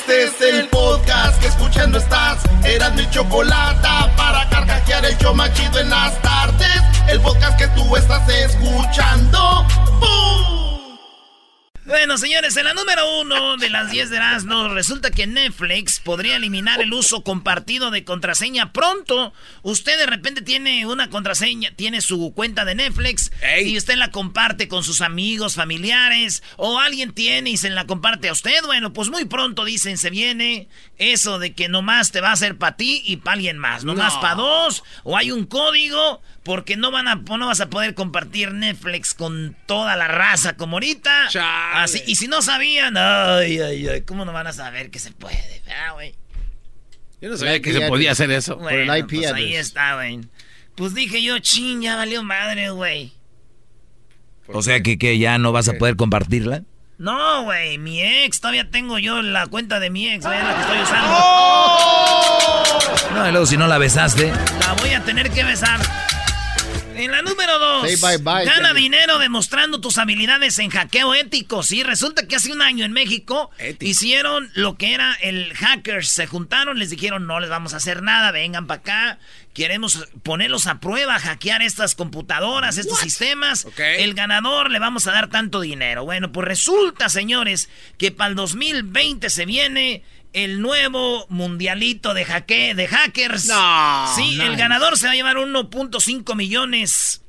Este es el podcast que escuchando estás. Eran mi chocolate para carcajear el yo machido en las tardes. El podcast que tú estás escuchando. ¡Bum! Bueno, señores, en la número uno de las 10 de Erasmo, resulta que Netflix podría eliminar el uso compartido de contraseña pronto. Usted de repente tiene una contraseña, tiene su cuenta de Netflix y usted la comparte con sus amigos, familiares, o alguien tiene y se la comparte a usted. Bueno, pues muy pronto dicen, se viene eso de que nomás te va a hacer para ti y para alguien más. Nomás para dos, o hay un código porque no van a no vas a poder compartir Netflix con toda la raza como ahorita. Así, y si no sabían, ay, ay, ay, ¿cómo no van a saber que se puede? Ah, güey. Yo no sabía que se podía hacer eso. por el IP pues ahí está, güey. Pues dije yo, ching, ya valió madre, güey. O sea que, que ya no vas a poder compartirla. No, güey, mi ex, todavía tengo yo la cuenta de mi ex, güey, la que estoy usando. ¡Oh! No, y luego si no la besaste. La voy a tener que besar. En la número dos, gana dinero demostrando tus habilidades en hackeo ético. Sí, resulta que hace un año en México hicieron lo que era el hackers. Se juntaron, les dijeron, no les vamos a hacer nada, vengan para acá. Queremos ponerlos a prueba, hackear estas computadoras, estos sistemas. El ganador le vamos a dar tanto dinero. Bueno, pues resulta, señores, que para el 2020 se viene el nuevo mundialito de, hacke de hackers. sí, el ganador se va a llevar 1.5 millones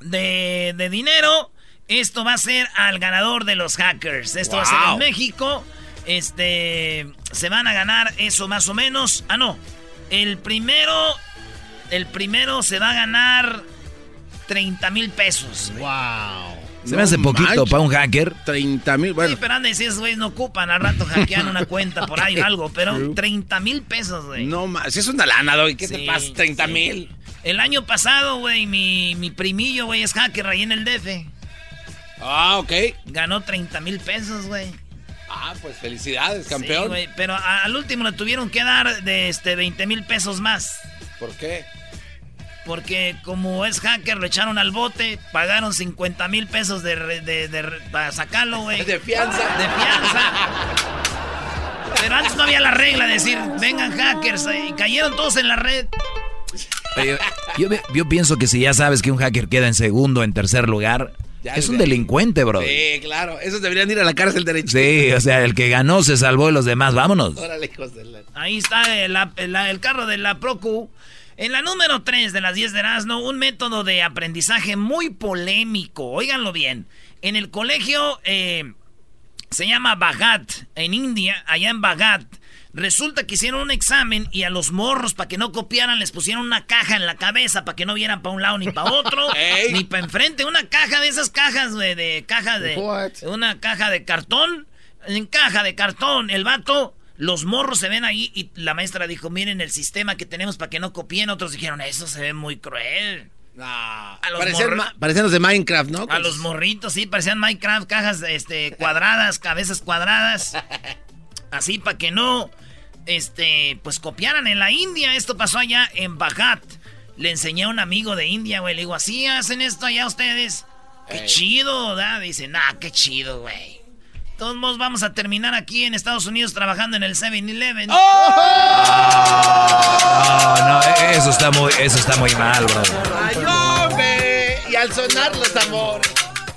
de, de, dinero. Esto va a ser al ganador de los hackers. Esto va a ser en México. Este, se van a ganar eso más o menos. Ah, no. El primero, el primero se va a ganar 30 mil pesos. Wow. Se me hace poquito para un hacker. 30 mil, bueno. Sí, pero antes esos güeyes no ocupan al rato hackean una cuenta por ahí o algo, pero 30 mil pesos, güey. No más, si es una lana, güey, ¿qué te pasa? 30 mil. El año pasado, güey, mi, mi primillo, güey, es hacker ahí en el DF. Ah, ok. Ganó 30 mil pesos, güey. Ah, pues felicidades, campeón. Sí, güey, pero al último le tuvieron que dar de este 20 mil pesos más. ¿Por qué? Porque como es hacker, lo echaron al bote, pagaron 50 mil pesos de, para sacarlo, güey. De fianza. De fianza. Pero antes no había la regla de decir, vengan hackers, y cayeron todos en la red. Yo, yo, pienso que si ya sabes que un hacker queda en segundo, en tercer lugar, es un delincuente, bro. Sí, claro. Esos deberían ir a la cárcel derecho. Sí, o sea, el que ganó se salvó de los demás. Vámonos. Órale, hijos de Ahí está el, el carro de la Procu. En la número 3 de las 10 de Erasmo, un método de aprendizaje muy polémico. Óiganlo bien. En el colegio eh, se llama Bhagat, en India, allá en Bhagat. Resulta que hicieron un examen y a los morros, para que no copiaran, les pusieron una caja en la cabeza para que no vieran para un lado ni para otro, ni para enfrente. Una caja de esas cajas, de, de caja de. Una caja de cartón. En caja de cartón, el vato los morros se ven ahí y la maestra dijo, miren el sistema que tenemos para que no copien. Otros dijeron, eso se ve muy cruel. a los parecían, los de Minecraft, ¿no? A los morritos, sí, parecían Minecraft, cajas este, cuadradas, cabezas cuadradas. Así para que no, este, pues copiaran en la India. Esto pasó allá en Bajat. Le enseñé a un amigo de India, güey. Le digo, ¿así hacen esto allá ustedes? Qué chido, ¿da? Dice, nah, qué chido, güey. Todos modos vamos a terminar aquí en Estados Unidos trabajando en el 7-Eleven. ¡Oh! No, no, eso está muy, eso está muy mal, bro. Ay, hombre. Y al sonar los amores.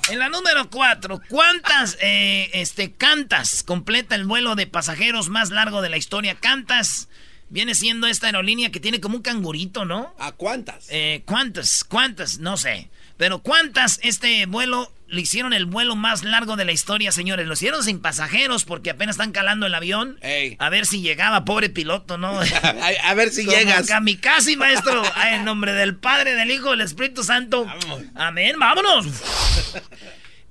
En la número 4, ¿cuántas eh, este, cantas completa el vuelo de pasajeros más largo de la historia? Cantas viene siendo esta aerolínea que tiene como un cangurito, ¿no? ¿A cuántas? Eh, ¿Cuántas? ¿Cuántas? No sé. Pero ¿cuántas este vuelo le hicieron el vuelo más largo de la historia, señores? Lo hicieron sin pasajeros porque apenas están calando el avión. A ver si llegaba, pobre piloto, ¿no? a, ver si llegas. Kamikaze, maestro. en nombre del Padre, del Hijo, del Espíritu Santo. Amén, vámonos.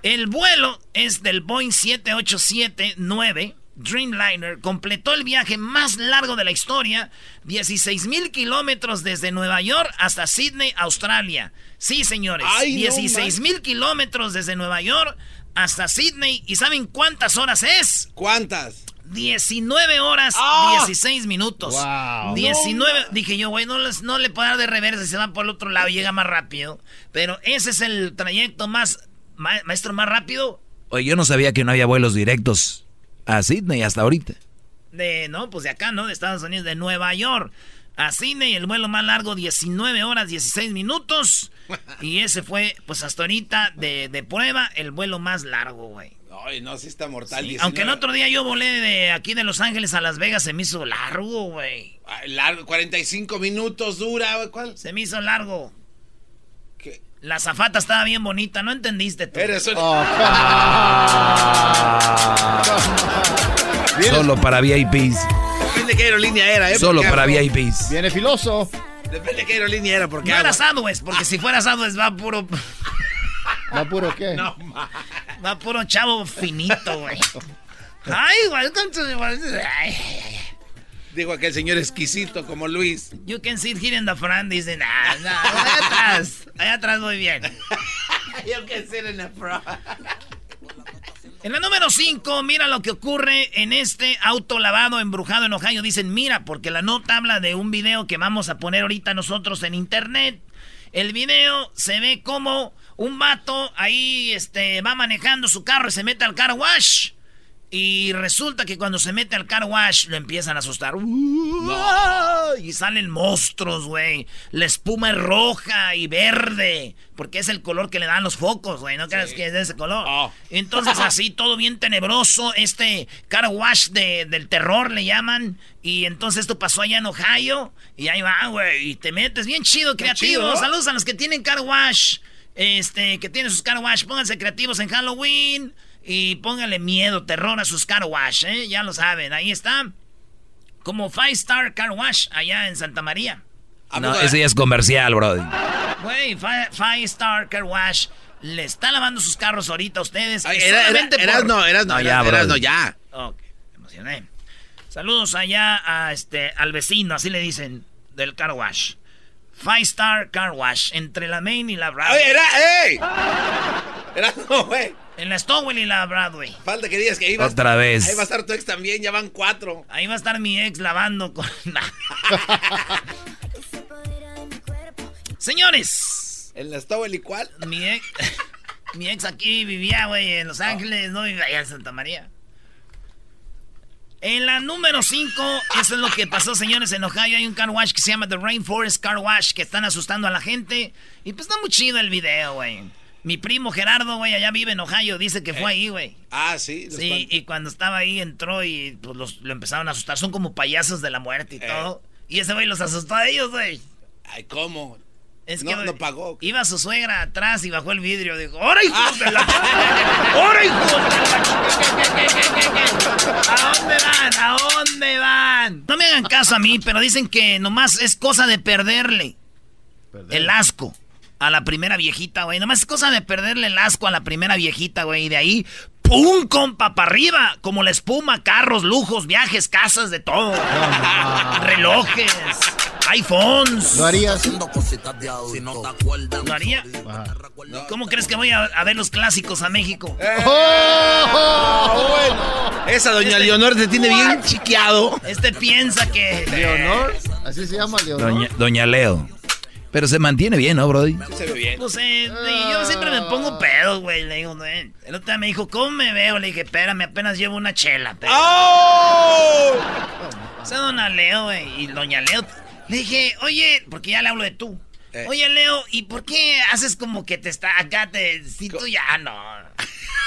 el vuelo es del Boeing 787-9 Dreamliner completó el viaje más largo de la historia, 16 mil kilómetros desde Nueva York hasta Sydney, Australia. Sí, señores, 16 mil kilómetros desde Nueva York hasta Sydney. ¿Y saben cuántas horas es? ¿Cuántas? 19 horas, 16 ah. minutos. Wow. 19. Dije yo, güey, no, no, le puedo dar de reversa si se va por el otro lado, llega más rápido. Pero ese es el trayecto más, maestro, más rápido. Oye, yo no sabía que no había vuelos directos a Sydney hasta ahorita. de, no, pues de acá, ¿no? De Estados Unidos, de Nueva York a Cine y el vuelo más largo 19 horas 16 minutos. Y ese fue, pues hasta ahorita de, de prueba, el vuelo más largo, güey. Ay, no, sí está mortal. aunque el otro día yo volé de aquí de Los Ángeles a Las Vegas, se me hizo largo, güey. Largo, 45 minutos dura, ¿cuál? Se me hizo largo. La zafata estaba bien bonita, ¿no entendiste tú? Eres un... Oh, Solo para VIPs. Depende de qué aerolínea era, ¿eh? Solo para VIPs. Viene filoso. Depende de qué aerolínea era, porque. No era Southwest, porque si fuera Southwest va puro. ¿Va puro qué? No, Va puro chavo finito, güey. Ay, welcome to the. Digo aquel señor exquisito como Luis. You can sit here in the front. Dice, nah, nah, allá atrás. Allá atrás muy bien. you can sit in the front. En la número 5, mira lo que ocurre en este auto lavado embrujado en Ohio. Dicen, mira, porque la nota habla de un video que vamos a poner ahorita nosotros en internet. El video se ve como un vato ahí este, va manejando su carro y se mete al car wash. Y resulta que cuando se mete al car wash lo empiezan a asustar. Y salen monstruos, güey. La espuma es roja y verde. Porque es el color que le dan los focos, güey. No creas que es de ese color. Oh. Entonces así, todo bien tenebroso. Este car wash de, del terror le llaman. Y entonces esto pasó allá en Ohio. Y ahí va, güey. Y te metes bien chido, creativo. Saludos a los que tienen car wash. Este, que tienen sus car wash. Pónganse creativos en Halloween. Y póngale miedo, terror a sus car wash, ¿eh? Ya lo saben, ahí está. Como Five Star Car Wash allá en Santa María. No, ese ya es comercial, brody. Güey, Five, Star Car Wash le está lavando sus carros ahorita a ustedes. Ay, era, no, eras no, ya, eras no, ya. Ok, emocioné. Saludos allá a este, al vecino, así le dicen, del Car Wash. Five Star Car Wash, entre la Main y la Broadway. ¡Ay, era, ey! Era no, güey. En la Stowell y la Broadway. Falta que digas que ahí va Otra vez. Ahí va a estar tu ex también, ya van cuatro. Ahí va a estar mi ex lavando con... Señores. ¿En la Stowell y cuál? Mi ex... mi ex aquí vivía, güey, en Los Ángeles, no vivía allá en Santa María. En la número 5, eso es lo que pasó, señores. En Ohio hay un car wash que se llama The Rainforest Car Wash que están asustando a la gente. Y pues está muy chido el video, güey. Mi primo Gerardo, güey, allá vive en Ohio, dice que fue eh. ahí, güey. Ah, sí. Sí, y cuando estaba ahí entró y pues los, lo empezaron a asustar. Son como payasos de la muerte y eh. todo. Y ese güey los asustó a ellos, güey. Ay, ¿cómo? Es no, que no pagó. Iba su suegra atrás y bajó el vidrio. Dijo, ¡Hora, hijos de la... ¡Hora, hijos de la... ¿A dónde van? ¿A dónde van? No me hagan caso a mí, pero dicen que nomás es cosa de perderle el asco a la primera viejita, güey. Nomás es cosa de perderle el asco a la primera viejita, güey. Y de ahí, ¡pum! compa, para arriba. Como la espuma, carros, lujos, viajes, casas, de todo. Relojes iPhones. ¿Lo harías? ¿Lo haría? ¿Cómo crees que voy a, ver los clásicos a México? Eh. Oh, bueno. Esa doña Leonor te tiene bien chiqueado. Este piensa que... ¿Leonor? ¿Así se llama Leonor? Doña, Leo. Pero se mantiene bien, ¿no, Brody? Se ve bien. No sé, yo siempre me pongo pedo, güey. Le digo, el otro día me dijo, ¿cómo me veo? Le dije, espérame, apenas llevo una chela. Pero... ¡Oh! O sea, Doña Leo, güey. Y Doña Leo le dije, oye, porque ya le hablo de tú. Eh. Oye, Leo, ¿y por qué haces como que te está acá? Te, si tú ya no.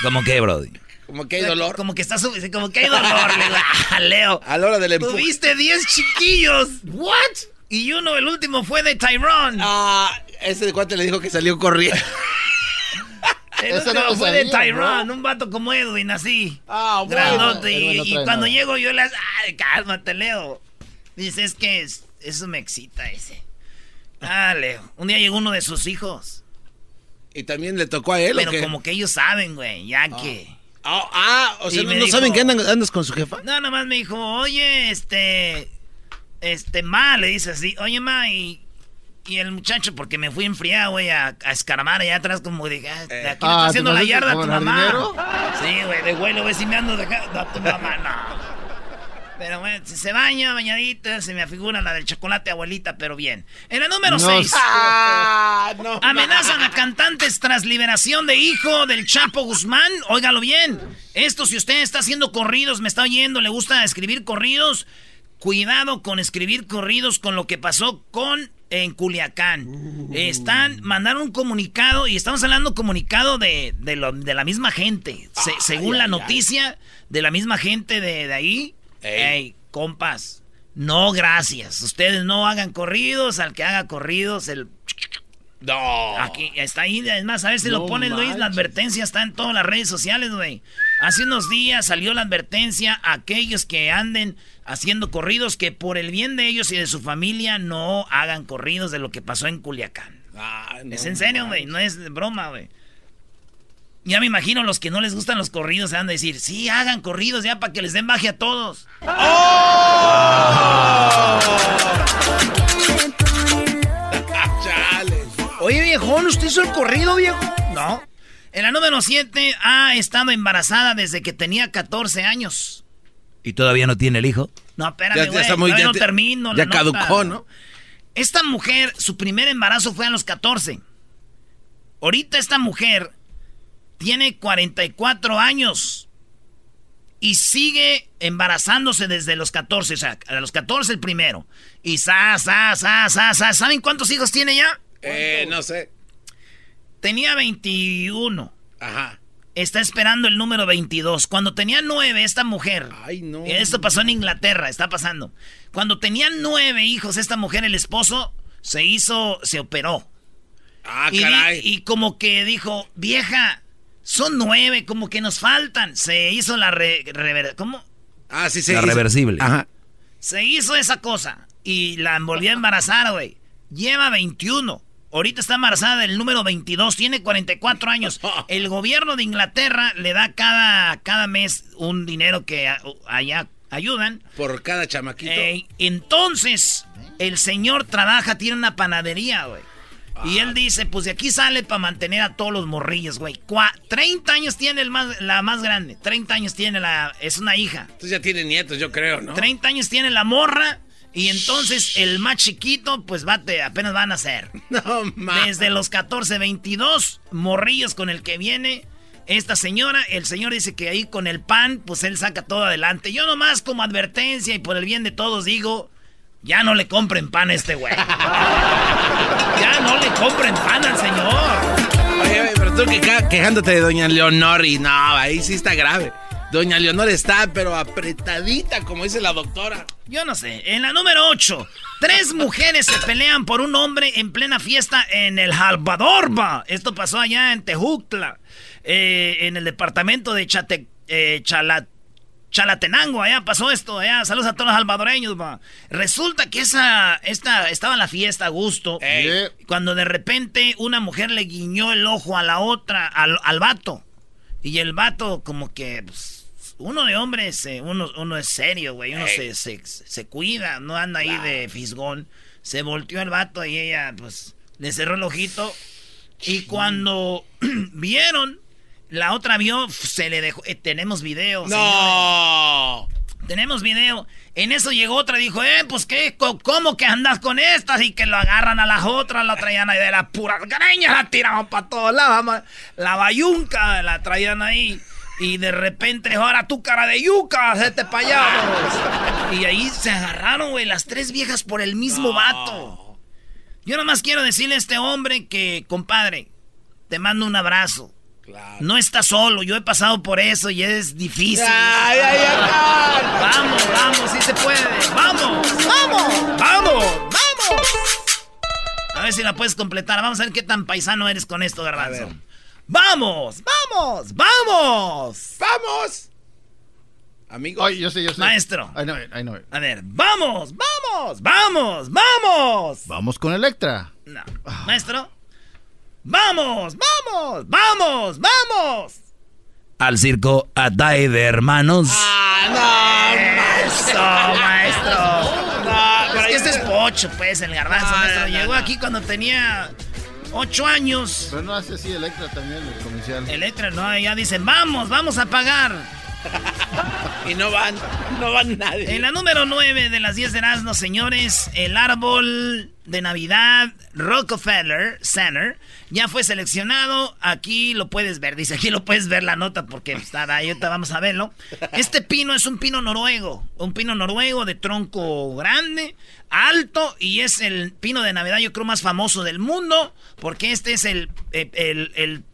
¿Cómo qué, Brody? Como que hay dolor. Como que estás como que hay dolor, ah, Leo. A la hora del empuje. Tuviste 10 chiquillos. ¿What? Y uno, el último, fue de Tyrone. Ah, ese de cuánto le dijo que salió corriendo. El último fue de Tyrone, un vato como Edwin, así. Ah, bueno. y, y, cuando llego yo le... Ay, cálmate, Leo. Dice, es que es, eso me excita ese. Ah, Leo. Un día llegó uno de sus hijos. ¿Y también le tocó a él Pero como que ellos saben, güey, ya ah. que... Ah, ah, o sea, ¿no, saben que andas con su jefa? No, nada más me dijo, oye, este... Este, ma, le dice así, oye, ma, y... Y el muchacho, porque me fui enfriado, güey, a, a, escaramar allá atrás, como dije, ah, de aquí está haciendo la yarda a tu mamá. Sí, güey, de güey, güey, si me ando dejando a tu mamá, no. Pero bueno, si se baña, bañadita, se me afigura la del chocolate abuelita, pero bien. En la número 6. Ah, amenazan a cantantes tras liberación de hijo del Chapo Guzmán. Óigalo bien. Esto, si usted está haciendo corridos, me está oyendo, le gusta escribir corridos, cuidado con escribir corridos con lo que pasó con en Culiacán. Están, mandaron un comunicado y estamos hablando comunicado de, de, la misma gente. según la noticia, de la misma gente de, de ahí Ey. compas, no gracias. Ustedes no hagan corridos, al que haga corridos, el... No. Aquí está ahí, además, a ver si lo ponen, Luis, la advertencia está en todas las redes sociales, güey. Hace unos días salió la advertencia a aquellos que anden haciendo corridos que por el bien de ellos y de su familia no hagan corridos de lo que pasó en Culiacán. Ah, es en serio, güey, no es broma, güey. Ya me imagino los que no les gustan los corridos se van a decir, sí, hagan corridos ya para que les den baje a todos. ¡Oh! Viejón, ¿usted hizo el corrido, viejo? No. En la número 7 ha estado embarazada desde que tenía 14 años. ¿Y todavía no tiene el hijo? No, espérame, güey, ya, no termino. Ya caducó, ¿no? Esta mujer, su primer embarazo fue a los 14. Ahorita esta mujer tiene 44 años y sigue embarazándose desde los 14, o sea, a los 14 el primero. Y sa, sa, sa, sa, sa. ¿Saben cuántos hijos tiene ya? Eh, no sé. Tenía 21. Ajá. Está esperando el número 22. Cuando tenía 9, esta mujer. Ay, no. Esto pasó en Inglaterra, está pasando. Cuando tenía 9 hijos, esta mujer, el esposo, se hizo, se operó. Ah, caray. Y como que dijo, vieja, son nueve, como que nos faltan. Se hizo la re, ¿Cómo? Ah, sí, sí. La reversible. Ajá. Se hizo esa cosa. Y la volvió a embarazar, güey. Lleva 21. Ahorita está embarazada del número 22. Tiene 44 años. El gobierno de Inglaterra le da cada, cada mes un dinero que allá ayudan. Por cada chamaquito. entonces, el señor trabaja, tiene una panadería, güey. Y él dice, pues de aquí sale para mantener a todos los morrillos, güey. 30 años tiene el más, la más grande. 30 años tiene la... Es una hija. Entonces ya tiene nietos, yo creo, ¿no? 30 años tiene la morra. Y entonces el más chiquito, pues va, apenas van a ser. No, mames. Desde los 14, 22 morrillos con el que viene esta señora. El señor dice que ahí con el pan, pues él saca todo adelante. Yo nomás como advertencia y por el bien de todos digo... Ya no le compren pan a este güey. ya no le compren pan al señor. Oye, pero tú quejándote de doña Leonor y no, ahí sí está grave. Doña Leonor está, pero apretadita, como dice la doctora. Yo no sé. En la número 8, tres mujeres se pelean por un hombre en plena fiesta en el Salvadorba. Esto pasó allá en Tejutla, eh, en el departamento de Chate, eh, Chalat, Chalatenango, allá pasó esto, allá, saludos a todos los salvadoreños, Resulta que esa, esta, estaba en la fiesta a gusto, cuando de repente una mujer le guiñó el ojo a la otra, al, al vato, y el vato como que, pues, uno de hombres, uno, uno es serio, güey, uno se, se, cuida, no anda ahí de fisgón, se volteó el vato y ella, pues, le cerró el ojito, y cuando vieron la otra vio, se le dejó. Eh, tenemos video. No. Tenemos video. En eso llegó otra y dijo, eh, pues qué, ¿cómo que andas con estas? Y que lo agarran a las otras, la traían ahí de la pura greña, la tiraban para todos lados. La bayunca la traían ahí. Y de repente, ahora tu cara de yuca, te para allá. Y ahí se agarraron, güey, las tres viejas por el mismo vato. Yo nomás quiero decirle a este hombre que, compadre, te mando un abrazo. No estás solo, yo he pasado por eso y es difícil. vamos, vamos, sí se puede. Vamos, vamos, vamos, vamos. A ver si la puedes completar. Vamos a ver qué tan paisano eres con esto, Garbanzo. ¡Vamos! ¡Vamos! ¡Vamos! ¡Vamos! Amigo. yo sé, yo sé. Maestro. I know A ver, ¡vamos! ¡Vamos! ¡Vamos! ¡Vamos! Vamos con Electra. No. Maestro. ¡Vamos! ¡Vamos! ¡Vamos! ¡Vamos! Al circo Atay de Hermanos. ¡Ah, no! ¡Eso, maestro! No, es que este es Pocho, pues, el garbanzo, maestro. Llegó aquí cuando tenía ocho años. Pero no hace así Electra también, el comercial. Electra, no, ya dicen, vamos, vamos a pagar. Y no van, no van nadie. En la número 9 de las 10 de Erasmus, señores, el árbol de Navidad Rockefeller Center ya fue seleccionado. Aquí lo puedes ver, dice, aquí lo puedes ver la nota porque está ahí, ahorita vamos a verlo. Este pino es un pino noruego, un pino noruego de tronco grande, alto y es el pino de Navidad yo creo más famoso del mundo porque este es el, el, el el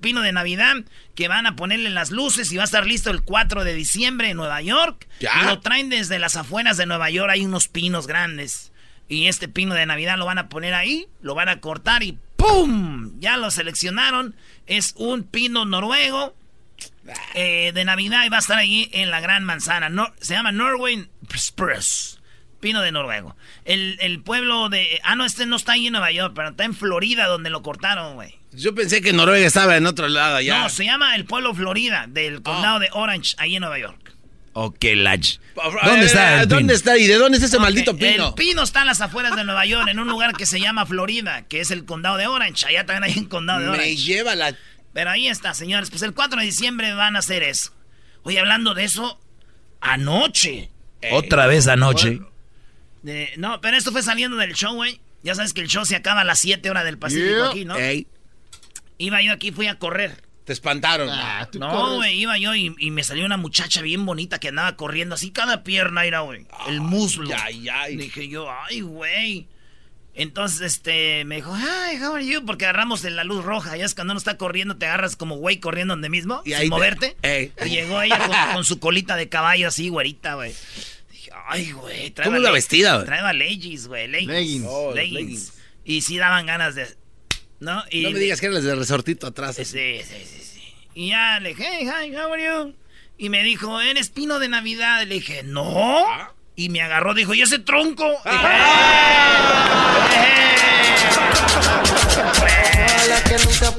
pino de Navidad que van a ponerle las luces y va a estar listo el 4 de diciembre en Nueva York. ¿Ya? lo traen desde las afueras de Nueva York, hay unos pinos grandes. Y este pino de Navidad lo van a poner ahí, lo van a cortar y ¡pum! Ya lo seleccionaron. Es un pino noruego eh, de Navidad y va a estar ahí en la Gran Manzana. se llama Norway Spruce. Pino de Noruego. El, el, pueblo de... Ah, no, este no está ahí en Nueva York, pero está en Florida donde lo cortaron, güey. Yo pensé que Noruega estaba en otro lado allá. No, se llama el pueblo Florida, del condado ah. de Orange, ahí en Nueva York. Ok, Lach. ¿Dónde está? ¿Dónde está? ¿Y de dónde es ese maldito pino? El pino está en las afueras de Nueva York, en un lugar que se llama Florida, que es el condado de Orange. Allá también hay un condado de Orange. Me lleva la... Pero ahí está, señores. Pues el 4 de diciembre van a hacer eso. Oye, hablando de eso, anoche. Otra vez anoche. no, pero esto fue saliendo del show, güey. Ya sabes que el show se acaba a las 7 horas del Pacífico aquí, ¿no? Iba yo aquí, fui a correr. Te espantaron. Ah, no, güey, iba yo y, me salió una muchacha bien bonita que andaba corriendo así cada pierna era, güey. el muslo. Ay, ay. Dije yo, ay, güey. Entonces, este, me dijo, ay, how are you? Porque agarramos en la luz roja. Ya es cuando uno está corriendo, te agarras como güey corriendo donde mismo, y sin moverte. Y llegó ella con, su colita de caballo así, güerita, güey. Dije, ay, güey. ¿Cómo la vestida, güey? Traeba leggings, güey. Leggings. Oh, leggings. Y sí daban ganas de ¿No? Y no me digas que eres de resortito atrás. Sí, sí, sí, sí. Y ya le dije, hey, hi, how are you? Y me dijo, ¿eres pino de Navidad? Le dije, no. Ah. Y me agarró, dijo, ¿y ese tronco? Ah. que nunca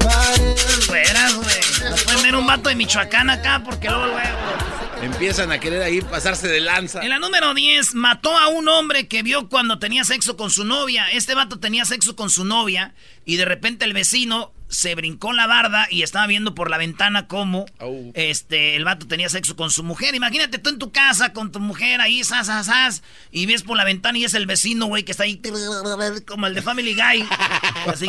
Fueras, güey. No pueden ver un vato de Michoacán acá porque luego, luego. Empiezan a querer ahí pasarse de lanza. En la número 10, mató a un hombre que vio cuando tenía sexo con su novia. Este vato tenía sexo con su novia y de repente el vecino se brincó la barda y estaba viendo por la ventana cómo este, el vato tenía sexo con su mujer. Imagínate tú en tu casa con tu mujer ahí, sas, y ves por la ventana y es el vecino, güey, que está ahí como el de Family Guy. Así,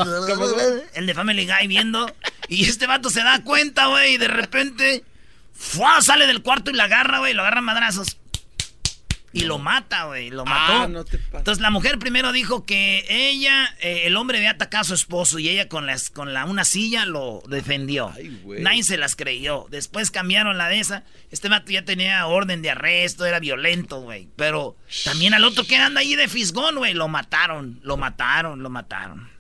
el de Family Guy viendo. Y este vato se da cuenta, güey, y de repente ¡Fua! Sale del cuarto y la agarra, güey, lo agarra madrazos. Y lo mata, güey, lo ah, mató. Entonces la mujer primero dijo que ella, eh, el hombre había atacado a su esposo y ella con, las, con la, una silla lo defendió. Nadie se las creyó. Después cambiaron la de esa. Este vato ya tenía orden de arresto, era violento, güey. Pero también al otro que anda ahí de fisgón, güey, lo mataron, lo mataron, lo mataron.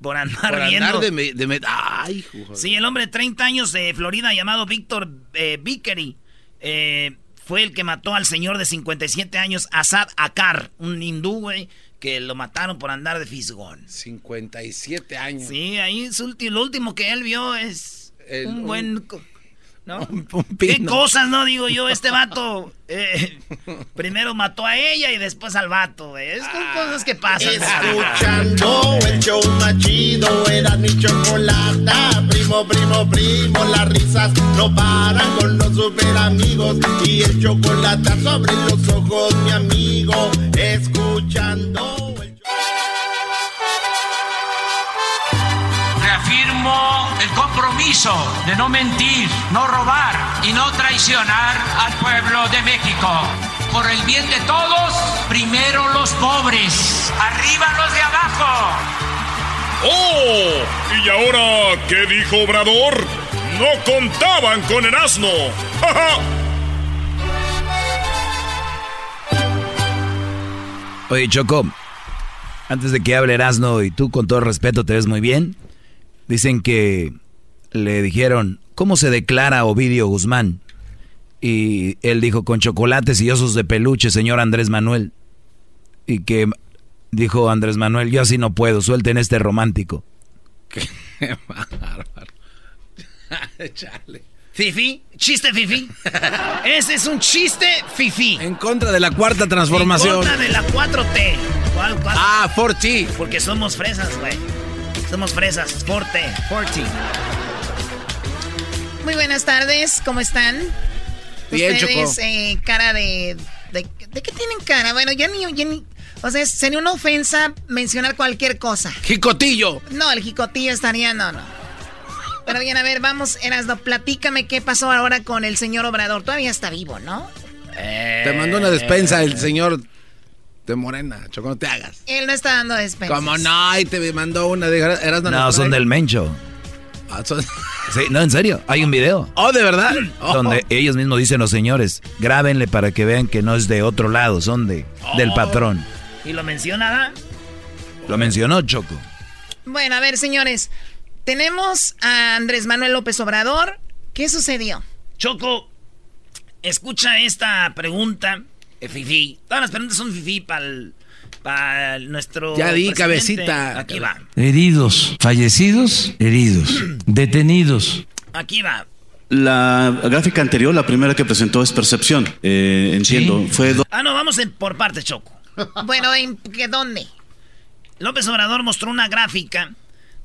Por andar Por Andar de, Ay, Sí, el hombre de 30 años de Florida llamado Víctor eh, Vickery eh, fue el que mató al señor de 57 años, Asad Akar, un hindú, güey, que lo mataron por andar de fisgón. 57 años. Sí, ahí lo último que él vio es un buen... ¿no? ¿Qué cosas, no? Digo yo, este vato eh, primero mató a ella y después al vato, Es ah, cosas que pasan. Escuchando el show más chido, era mi chocolata. Primo, primo, primo, las risas no paran con los super amigos. Y el chocolate sobre los ojos, mi amigo. Escuchando compromiso de no mentir, no robar y no traicionar al pueblo de México. Por el bien de todos, primero los pobres, arriba los de abajo. ¡Oh! ¿Y ahora qué dijo Obrador? No contaban con el asno. Oye, Choco, antes de que hable Erasno y tú con todo respeto te ves muy bien, Dicen que le dijeron, ¿cómo se declara Ovidio Guzmán? Y él dijo, con chocolates y osos de peluche, señor Andrés Manuel. Y que dijo Andrés Manuel, yo así no puedo, suelten este romántico. Qué bárbaro. Fifi, chiste Fifi. Ese es un chiste Fifi. En contra de la cuarta transformación. En contra de la 4T. ¿Cuál, cuál? Ah, 4T. Porque somos fresas, güey. Somos fresas, Forte, Forti. Muy buenas tardes, ¿cómo están? Bien, Ustedes, eh, cara de, de, de... qué tienen cara? Bueno, ya ni... Ya ni o sea, sería una ofensa mencionar cualquier cosa. ¡Jicotillo! No, el jicotillo estaría... No, no. Pero bien, a ver, vamos, Erasno, platícame qué pasó ahora con el señor Obrador. Todavía está vivo, ¿no? Te mandó una despensa el señor de Morena, Choco, no te hagas. Él no está dando despensas. ¿Cómo no? Y te mandó una de Erasno. No, son del Mencho. Ah, sí, no, en serio, hay un video. Oh, ¿de verdad? Donde oh. ellos mismos dicen los señores, grábenle para que vean que no es de otro lado, son de del oh. patrón. ¿Y lo menciona? Lo mencionó Choco. Bueno, a ver, señores, tenemos a Andrés Manuel López Obrador. ¿Qué sucedió? Choco, escucha esta pregunta, eh, Fifi. Todas las preguntas son Fifi para nuestro. Ya di, cabecita. Aquí va. Heridos, fallecidos, heridos, detenidos. Aquí va. La gráfica anterior, la primera que presentó es percepción. Eh, entiendo. Fue. Ah, no, vamos por partes, Choco. bueno, ¿en qué dónde? López Obrador mostró una gráfica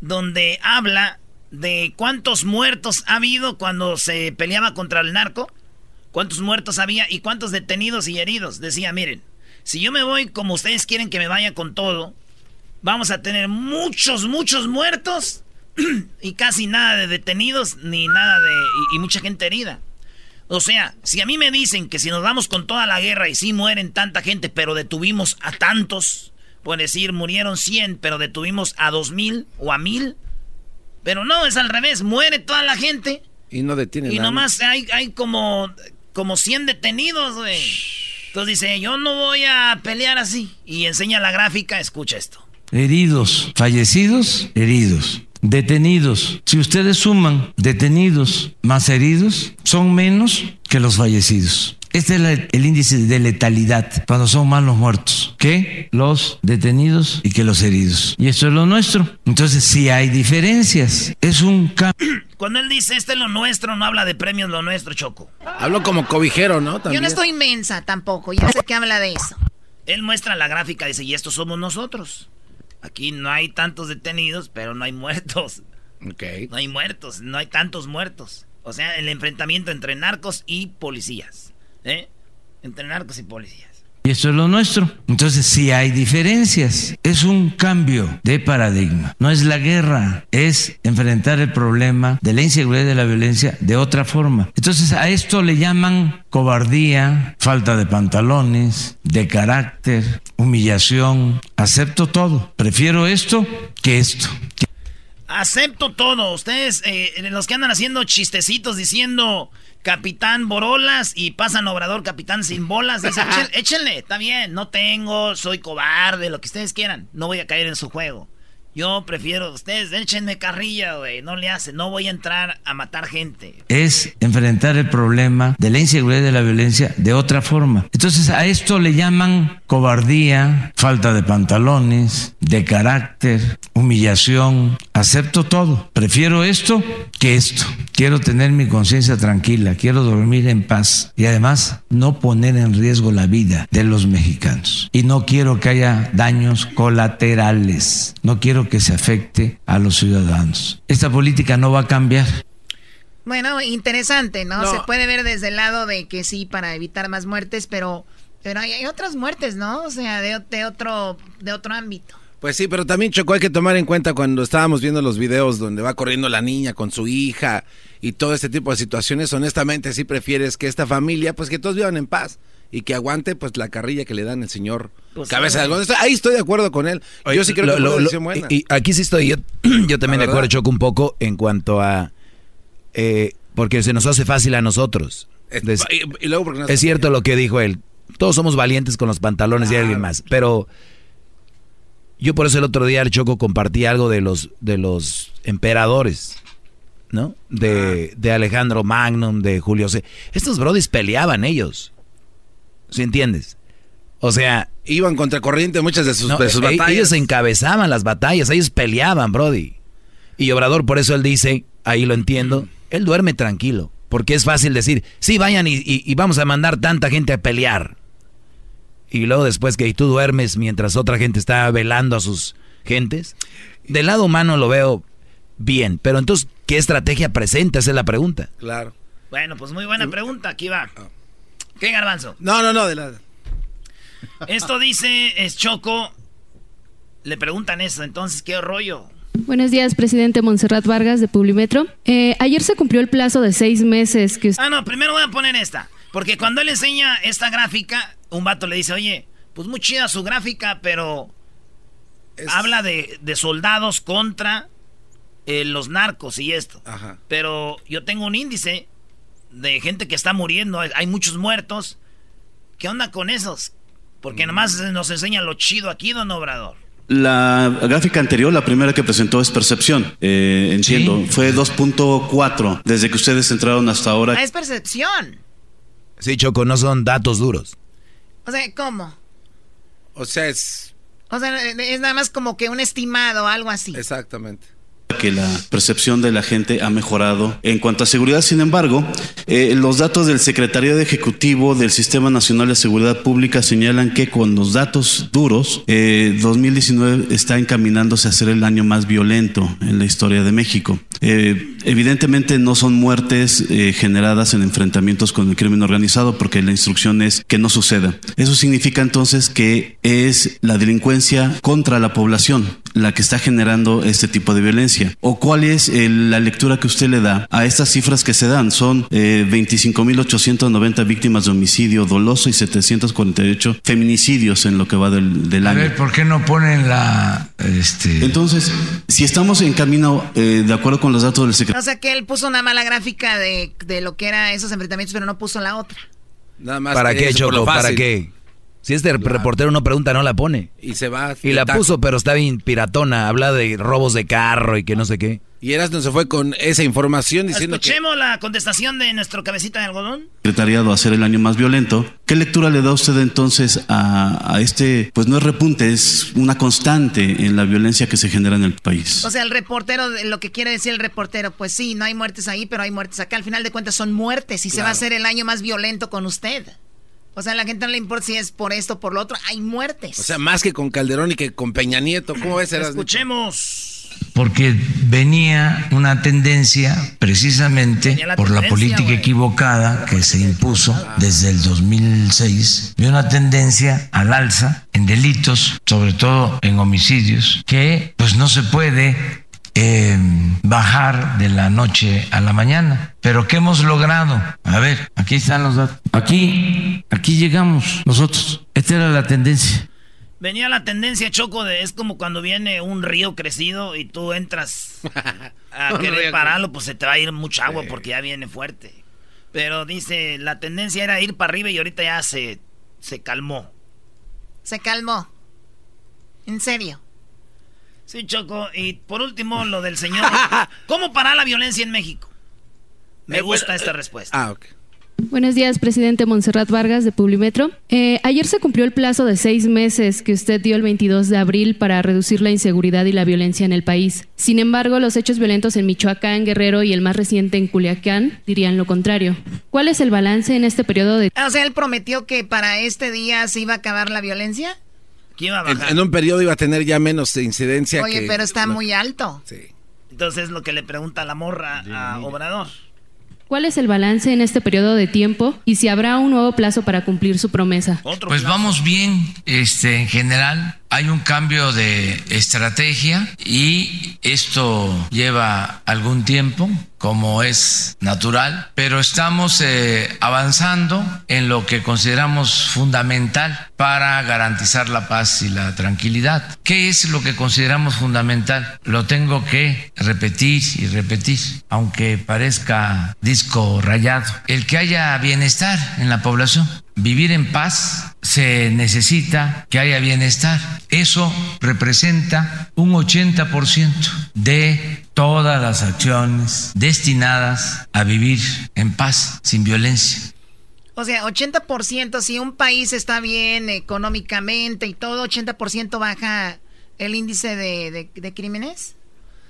donde habla de cuántos muertos ha habido cuando se peleaba contra el narco, cuántos muertos había y cuántos detenidos y heridos. Decía, miren, si yo me voy como ustedes quieren que me vaya con todo, vamos a tener muchos, muchos muertos y casi nada de detenidos ni nada de... y, mucha gente herida. O sea, si a mí me dicen que si nos vamos con toda la guerra y sí mueren tanta gente, pero detuvimos a tantos, Puede decir, murieron 100, pero detuvimos a 2000 o a 1000. Pero no, es al revés, muere toda la gente. Y no detienen Y nomás hay, hay como, como 100 detenidos, güey. Entonces dice, yo no voy a pelear así. Y enseña la gráfica, escucha esto. Heridos, fallecidos, heridos. Detenidos. Si ustedes suman detenidos más heridos, son menos que los fallecidos. Este es el índice de letalidad cuando son más los muertos que los detenidos y que los heridos. Y esto es lo nuestro. Entonces, si hay diferencias. Es un cambio. Cuando él dice este es lo nuestro, no habla de premios lo nuestro, Choco. Hablo como cobijero, ¿no? Yo no estoy inmensa tampoco. Ya sé que habla de eso. Él muestra la gráfica, dice, y estos somos nosotros. Aquí no hay tantos detenidos, pero no hay muertos. Ok. No hay muertos, no hay tantos muertos. O sea, el enfrentamiento entre narcos y policías. ¿eh? entre narcos y policías. Y eso es lo nuestro. Entonces, si hay diferencias, es un cambio de paradigma. No es la guerra, es enfrentar el problema de la inseguridad y de la violencia de otra forma. Entonces, a esto le llaman cobardía, falta de pantalones, de carácter, humillación. Acepto todo. Prefiero esto que esto. Acepto todo. Ustedes, eh, los que andan haciendo chistecitos diciendo Capitán Borolas y pasan Obrador Capitán sin bolas. Dice, échenle, está bien, no tengo, soy cobarde, lo que ustedes quieran. No voy a caer en su juego. Yo prefiero, ustedes échenme carrilla, güey, no le hacen, no voy a entrar a matar gente. Es enfrentar el problema de la inseguridad y de la violencia de otra forma. Entonces a esto le llaman cobardía, falta de pantalones, de carácter, humillación. Acepto todo. Prefiero esto que esto. Quiero tener mi conciencia tranquila, quiero dormir en paz y además no poner en riesgo la vida de los mexicanos. Y no quiero que haya daños colaterales. No quiero que se afecte a los ciudadanos. Esta política no va a cambiar. Bueno, interesante, ¿no? Se puede ver desde el lado de que sí, para evitar más muertes, pero, pero hay, otras muertes, ¿no? O sea, de, de, otro, de otro ámbito. Pues sí, pero también Chocó hay que tomar en cuenta cuando estábamos viendo los videos donde va corriendo la niña con su hija y todo este tipo de situaciones, honestamente sí prefieres que esta familia, pues que todos vivan en paz y que aguante pues la carrilla que le dan el señor pues, Cabeza de Algodón. Ahí estoy de acuerdo con él. yo sí creo que lo, es buena. Y, aquí sí estoy yo, yo también de acuerdo, Choco, un poco en cuanto a... Eh, porque se nos hace fácil a nosotros. y, luego porque es cierto lo que dijo él. Todos somos valientes con los pantalones y alguien más. Pero yo por eso el otro día, el Choco, compartí algo de los, de los emperadores. ¿no? De, de, Alejandro Magnum, de Julio C. Estos brodis peleaban ellos. ¿Sí entiendes? O sea... Iban contra corriente muchas de sus, e- batallas. Ellos encabezaban las batallas, ellos peleaban, Brody. Y Obrador, por eso él dice, ahí lo entiendo, él duerme tranquilo. Porque es fácil decir, sí, vayan y, vamos a mandar tanta gente a pelear. Y luego después que tú duermes mientras otra gente está velando a sus gentes. Del lado humano lo veo bien, pero entonces, ¿qué estrategia presenta? Esa es la pregunta. Claro. Bueno, pues muy buena pregunta, aquí va. ¿Qué garbanzo? No, no, no, de la... Esto dice, es Choco, le preguntan eso, entonces, ¿qué rollo? Buenos días, presidente Montserrat Vargas de Publimetro. Eh, ayer se cumplió el plazo de seis meses que Ah, no, primero voy a poner esta. Porque cuando él enseña esta gráfica, un vato le dice, oye, pues muy chida su gráfica, pero habla de, soldados contra eh, los narcos y esto. Ajá. Pero yo tengo un índice de gente que está muriendo, hay muchos muertos. ¿Qué onda con esos? Porque nomás nos enseña lo chido aquí, don Obrador. La gráfica anterior, la primera que presentó es percepción, eh, entiendo. Fue 2.4 desde que ustedes entraron hasta ahora. Ah, es percepción. Sí, Choco, no son datos duros. O sea, ¿cómo? O sea, es... O sea, es nada más como que un estimado, algo así. Exactamente que la percepción de la gente ha mejorado. En cuanto a seguridad, sin embargo, eh, los datos del Secretario de Ejecutivo del Sistema Nacional de Seguridad Pública señalan que con los datos duros, 2019 eh, está encaminándose a ser el año más violento en la historia de México. Eh, evidentemente no son muertes generadas en enfrentamientos con el crimen organizado porque la instrucción es que no suceda. Eso significa entonces que es la delincuencia contra la población la que está generando este tipo de violencia? ¿O cuál es la lectura que usted le da a estas cifras que se dan? Son eh, 25.890 víctimas de homicidio doloso y 748 feminicidios en lo que va del, del año. A ver, ¿por qué no ponen la... Este... Entonces, si estamos en camino, eh, de acuerdo con los datos del secretario... O sea que él puso una mala gráfica de, de lo que eran esos enfrentamientos, pero no puso la otra. Nada más ¿Para qué, Choco? ¿Para qué? Si este reportero no pregunta, no la pone. Y se va. Y la puso, pero está bien piratona. Habla de robos de carro y que no sé qué. Y no se fue con esa información diciendo Escuchemos la contestación de nuestro cabecita de algodón. Secretariado a ser el año más violento. ¿Qué lectura le da usted entonces a, a, este, pues no es repunte, es una constante en la violencia que se genera en el país? O sea, el reportero, lo que quiere decir el reportero, pues sí, no hay muertes ahí, pero hay muertes acá. Al final de cuentas son muertes y se va a hacer el año más violento con usted. O sea, a la gente no le importa si es por esto o por lo otro. Hay muertes. O sea, más que con Calderón y que con Peña Nieto. ¿Cómo ves? Escuchemos. Porque venía una tendencia, precisamente por la política equivocada que se impuso desde el 2006, de una tendencia al alza en delitos, sobre todo en homicidios, que pues no se puede eh, bajar de la noche a la mañana. Pero ¿qué hemos logrado? A ver, aquí están los datos. Aquí, aquí llegamos nosotros. Esta era la tendencia. Venía la tendencia, Choco, de es como cuando viene un río crecido y tú entras a querer pararlo, pues se te va a ir mucha agua porque ya viene fuerte. Pero dice, la tendencia era ir para arriba y ahorita ya se, se calmó. Se calmó. En serio. Sí, Choco. Y por último, lo del señor. ¿Cómo parar la violencia en México? Me eh, gusta esta respuesta. Ah, ok. Buenos días, presidente Montserrat Vargas de Publimetro. Eh, ayer se cumplió el plazo de seis meses que usted dio el 22 de abril para reducir la inseguridad y la violencia en el país. Sin embargo, los hechos violentos en Michoacán, Guerrero y el más reciente en Culiacán dirían lo contrario. ¿Cuál es el balance en este periodo de... O sea, él prometió que para este día se iba a acabar la violencia. En, un periodo iba a tener ya menos incidencia. Oye, pero está muy alto. Sí. Entonces es lo que le pregunta la morra a Obrador. ¿Cuál es el balance en este periodo de tiempo y si habrá un nuevo plazo para cumplir su promesa? Pues vamos bien, este, en general hay un cambio de estrategia y esto lleva algún tiempo, como es natural, pero estamos eh, avanzando en lo que consideramos fundamental para garantizar la paz y la tranquilidad. ¿Qué es lo que consideramos fundamental? Lo tengo que repetir y repetir, aunque parezca disco rayado. El que haya bienestar en la población vivir en paz se necesita que haya bienestar. Eso representa un 80% de todas las acciones destinadas a vivir en paz, sin violencia. O sea, 80%, si un país está bien económicamente y todo, 80% baja el índice de, de, crímenes.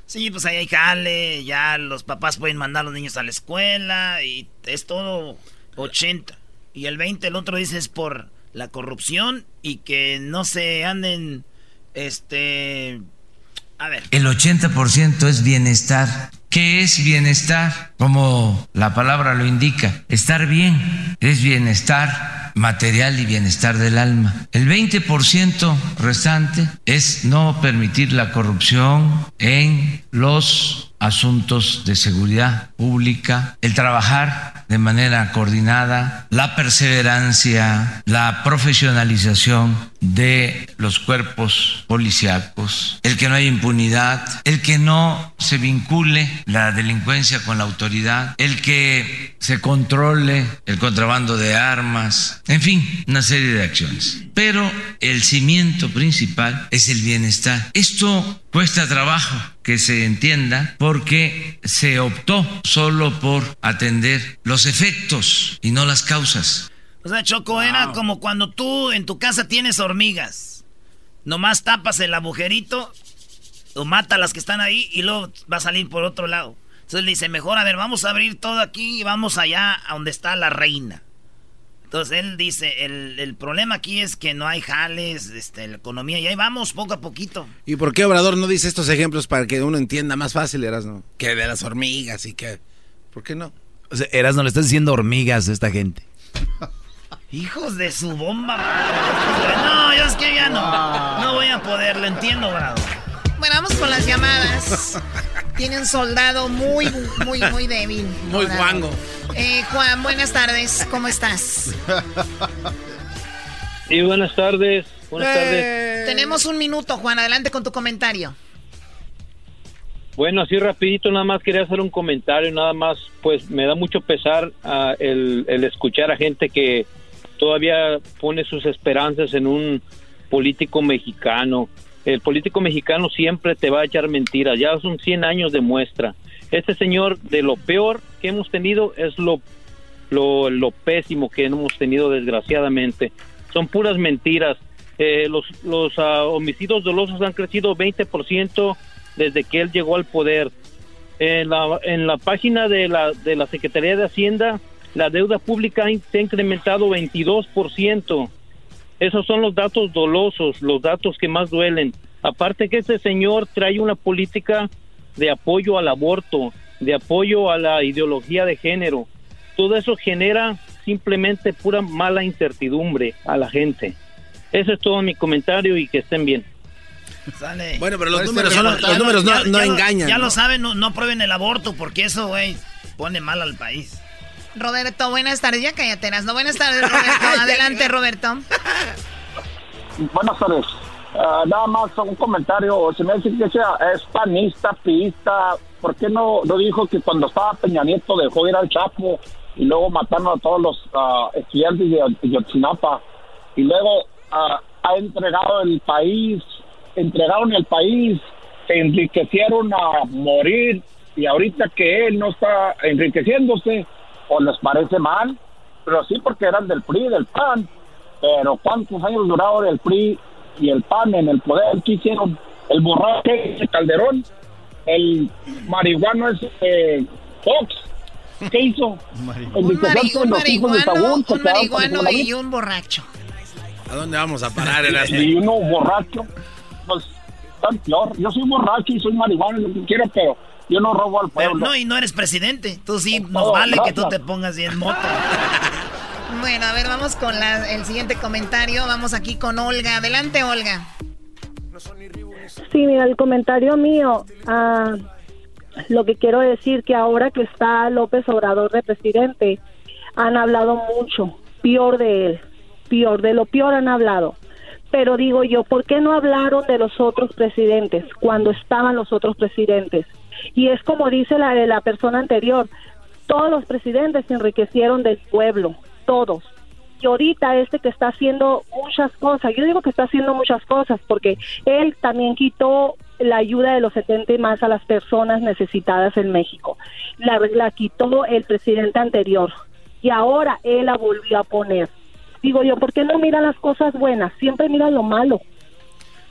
Sí, pues ahí hay jale, ya los papás pueden mandar a los niños a la escuela y es todo 80. Y el 20, el otro dice es por la corrupción y que no se anden este A ver. El 80% es bienestar. ¿Qué es bienestar? Como la palabra lo indica, estar bien es bienestar material y bienestar del alma. El 20% restante es no permitir la corrupción en los asuntos de seguridad pública, el trabajar de manera coordinada, la perseverancia, la profesionalización de los cuerpos policíacos, el que no haya impunidad, el que no se vincule la delincuencia con la autoridad, el que se controle el contrabando de armas, en fin, una serie de acciones. Pero el cimiento principal es el bienestar. Esto cuesta trabajo que se entienda porque se optó solo por atender los efectos y no las causas. O sea, Choco, era como cuando tú en tu casa tienes hormigas. Nomás tapas el agujerito o mata a las que están ahí y luego va a salir por otro lado. Entonces le dice, mejor, a ver, vamos a abrir todo aquí y vamos allá a donde está la reina. Entonces él dice, el, problema aquí es que no hay jales, este, la economía, y ahí vamos poco a poquito. ¿Y por qué Obrador no dice estos ejemplos para que uno entienda más fácil, Erasno? Que de las hormigas y que... ¿Por qué no? O sea, Erasno, le estás diciendo hormigas a esta gente. Hijos de su bomba. No, yo es que ya no. No voy a poder, lo entiendo, bravo. Bueno, vamos con las llamadas. Tiene un soldado muy, muy, muy débil. Muy guango. Eh, Juan, buenas tardes. ¿Cómo estás? Sí, buenas tardes. Buenas eh. tardes. Tenemos un minuto, Juan. Adelante con tu comentario. Bueno, así rapidito, nada más quería hacer un comentario, nada más, pues me da mucho pesar uh, el, escuchar a gente que todavía pone sus esperanzas en un político mexicano. El político mexicano siempre te va a echar mentiras, ya son 100 años de muestra. Este señor, de lo peor que hemos tenido, es lo, lo, pésimo que hemos tenido, desgraciadamente. Son puras mentiras. Eh, los los uh, homicidios dolosos han crecido 20% desde que él llegó al poder. En la, en la página de la, de la Secretaría de Hacienda, la deuda pública se ha incrementado 22%. Esos son los datos dolosos, los datos que más duelen. Aparte que este señor trae una política de apoyo al aborto, de apoyo a la ideología de género. Todo eso genera simplemente pura mala incertidumbre a la gente. Ese es todo mi comentario y que estén bien. Bueno, pero los números, los números no, engañan. Ya lo saben, no, no prueben el aborto porque eso, güey, pone mal al país. Roberto, buenas tardes. Ya cállate, no Buenas tardes, Roberto. Adelante, Roberto. Buenas tardes. Ah, nada más un comentario, se me dice que sea es panista, piista, ¿por qué no, no dijo que cuando estaba Peña Nieto dejó ir al Chapo y luego mataron a todos los uh, estudiantes de Yotzinapa y luego ah, ha entregado el país, entregaron el país, se enriquecieron a morir y ahorita que él no está enriqueciéndose, o les parece mal, pero sí porque eran del PRI, del PAN, pero ¿cuántos años duraron el PRI y el PAN en el poder, ¿qué hicieron? El borracho ese Calderón, el marihuano ese eh, Fox, ¿qué hizo? un, marihuano, un marihuano y un borracho. ¿A dónde vamos a parar? y uno borracho, pues tan peor. Yo soy borracho y soy marihuano, lo que quiero, pero yo no robo al pueblo. no, y no eres presidente. Tú sí, nos vale que tú te pongas bien moto. Bueno, a ver, vamos con el siguiente comentario. Vamos aquí con Olga. Adelante, Olga. Sí, mira, el comentario mío, ah, lo que quiero decir que ahora que está López Obrador de presidente, han hablado mucho, peor de él, peor, de lo peor han hablado. Pero digo yo, ¿por qué no hablaron de los otros presidentes cuando estaban los otros presidentes? Y es como dice la, la persona anterior, todos los presidentes se enriquecieron del pueblo, todos. Y ahorita este que está haciendo muchas cosas, yo digo que está haciendo muchas cosas porque él también quitó la ayuda de los 70 y más a las personas necesitadas en México. La, la quitó el presidente anterior y ahora él la volvió a poner. Digo yo, ¿por qué no miran las cosas buenas? Siempre miran lo malo.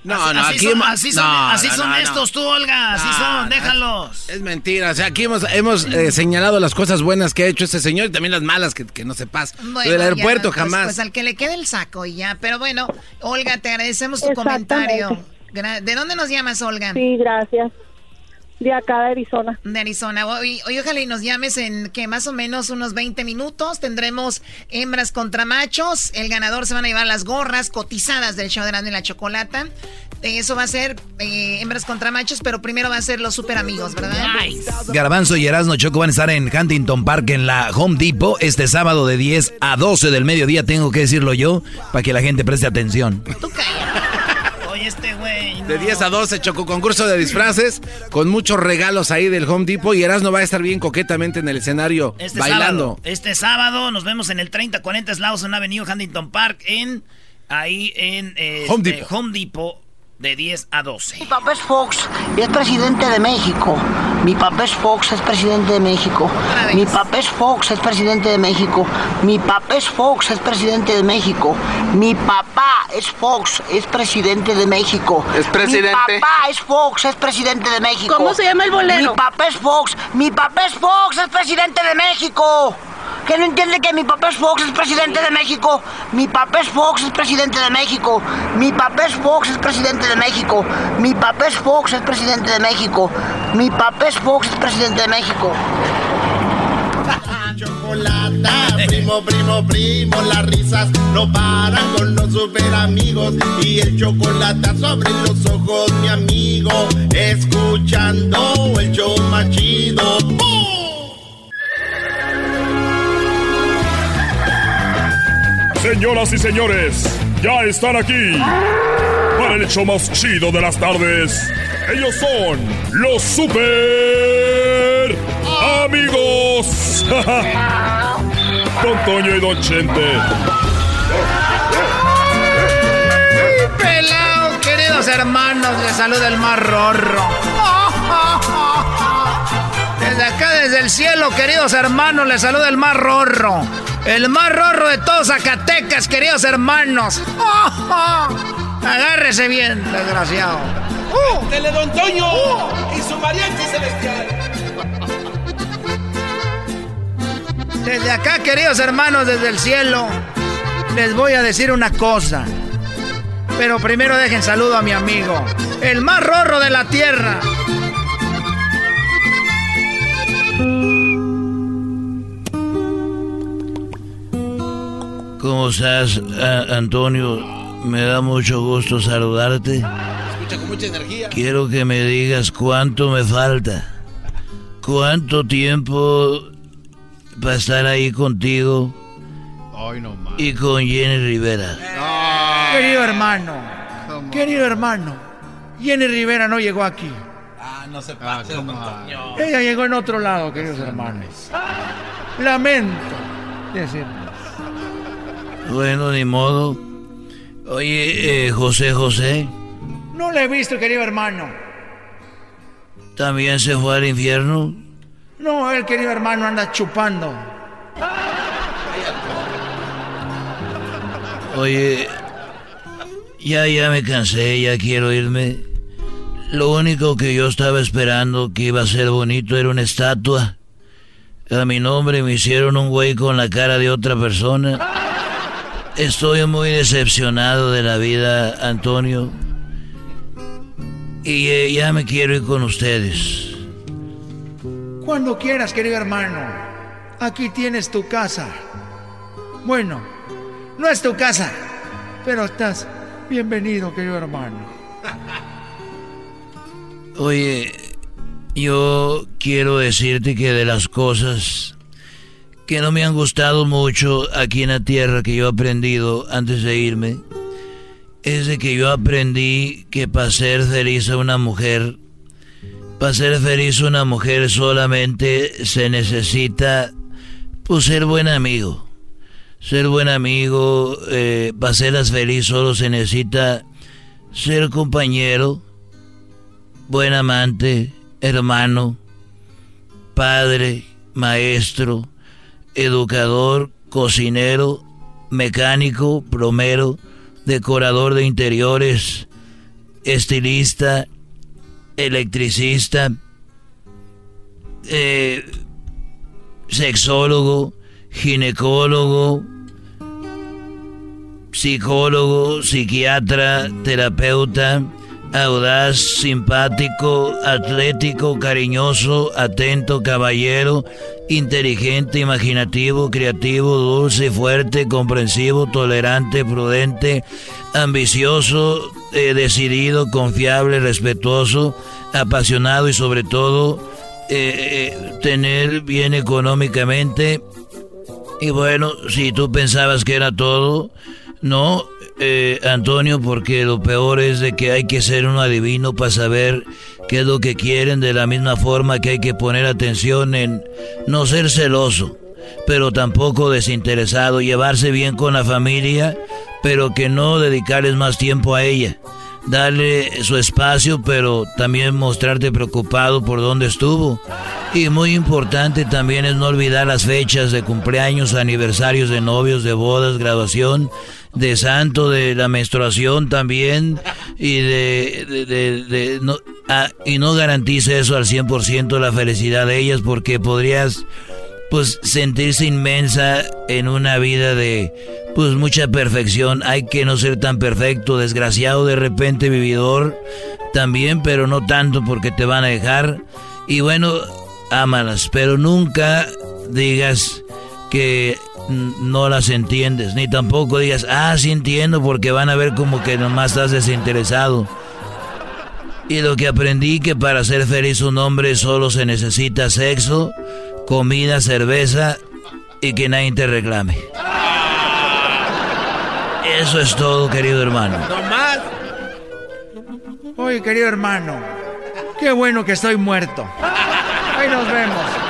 No, no, así aquí son, así son, así son estos tú, Olga, así son, déjalos. Es mentira, o sea, aquí hemos, hemos eh, señalado las cosas buenas que ha hecho este señor y también las malas que, que no se pasa. Bueno, del aeropuerto pues, jamás. Pues, al que le quede el saco y ya, pero bueno, Olga, te agradecemos tu comentario. ¿De dónde nos llamas, Olga? Sí, gracias. De acá de Arizona. De Arizona. Hoy, ojalá y nos llames en que más o menos unos 20 minutos. Tendremos hembras contra machos. El ganador se van a llevar las gorras cotizadas del show de la, la chocolata. Eso va a ser eh, hembras contra machos, pero primero va a ser los super amigos, ¿verdad? Nice. Garbanzo y Erasmo Choco van a estar en Huntington Park en la Home Depot este sábado de 10 a 12 del mediodía, tengo que decirlo yo, para que la gente preste atención. Tú Oye, este güey. De 10 a 12, Choco, concurso de disfraces con muchos regalos ahí del Home Depot y Erasmo va a estar bien coquetamente en el escenario este bailando. este sábado nos vemos en el 3040 Slauson Avenue, Huntington Park, en ahí en eh, Home este, Home Depot de 10 a 12. Mi papá es Fox y es presidente de México. Mi papá es Fox, es presidente de México. Mi papá es Fox, es presidente de México. Mi papá es Fox, es presidente de México. Mi papá es Fox, es presidente de México. Es presidente. Mi papá es Fox, es presidente de México. ¿Cómo se llama el bolero? Mi papá es Fox, mi papá es Fox, es presidente de México que no entiende que mi papá es Fox, es presidente de México. Mi papá es Fox, es presidente de México. Mi papá es Fox, es presidente de México. Mi papá es Fox, es presidente de México. Mi papá es Fox, es presidente de México. Chocolata, primo, primo, primo, las risas no paran con los super amigos y el chocolate sobre los ojos, mi amigo, escuchando el show machido. Señoras y señores, ya están aquí para el hecho más chido de las tardes. Ellos son los super amigos. Don Toño y Don Chente. Pelao, queridos hermanos, les saluda el mar rorro. Desde acá, desde el cielo, queridos hermanos, les saluda el mar rorro. El más rorro de todos Zacatecas, queridos hermanos. Agárrese bien, desgraciado. ¡Uh! ¡Dele Don Toño! ¡Y su mariachi celestial! Desde acá, queridos hermanos, desde el cielo, les voy a decir una cosa. Pero primero dejen saludo a mi amigo, el más rorro de la tierra. ¿Cómo estás, Antonio? Me da mucho gusto saludarte. Escucha con mucha energía. Quiero que me digas cuánto me falta. ¿Cuánto tiempo para estar ahí contigo? y con Jenny Rivera. Querido hermano, querido hermano, Jenny Rivera no llegó aquí. Ah, no se pasa. Ella llegó en otro lado, queridos hermanos. Lamento decirlo. Bueno, ni modo. Oye, eh, José José. No le he visto, querido hermano. ¿También se fue al infierno? No, el querido hermano anda chupando. Oye, ya, ya me cansé, ya quiero irme. Lo único que yo estaba esperando que iba a ser bonito era una estatua. A mi nombre me hicieron un güey con la cara de otra persona. Estoy muy decepcionado de la vida, Antonio. Y eh, ya me quiero ir con ustedes. Cuando quieras, querido hermano. Aquí tienes tu casa. Bueno, no es tu casa, pero estás bienvenido, querido hermano. Oye, yo quiero decirte que de las cosas que no me han gustado mucho aquí en la tierra que yo he aprendido antes de irme es de que yo aprendí que para ser feliz a una mujer, para ser feliz a una mujer solamente se necesita pues ser buen amigo. Ser buen amigo, eh, para serlas feliz solo se necesita ser compañero, buen amante, hermano, padre, maestro, educador, cocinero, mecánico, plomero, decorador de interiores, estilista, electricista, eh, sexólogo, ginecólogo, psicólogo, psiquiatra, terapeuta, audaz, simpático, atlético, cariñoso, atento, caballero, inteligente, imaginativo, creativo, dulce, fuerte, comprensivo, tolerante, prudente, ambicioso, eh, decidido, confiable, respetuoso, apasionado y sobre todo eh, eh, tener bien económicamente. Y bueno, si tú pensabas que era todo, no, eh, Antonio, porque lo peor es de que hay que ser un adivino para saber qué es lo que quieren, de la misma forma que hay que poner atención en no ser celoso, pero tampoco desinteresado, llevarse bien con la familia, pero que no dedicarles más tiempo a ella. Darle su espacio, pero también mostrarte preocupado por dónde estuvo. Y muy importante también es no olvidar las fechas de cumpleaños, aniversarios de novios, de bodas, graduación de santo, de la menstruación también, y de, no, ah, y no garantiza eso al 100% la felicidad de ellas, porque podrías pues sentirse inmensa en una vida de pues mucha perfección. Hay que no ser tan perfecto, desgraciado de repente, vividor también, pero no tanto porque te van a dejar. Y bueno, ámalas, pero nunca digas que no las entiendes, ni tampoco digas, ah, sí entiendo, porque van a ver como que nomás estás desinteresado. Y lo que aprendí que para ser feliz un hombre solo se necesita sexo, comida, cerveza y que nadie te reclame. Eso es todo, querido hermano. No más. Oye, querido hermano, qué bueno que estoy muerto. Ahí nos vemos.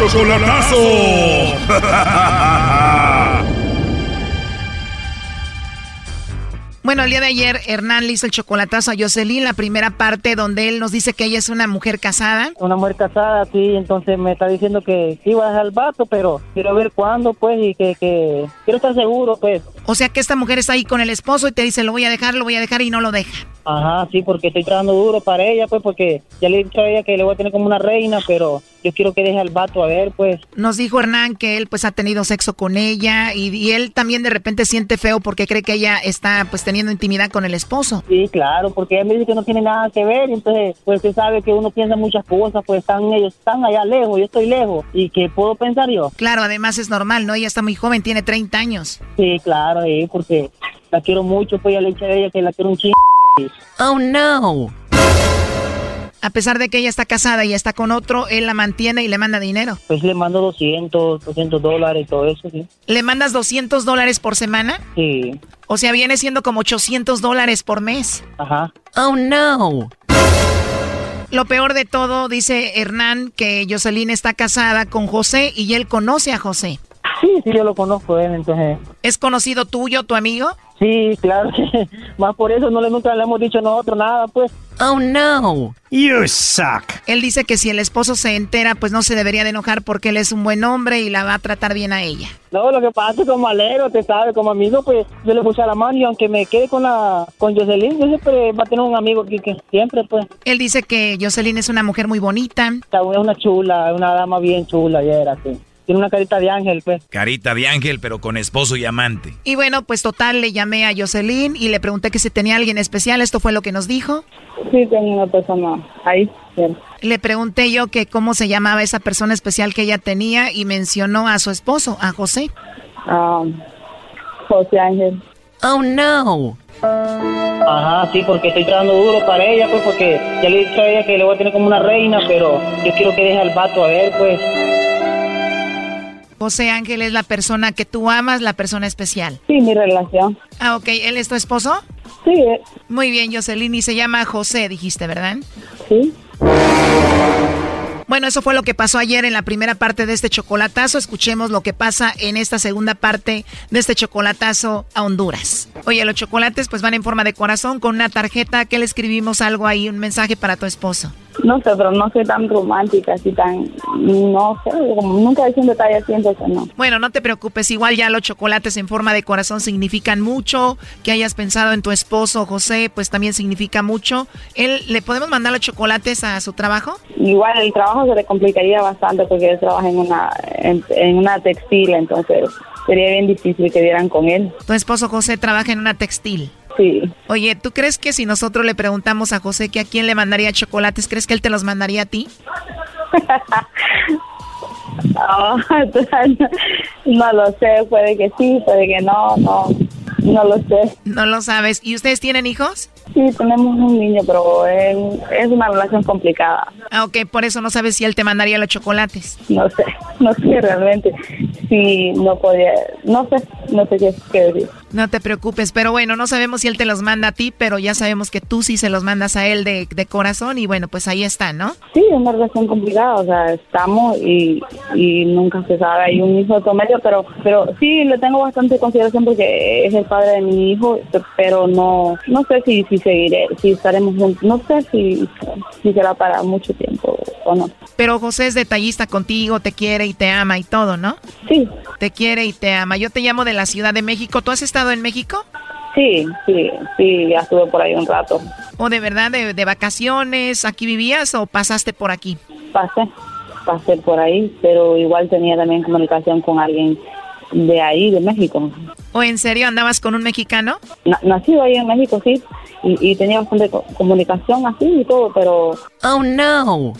chocolatazo. Bueno, el día de ayer Hernán le hizo el chocolatazo a Jocelyn, la primera parte donde él nos dice que ella es una mujer casada. Una mujer casada, sí, entonces me está diciendo que sí va a dejar el vato, pero quiero ver cuándo, pues, y que, que quiero estar seguro, pues. O sea que esta mujer está ahí con el esposo y te dice, lo voy a dejar, lo voy a dejar y no lo deja. Ajá, sí, porque estoy trabajando duro para ella, pues, porque ya le he dicho a ella que le voy a tener como una reina, pero yo quiero que deje al vato a ver, pues. Nos dijo Hernán que él, pues, ha tenido sexo con ella y, y él también de repente siente feo porque cree que ella está, pues, teniendo intimidad con el esposo. Sí, claro, porque ella me dice que no tiene nada que ver, entonces, pues, usted sabe que uno piensa muchas cosas, pues, están ellos, están allá lejos, yo estoy lejos, ¿y qué puedo pensar yo? Claro, además es normal, ¿no? Ella está muy joven, tiene 30 años. Sí, claro, sí, porque la quiero mucho, pues, ya le he a ella que la quiero un chingo. Oh, no. A pesar de que ella está casada y está con otro, él la mantiene y le manda dinero. Pues le mando 200, 200 dólares, todo eso, sí. ¿Le mandas 200 dólares por semana? Sí. O sea, viene siendo como 800 dólares por mes. Ajá. Oh, no. Lo peor de todo, dice Hernán, que Jocelyn está casada con José y él conoce a José. Sí, sí, yo lo conozco, él, entonces. ¿Es conocido tuyo, tu amigo? Sí, claro más por eso no le nunca le hemos dicho nosotros nada, pues. Oh no. You suck. Él dice que si el esposo se entera, pues no se debería de enojar porque él es un buen hombre y la va a tratar bien a ella. No, lo que pasa es que como alero, te sabe, como amigo, pues yo le puse a la mano y aunque me quede con la con Jocelyn, yo siempre va a tener un amigo que, que siempre, pues. Él dice que Jocelyn es una mujer muy bonita. Es una chula, una dama bien chula, ya era así. Tiene una carita de ángel, pues. Carita de ángel, pero con esposo y amante. Y bueno, pues total, le llamé a Jocelyn y le pregunté que si tenía alguien especial. Esto fue lo que nos dijo. Sí, tengo una persona ahí. Le pregunté yo que cómo se llamaba esa persona especial que ella tenía y mencionó a su esposo, a José. Ah, José Ángel. Oh, no. Ajá, sí, porque estoy trabajando duro para ella, pues, porque ya le he dicho a ella que le voy a tener como una reina, pero yo quiero que deje al vato a ver, pues. José Ángel es la persona que tú amas, la persona especial. Sí, mi relación. Ah, ok. ¿Él es tu esposo? Sí. Eh. Muy bien, Jocelyn. Y se llama José, dijiste, ¿verdad? Sí. Bueno, eso fue lo que pasó ayer en la primera parte de este chocolatazo. Escuchemos lo que pasa en esta segunda parte de este chocolatazo a Honduras. Oye, los chocolates pues van en forma de corazón con una tarjeta que le escribimos algo ahí, un mensaje para tu esposo. No sé, pero no soy tan romántica, así tan, no sé, como nunca he un detalle así, entonces no. Bueno, no te preocupes, igual ya los chocolates en forma de corazón significan mucho, que hayas pensado en tu esposo José, pues también significa mucho. ¿Él, ¿Le podemos mandar los chocolates a su trabajo? Igual el trabajo se le complicaría bastante porque él trabaja en una, en una textil, entonces sería bien difícil que dieran con él. Tu esposo José trabaja en una textil. Sí. Oye, ¿tú crees que si nosotros le preguntamos a José que a quién le mandaría chocolates, crees que él te los mandaría a ti? no lo sé, puede que sí, puede que no, no, no lo sé. No lo sabes. ¿Y ustedes tienen hijos? Sí, tenemos un niño, pero es, una relación complicada. Ah, ok, por eso no sabes si él te mandaría los chocolates. No sé, no sé realmente si no podía, no sé, no sé qué, qué decir. No te preocupes, pero bueno, no sabemos si él te los manda a ti, pero ya sabemos que tú sí se los mandas a él de, de corazón y bueno, pues ahí está, ¿no? Sí, es una relación complicada, o sea, estamos y, y nunca se sabe, hay un hijo de medio, pero, pero sí le tengo bastante consideración porque es el padre de mi hijo, pero no, no sé si, si seguiré, si estaremos juntos, no sé si, si será para mucho tiempo o no. Pero José es detallista contigo, te quiere y te ama y todo, ¿no? Sí. Te quiere y te ama. Yo te llamo de la Ciudad de México, ¿tú has estado en México? Sí, sí, sí, ya estuve por ahí un rato. ¿O de verdad de, vacaciones aquí vivías o pasaste por aquí? Pasé, pasé por ahí, pero igual tenía también comunicación con alguien de ahí, de México. ¿O en serio andabas con un mexicano? nacido ahí en México, sí, y, y tenía bastante comunicación así y todo, pero... Oh, no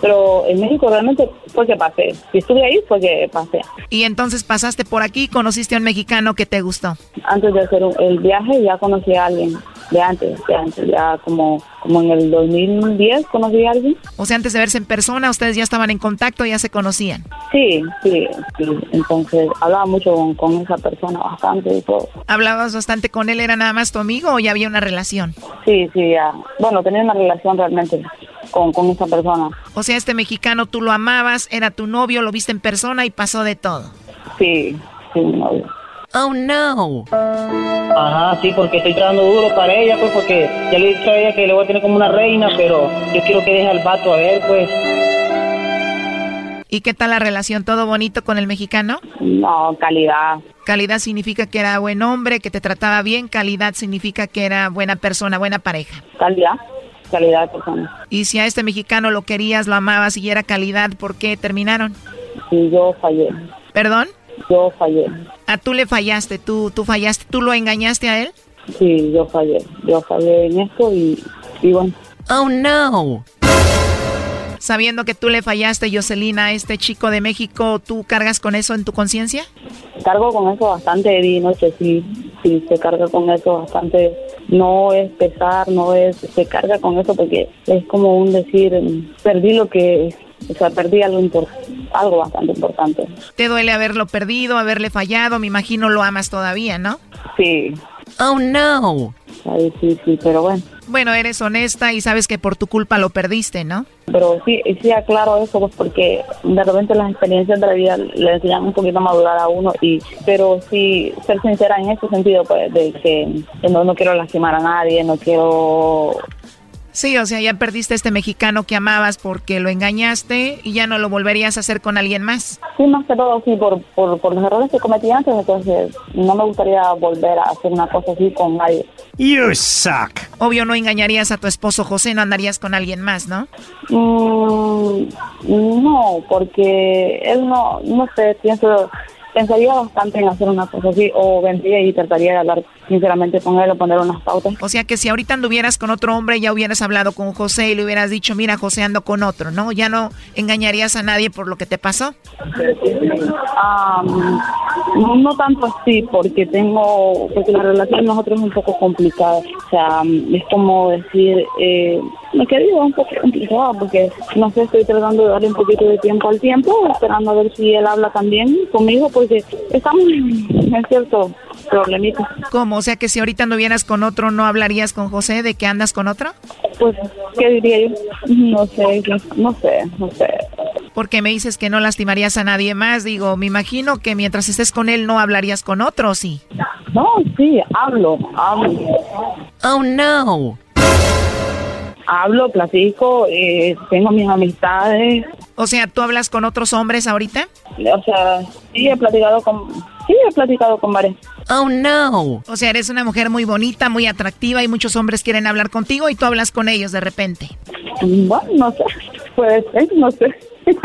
pero en México realmente fue que pasé. Si estuve ahí fue que pasé. Y entonces pasaste por aquí, conociste a un mexicano que te gustó. Antes de hacer el viaje ya conocí a alguien. De antes, de antes, ya como, como en el 2010 conocí a alguien. O sea, antes de verse en persona, ustedes ya estaban en contacto, ya se conocían. Sí, sí, sí. Entonces hablaba mucho con, con esa persona bastante y todo. ¿Hablabas bastante con él? ¿Era nada más tu amigo o ya había una relación? Sí, sí, ya. Bueno, tenía una relación realmente con, con esa persona. O sea, este mexicano tú lo amabas, era tu novio, lo viste en persona y pasó de todo. Sí, sí, mi novio. Oh no. Ajá, sí, porque estoy trabajando duro para ella, pues, porque ya le he dicho a ella que le voy a tener como una reina, pero yo quiero que deje al vato a ver, pues. ¿Y qué tal la relación? ¿Todo bonito con el mexicano? No, calidad. Calidad significa que era buen hombre, que te trataba bien. Calidad significa que era buena persona, buena pareja. Calidad calidad de persona. Y si a este mexicano lo querías, lo amabas y era calidad, ¿por qué terminaron? Sí, yo fallé. ¿Perdón? Yo fallé. ¿A tú le fallaste? ¿Tú, ¿Tú fallaste? ¿Tú lo engañaste a él? Sí, yo fallé. Yo fallé en esto y, y bueno. Oh, no. Sabiendo que tú le fallaste, Jocelyn, a este chico de México, ¿tú cargas con eso en tu conciencia? Cargo con eso bastante de noche, sí, sí, se carga con eso bastante. No es pesar, no es, se carga con eso porque es como un decir, perdí lo que, o sea, perdí algo, algo bastante importante. ¿Te duele haberlo perdido, haberle fallado? Me imagino lo amas todavía, ¿no? Sí. Oh, no. Ay, sí, sí, pero bueno. Bueno, eres honesta y sabes que por tu culpa lo perdiste, ¿no? Pero sí, sí aclaro eso pues, porque de repente las experiencias de la vida le enseñan un poquito a madurar a uno y pero sí ser sincera en ese sentido pues de que no, no quiero lastimar a nadie, no quiero Sí, o sea, ya perdiste a este mexicano que amabas porque lo engañaste y ya no lo volverías a hacer con alguien más. Sí, más que todo, sí, por, por, por los errores que cometí antes, entonces no me gustaría volver a hacer una cosa así con nadie. You suck. Obvio, no engañarías a tu esposo José, no andarías con alguien más, ¿no? Mm, no, porque él no, no sé, pienso pensaría bastante en hacer una cosa así o vendría y trataría de hablar sinceramente con él o poner unas pautas. O sea que si ahorita anduvieras con otro hombre ya hubieras hablado con José y le hubieras dicho, mira José ando con otro, ¿no? Ya no engañarías a nadie por lo que te pasó. no tanto así porque tengo, porque la relación nosotros es un poco complicada. O sea, es como decir, eh, me querido un poco complicado porque no sé, estoy tratando de darle un poquito de tiempo al tiempo, esperando a ver si él habla también conmigo, porque estamos en cierto problemita. ¿Cómo? O sea que si ahorita no vienes con otro, ¿no hablarías con José de que andas con otro? pues, ¿qué diría yo? No sé, no sé, no sé. Porque me dices que no lastimarías a nadie más, digo, me imagino que mientras estés con él no hablarías con otro, ¿sí? No, sí, hablo, hablo. Oh, no hablo, platico, eh, tengo mis amistades. O sea, ¿tú hablas con otros hombres ahorita? O sea, sí he platicado con, sí he platicado con varios. Oh no. O sea, eres una mujer muy bonita, muy atractiva y muchos hombres quieren hablar contigo y tú hablas con ellos de repente. Bueno, no sé, puede ser, no sé.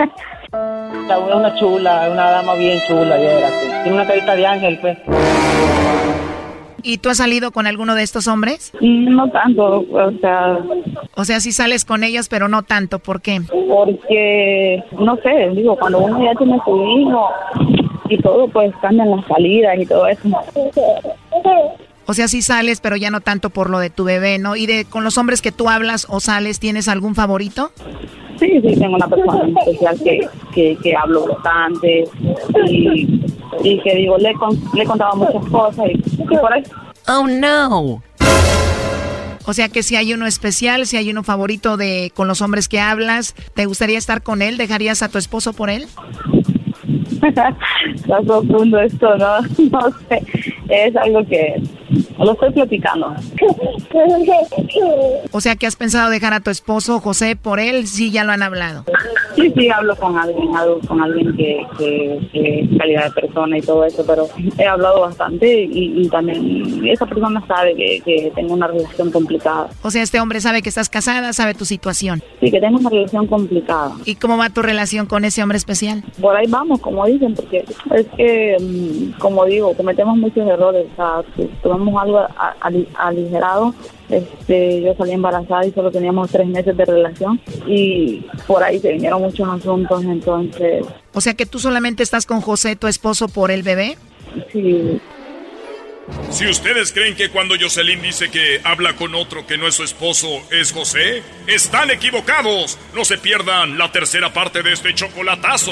La una, una chula, una dama bien chula, ya Tiene una carita de ángel, pues. ¿Y tú has salido con alguno de estos hombres? No tanto, o sea... O sea, sí sales con ellos, pero no tanto, ¿por qué? Porque, no sé, digo, cuando uno ya tiene su hijo y todo, pues cambian las salidas y todo eso. O sea, sí sales, pero ya no tanto por lo de tu bebé, ¿no? ¿Y de con los hombres que tú hablas o sales, tienes algún favorito? Sí, sí, tengo una persona especial que, que, hablo bastante y, y que digo, le, le contaba muchas cosas y, por ahí. Oh, no. O sea que si hay uno especial, si hay uno favorito de con los hombres que hablas, ¿te gustaría estar con él? ¿Dejarías a tu esposo por él? Está profundo esto, ¿no? No sé. Es algo que lo estoy platicando. O sea, que has pensado dejar a tu esposo José por él, sí, ya lo han hablado. Sí, sí, hablo con alguien, hablo con alguien que, que, es calidad de persona y todo eso, pero he hablado bastante y, también esa persona sabe que, que, tengo una relación complicada. O sea, este hombre sabe que estás casada, sabe tu situación. Sí, que tengo una relación complicada. ¿Y cómo va tu relación con ese hombre especial? Por ahí vamos, como dicen, porque es que, mm, como digo, cometemos muchos errores, o sea, tomamos algo aligerado. Este, yo salí embarazada y solo teníamos tres meses de relación y por ahí se vinieron muchos asuntos, entonces... O sea que tú solamente estás con José, tu esposo, por el bebé. Sí. Si ustedes creen que cuando Jocelyn dice que habla con otro que no es su esposo es José, están equivocados. No se pierdan la tercera parte de este chocolatazo.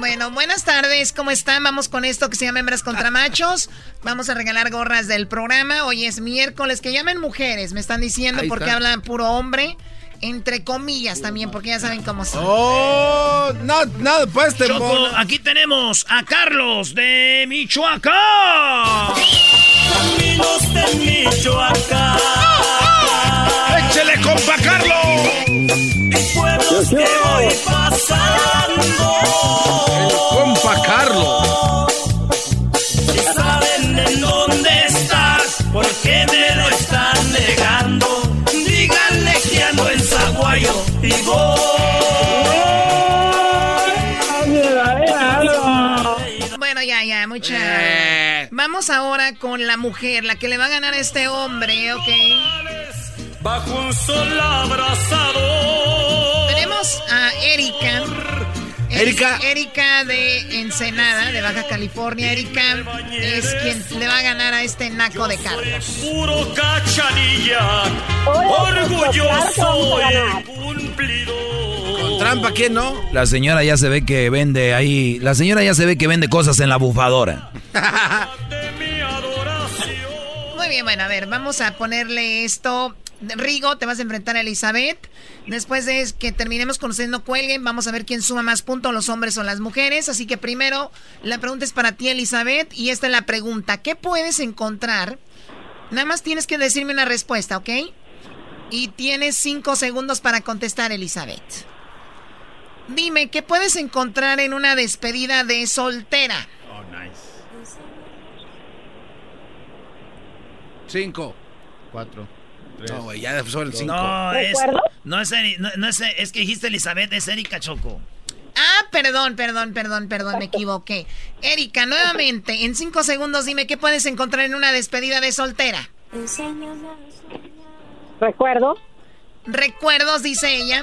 Bueno, buenas tardes, ¿cómo están? Vamos con esto que se llama Hembras contra Machos. Vamos a regalar gorras del programa. Hoy es miércoles, que llamen mujeres, me están diciendo, porque hablan puro hombre. Entre comillas también, porque ya saben cómo son. Oh, no, no, pues te Choco, aquí tenemos a Carlos de Michoacán. Caminos de Michoacán. ¡Échele, compa Carlos! Pueblos que voy pasando. compa Carlos. Si saben en dónde estás, ¿por qué me lo están negando? Díganle que ando en Zaguayo y Bueno, ya, ya, mucha. Eh. Vamos ahora con la mujer, la que le va a ganar a este hombre, ¿ok? Bajo un sol abrazado. Tenemos a Erika. Erika. Erika de Ensenada, de Baja California. Erika es quien le va a ganar a este naco de Carlos. Puro cachanilla. Orgulloso y cumplido. Con trampa, ¿quién no? La señora ya se ve que vende ahí. La señora ya se ve que vende cosas en la bufadora. Muy bien, bueno, a ver, vamos a ponerle esto. Rigo, te vas a enfrentar a Elizabeth. Después de que terminemos conociendo Cuelguen, vamos a ver quién suma más puntos, los hombres o las mujeres. Así que primero, la pregunta es para ti, Elizabeth. Y esta es la pregunta. ¿Qué puedes encontrar? Nada más tienes que decirme una respuesta, ¿ok? Y tienes cinco segundos para contestar, Elizabeth. Dime, ¿qué puedes encontrar en una despedida de soltera? Oh, nice. Cinco. Cuatro. No, güey, ya son el 5. No, es, no, es, no, es, es que dijiste Elizabeth, es Erika Choco. Ah, perdón, perdón, perdón, perdón, me equivoqué. Erika, nuevamente, en cinco segundos dime qué puedes encontrar en una despedida de soltera. Recuerdos. Recuerdos, dice ella.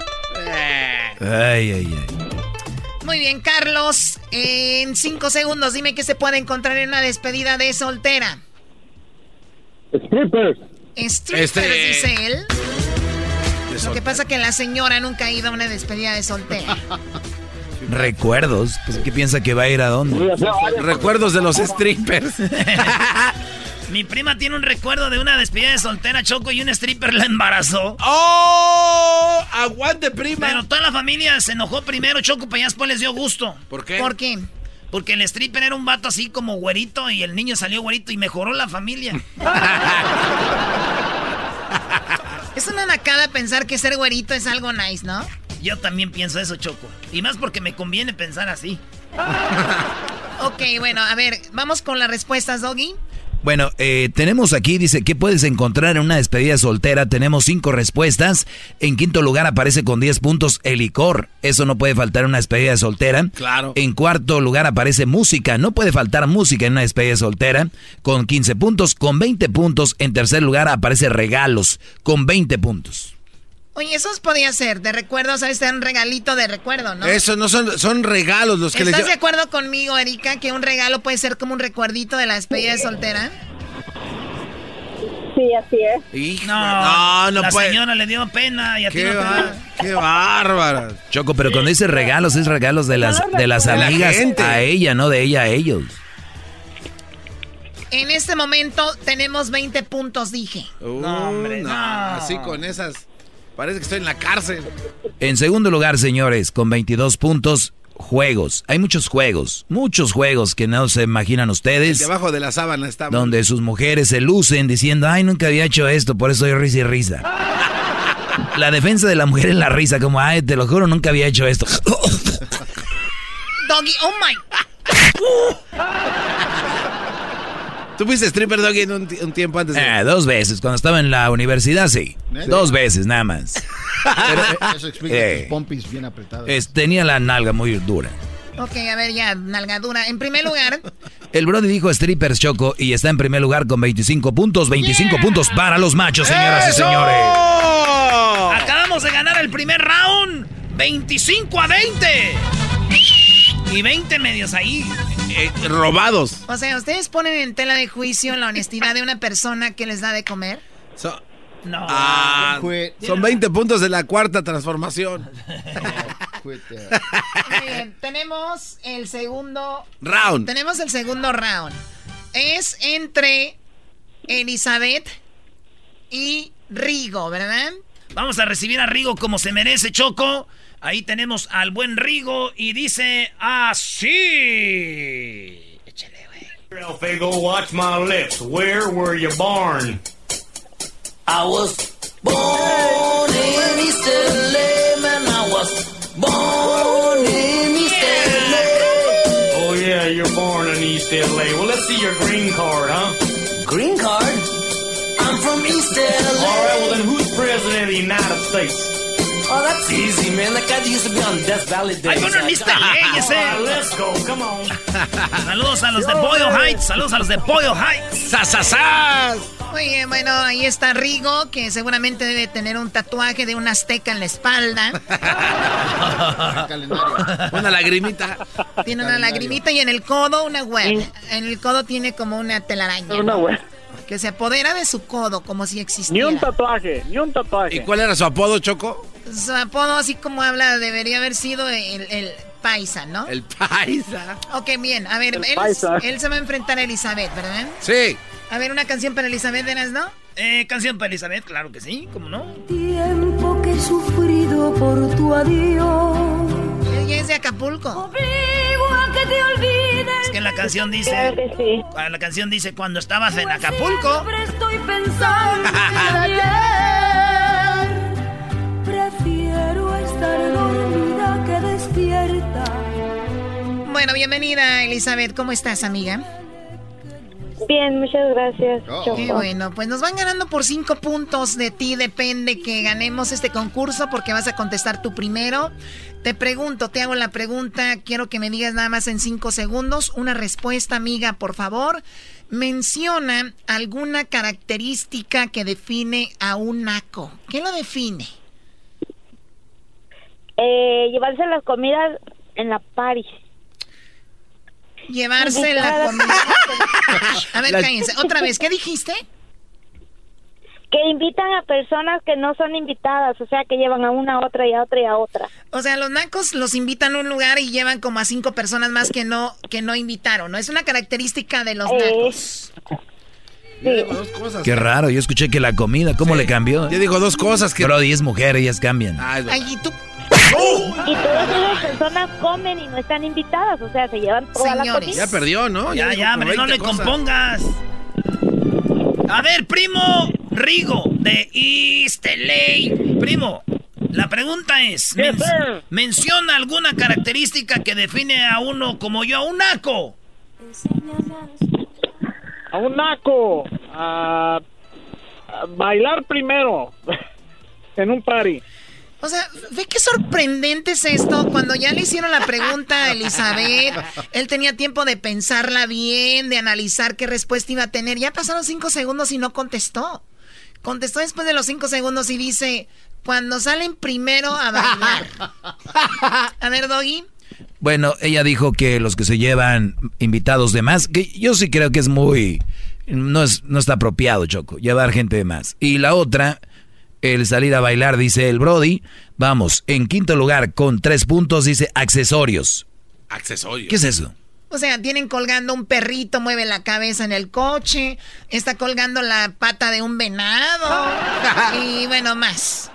Ay, ay, ay. Muy bien, Carlos. En cinco segundos, dime qué se puede encontrar en una despedida de soltera. Strippers. Strippers, este... dice él. Lo que pasa es que la señora nunca ha ido a una despedida de soltera. Recuerdos. Pues, ¿qué piensa que va a ir a dónde? Recuerdos de los strippers. Mi prima tiene un recuerdo de una despedida de soltera, Choco, y un stripper la embarazó. ¡Oh! ¡Aguante, prima! Pero toda la familia se enojó primero, Choco, pero ya después les dio gusto. ¿Por qué? ¿Por qué? Porque el stripper era un vato así como güerito y el niño salió güerito y mejoró la familia. es una nacada pensar que ser güerito es algo nice, ¿no? Yo también pienso eso, Choco. Y más porque me conviene pensar así. ok, bueno, a ver, vamos con las respuestas, Doggy. Bueno, eh, tenemos aquí, dice, ¿qué puedes encontrar en una despedida soltera? Tenemos cinco respuestas. En quinto lugar aparece con 10 puntos el licor. Eso no puede faltar en una despedida soltera. Claro. En cuarto lugar aparece música. No puede faltar música en una despedida soltera. Con 15 puntos. Con 20 puntos. En tercer lugar aparece regalos. Con 20 puntos. Oye, esos podía ser de recuerdo, ¿sabes? un regalito de recuerdo, ¿no? Eso no son, son regalos los que ¿Estás de acuerdo conmigo, Erika, que un regalo puede ser como un recuerdito de la despedida de soltera? Sí, así es. no, no, la señora le dio pena y a ti no Qué bárbara. Choco, pero cuando dice regalos, es regalos de las, de las amigas a ella, no de ella a ellos. En este momento tenemos 20 puntos, dije. no, hombre, no. Así con esas... Parece que estoy en la cárcel. En segundo lugar, señores, con 22 puntos, juegos. Hay muchos juegos, muchos juegos que no se imaginan ustedes. Debajo de la sábana está. Donde sus mujeres se lucen diciendo, ay, nunca había hecho esto, por eso soy risa y risa. la defensa de la mujer en la risa, como, ay, te lo juro, nunca había hecho esto. Doggy, oh my. ¿Tú fuiste stripper doggy en un, tiempo antes? Eh, dos veces. Cuando estaba en la universidad, sí. Dos veces, nada más. Eso explica eh, tus pompis bien apretadas. tenía la nalga muy dura. Ok, a ver, ya, nalga dura. En primer lugar... El Brody dijo strippers Choco y está en primer lugar con 25 puntos. 25 puntos para los machos, señoras y señores. Acabamos de ganar el primer round. 25 a 20. Y 20 medios ahí. Eh, robados. O sea, ¿ustedes ponen en tela de juicio la honestidad de una persona que les da de comer? no. Ah, son 20 puntos de la cuarta transformación. Muy bien, tenemos el segundo round. Tenemos el segundo round. Es entre Elizabeth y Rigo, ¿verdad? Vamos a recibir a Rigo como se merece, Choco. Ahí tenemos al buen Rigo y dice así. Échale, güey. Figo, watch my lips. Where were you born? I was born in East LA, man. I was born in East LA. Oh, yeah, you're born in East LA. Well, let's see your green card, huh? Green card? I'm from East LA. All right, well, then who's president of the United States? Oh, that's easy, man. That guy used to be on Death Valley Days. Ay, bueno, Mr. Ley, ese. let's go, come on. Saludos a los de Boyle Heights. Saludos a los de Boyle Heights. ¡Sasasas! Oye, bueno, ahí está Rigo, que seguramente debe tener un tatuaje de una azteca en la espalda. una lagrimita. Tiene una lagrimita y en el codo una web. En el codo tiene como una telaraña. Una web que se apodera de su codo como si existiera. Ni un tatuaje, ni un tatuaje. ¿Y cuál era su apodo, Choco? Su apodo, así como habla, debería haber sido el, paisa, ¿no? El paisa. Ok, bien. A ver, él, él, se va a enfrentar a Elizabeth, ¿verdad? Sí. A ver, una canción para Elizabeth, ¿verdad, no? Eh, canción para Elizabeth, claro que sí, ¿cómo no? Tiempo que he sufrido por tu adiós. Ella es de Acapulco que te olvides. Es que la canción dice. sí. La canción dice cuando estabas en Acapulco. estoy pensando Bueno, bienvenida Elizabeth. ¿Cómo estás, amiga? Bien, muchas gracias. Oh. Qué bueno, pues nos van ganando por cinco puntos. De ti depende que ganemos este concurso porque vas a contestar tú primero. Te pregunto, te hago la pregunta, quiero que me digas nada más en cinco segundos una respuesta, amiga, por favor. Menciona alguna característica que define a un naco. ¿Qué lo define? Eh, llevarse las comidas en la party. Llevarse la comida. A ver, cállense. Otra vez, ¿qué dijiste? Que invitan a personas que no son invitadas, o sea, que llevan a una, a otra y a otra y a otra. O sea, los nacos los invitan a un lugar y llevan como a cinco personas más que no que no invitaron, ¿no? Es una característica de los nacos. Qué raro, yo escuché que la comida, ¿cómo le cambió? Yo digo dos cosas que... Brody es mujer, ellas cambian. Ay, y tú... Y todas esas personas comen y no están invitadas, o sea, se llevan toda la comida. Ya perdió, ¿no? Ya, ya, no le compongas. A ver, primo Rigo de East LA. Primo, la pregunta es, menciona alguna característica que define a uno como yo, a un naco. A un naco. A, bailar primero en un party. O sea, ve qué sorprendente es esto. Cuando ya le hicieron la pregunta a Elizabeth, él tenía tiempo de pensarla bien, de analizar qué respuesta iba a tener. Ya pasaron cinco segundos y no contestó. Contestó después de los cinco segundos y dice, cuando salen primero a bailar. A ver, Doggy. Bueno, ella dijo que los que se llevan invitados de más, que yo sí creo que es muy... No, es, no está apropiado, Choco, llevar gente de más. Y la otra el salir a bailar, dice el Brody. Vamos, en quinto lugar, con tres puntos, dice accesorios. Accesorios. ¿Qué es eso? O sea, tienen colgando un perrito, mueve la cabeza en el coche, está colgando la pata de un venado y bueno, más.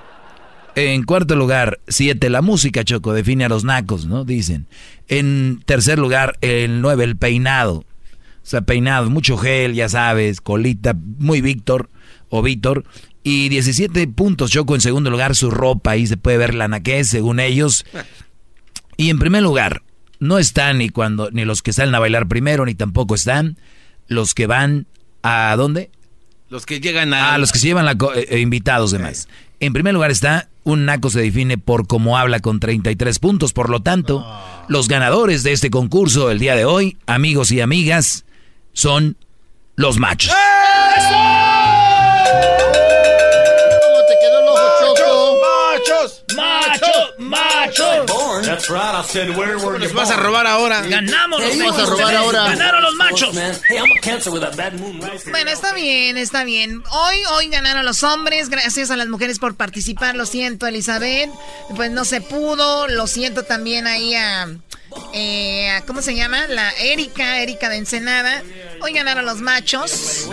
En cuarto lugar, siete, la música, Choco, define a los nacos, ¿no? Dicen. En tercer lugar, el nueve, el peinado. O sea, peinado, mucho gel, ya sabes, colita, muy Víctor o Víctor. Y 17 puntos Choco en segundo lugar su ropa, ahí se puede ver la naquez según ellos. Y en primer lugar, no están ni cuando ni los que salen a bailar primero ni tampoco están los que van a ¿dónde? Los que llegan a Ah, los que se llevan la eh, eh, invitados demás. En primer lugar está un naco se define por cómo habla con 33 puntos, por lo tanto, los ganadores de este concurso el día de hoy, amigos y amigas, son los machos. That's right, I said, where were les vas a robar ahora? Ganamos los vas a robar ahora? Ganaron los machos. Bueno, está bien, está bien. Hoy, hoy ganaron los hombres. Gracias a las mujeres por participar. Lo siento, Elizabeth. Pues no se pudo. Lo siento también ahí a eh, ¿cómo se llama? La Erika, Erika de Ensenada. Hoy ganaron los machos.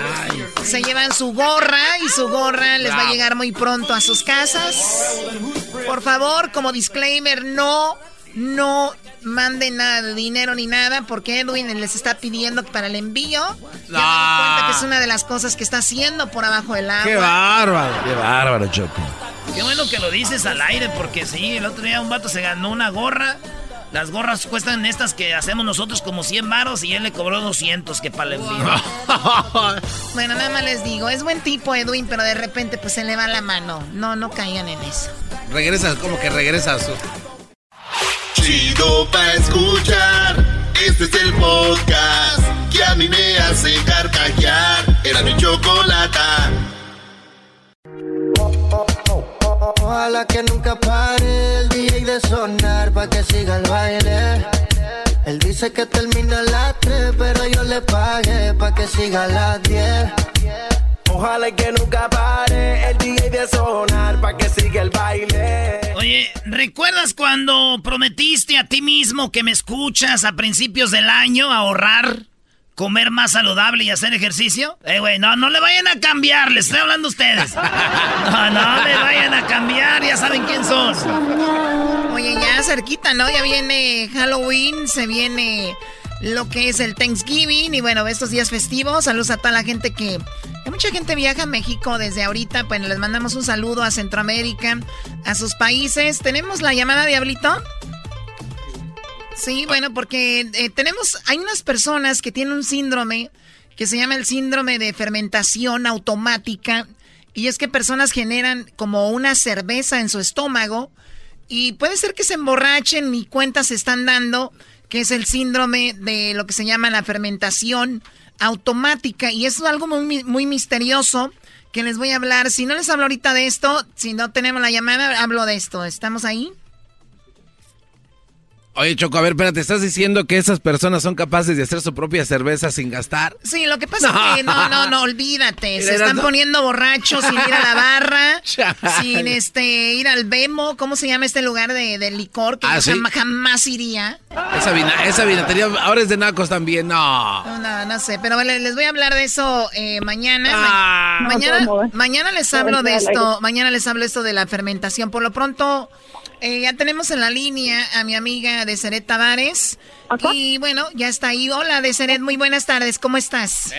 Se llevan su gorra y su gorra les va a llegar muy pronto a sus casas. Por favor, como disclaimer, no, no manden nada de dinero ni nada porque Edwin les está pidiendo para el envío. Ya me cuenta que es una de las cosas que está haciendo por abajo del agua. ¡Qué bárbaro! ¡Qué bárbaro, Choco! Qué bueno que lo dices al aire porque sí, el otro día un vato se ganó una gorra las gorras cuestan estas que hacemos nosotros como 100 varos y él le cobró 200 que para el envío. bueno, nada más les digo, es buen tipo Edwin, pero de repente pues se le va la mano. No, no caigan en eso. Regresas, como que regresas. Chido pa' escuchar. Este es el podcast que a mí me hace carcajear. Era mi chocolata. Ojalá que nunca pare el DJ de sonar pa' que siga el baile. Él dice que termina a las 3, pero yo le pagué pa' que siga a las 10. Ojalá que nunca pare el DJ de sonar pa' que siga el baile. Oye, ¿recuerdas cuando prometiste a ti mismo que me escuchas a principios del año ahorrar? comer más saludable y hacer ejercicio? Eh, güey, no, no le vayan a cambiar, les estoy hablando a ustedes. No, no le vayan a cambiar, ya saben quién son. Oye, ya cerquita, ¿no? Ya viene Halloween, se viene lo que es el Thanksgiving y bueno, estos días festivos. Saludos a toda la gente que... Hay mucha gente viaja a México desde ahorita, pues les mandamos un saludo a Centroamérica, a sus países. ¿Tenemos la llamada, Diablito? Sí, bueno, porque eh, tenemos, hay unas personas que tienen un síndrome que se llama el síndrome de fermentación automática. Y es que personas generan como una cerveza en su estómago y puede ser que se emborrachen y cuentas se están dando, que es el síndrome de lo que se llama la fermentación automática. Y es algo muy, muy misterioso que les voy a hablar. Si no les hablo ahorita de esto, si no tenemos la llamada, hablo de esto. ¿Estamos ahí? Oye, Choco, a ver, espérate, ¿estás diciendo que esas personas son capaces de hacer su propia cerveza sin gastar? Sí, lo que pasa es que no, no, no, olvídate. Se están poniendo borrachos sin ir a la barra, sin este ir al Bemo, ¿cómo se llama este lugar de, licor que ah, jamás, iría? Esa, esa vinatería ahora es de nacos también, no. No, no, sé, pero les voy a hablar de eso eh, mañana. Ah. mañana, mañana les hablo de esto, mañana les hablo esto de la fermentación. Por lo pronto eh, ya tenemos en la línea a mi amiga Deseret Tavares. Y bueno, ya está ahí. Hola Deseret, muy buenas tardes, ¿cómo estás?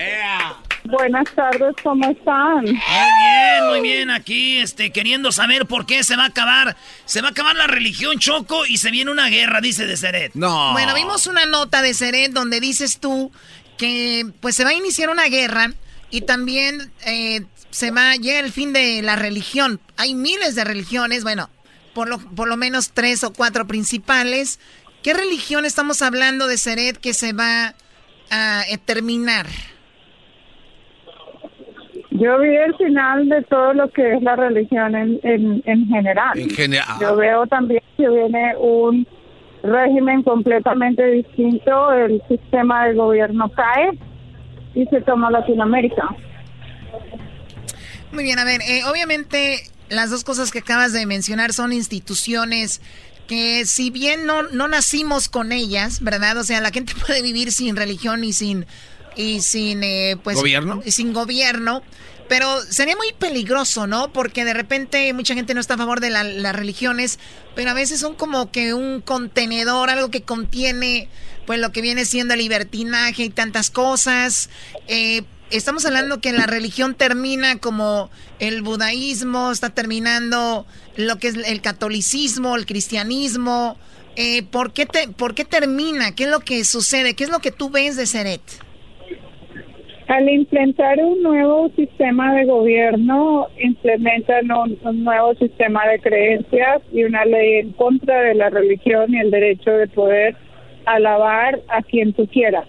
Buenas tardes, ¿cómo están? Muy bien, muy bien. Aquí, este, queriendo saber por qué se va a acabar, se va a acabar la religión Choco y se viene una guerra, dice Deseret. No. Bueno, vimos una nota de Seret donde dices tú que, pues, se va a iniciar una guerra y también eh, se va llega el fin de la religión. Hay miles de religiones, bueno, por lo, por lo menos tres o cuatro principales. ¿Qué religión estamos hablando de Seret que se va a eh, terminar? Yo vi el final de todo lo que es la religión en, en, general. En general. Yo veo también que viene un régimen completamente distinto, el sistema de gobierno cae y se toma Latinoamérica. Muy bien, a ver, eh, obviamente las dos cosas que acabas de mencionar son instituciones que si bien no, no nacimos con ellas, ¿verdad? O sea, la gente puede vivir sin religión y sin y sin eh, pues gobierno sin gobierno pero sería muy peligroso no porque de repente mucha gente no está a favor de las religiones pero a veces son como que un contenedor algo que contiene pues lo que viene siendo el libertinaje y tantas cosas eh, estamos hablando que la religión termina como el budaísmo, está terminando lo que es el catolicismo, el cristianismo. Eh, ¿por, qué te, ¿Por qué termina? ¿Qué es lo que sucede? ¿Qué es lo que tú ves de Seret? Al implementar un nuevo sistema de gobierno, implementan un, un, nuevo sistema de creencias y una ley en contra de la religión y el derecho de poder alabar a quien tú quieras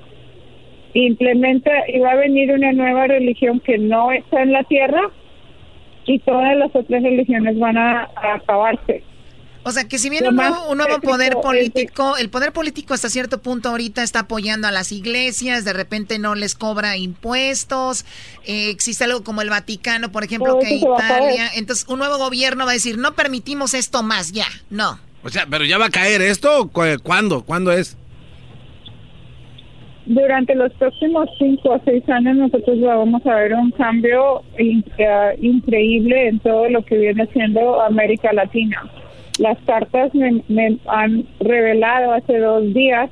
implementa y va a venir una nueva religión que no está en la tierra y todas las otras religiones van a, acabarse. O sea, que si viene un nuevo, poder político, el poder político hasta cierto punto ahorita está apoyando a las iglesias, de repente no les cobra impuestos, eh, existe algo como el Vaticano, por ejemplo, que Italia, entonces un nuevo gobierno va a decir, no permitimos esto más, ya, no. O sea, pero ya va a caer esto, ¿cuándo? ¿Cuándo es? Durante los próximos cinco o seis años nosotros vamos a ver un cambio eh, increíble en todo lo que viene siendo América Latina. Las cartas me, han revelado hace dos días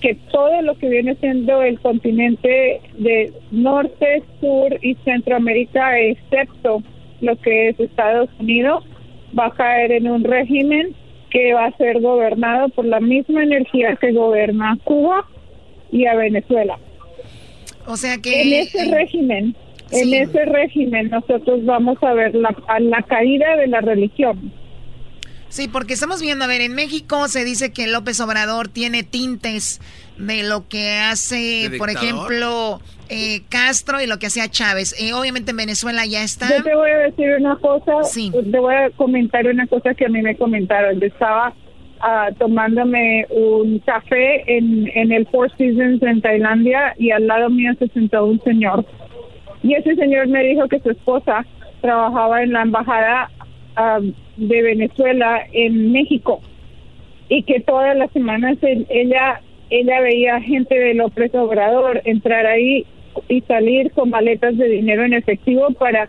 que todo lo que viene siendo el continente de norte, sur y centroamérica, excepto lo que es Estados Unidos, va a caer en un régimen que va a ser gobernado por la misma energía que gobierna Cuba y a Venezuela. O sea que... En ese régimen, en ese régimen nosotros vamos a ver la, la caída de la religión. Sí, porque estamos viendo, a ver, en México se dice que López Obrador tiene tintes de lo que hace, por ejemplo, eh, Castro y lo que hacía Chávez. Eh, obviamente en Venezuela ya está. Yo te voy a decir una cosa, sí. te voy a comentar una cosa que a mí me comentaron. Yo estaba tomándome un café en, en el Four Seasons en Tailandia y al lado mío se sentó un señor. Y ese señor me dijo que su esposa trabajaba en la embajada de Venezuela en México y que todas las semanas ella ella veía gente de López Obrador entrar ahí y salir con maletas de dinero en efectivo para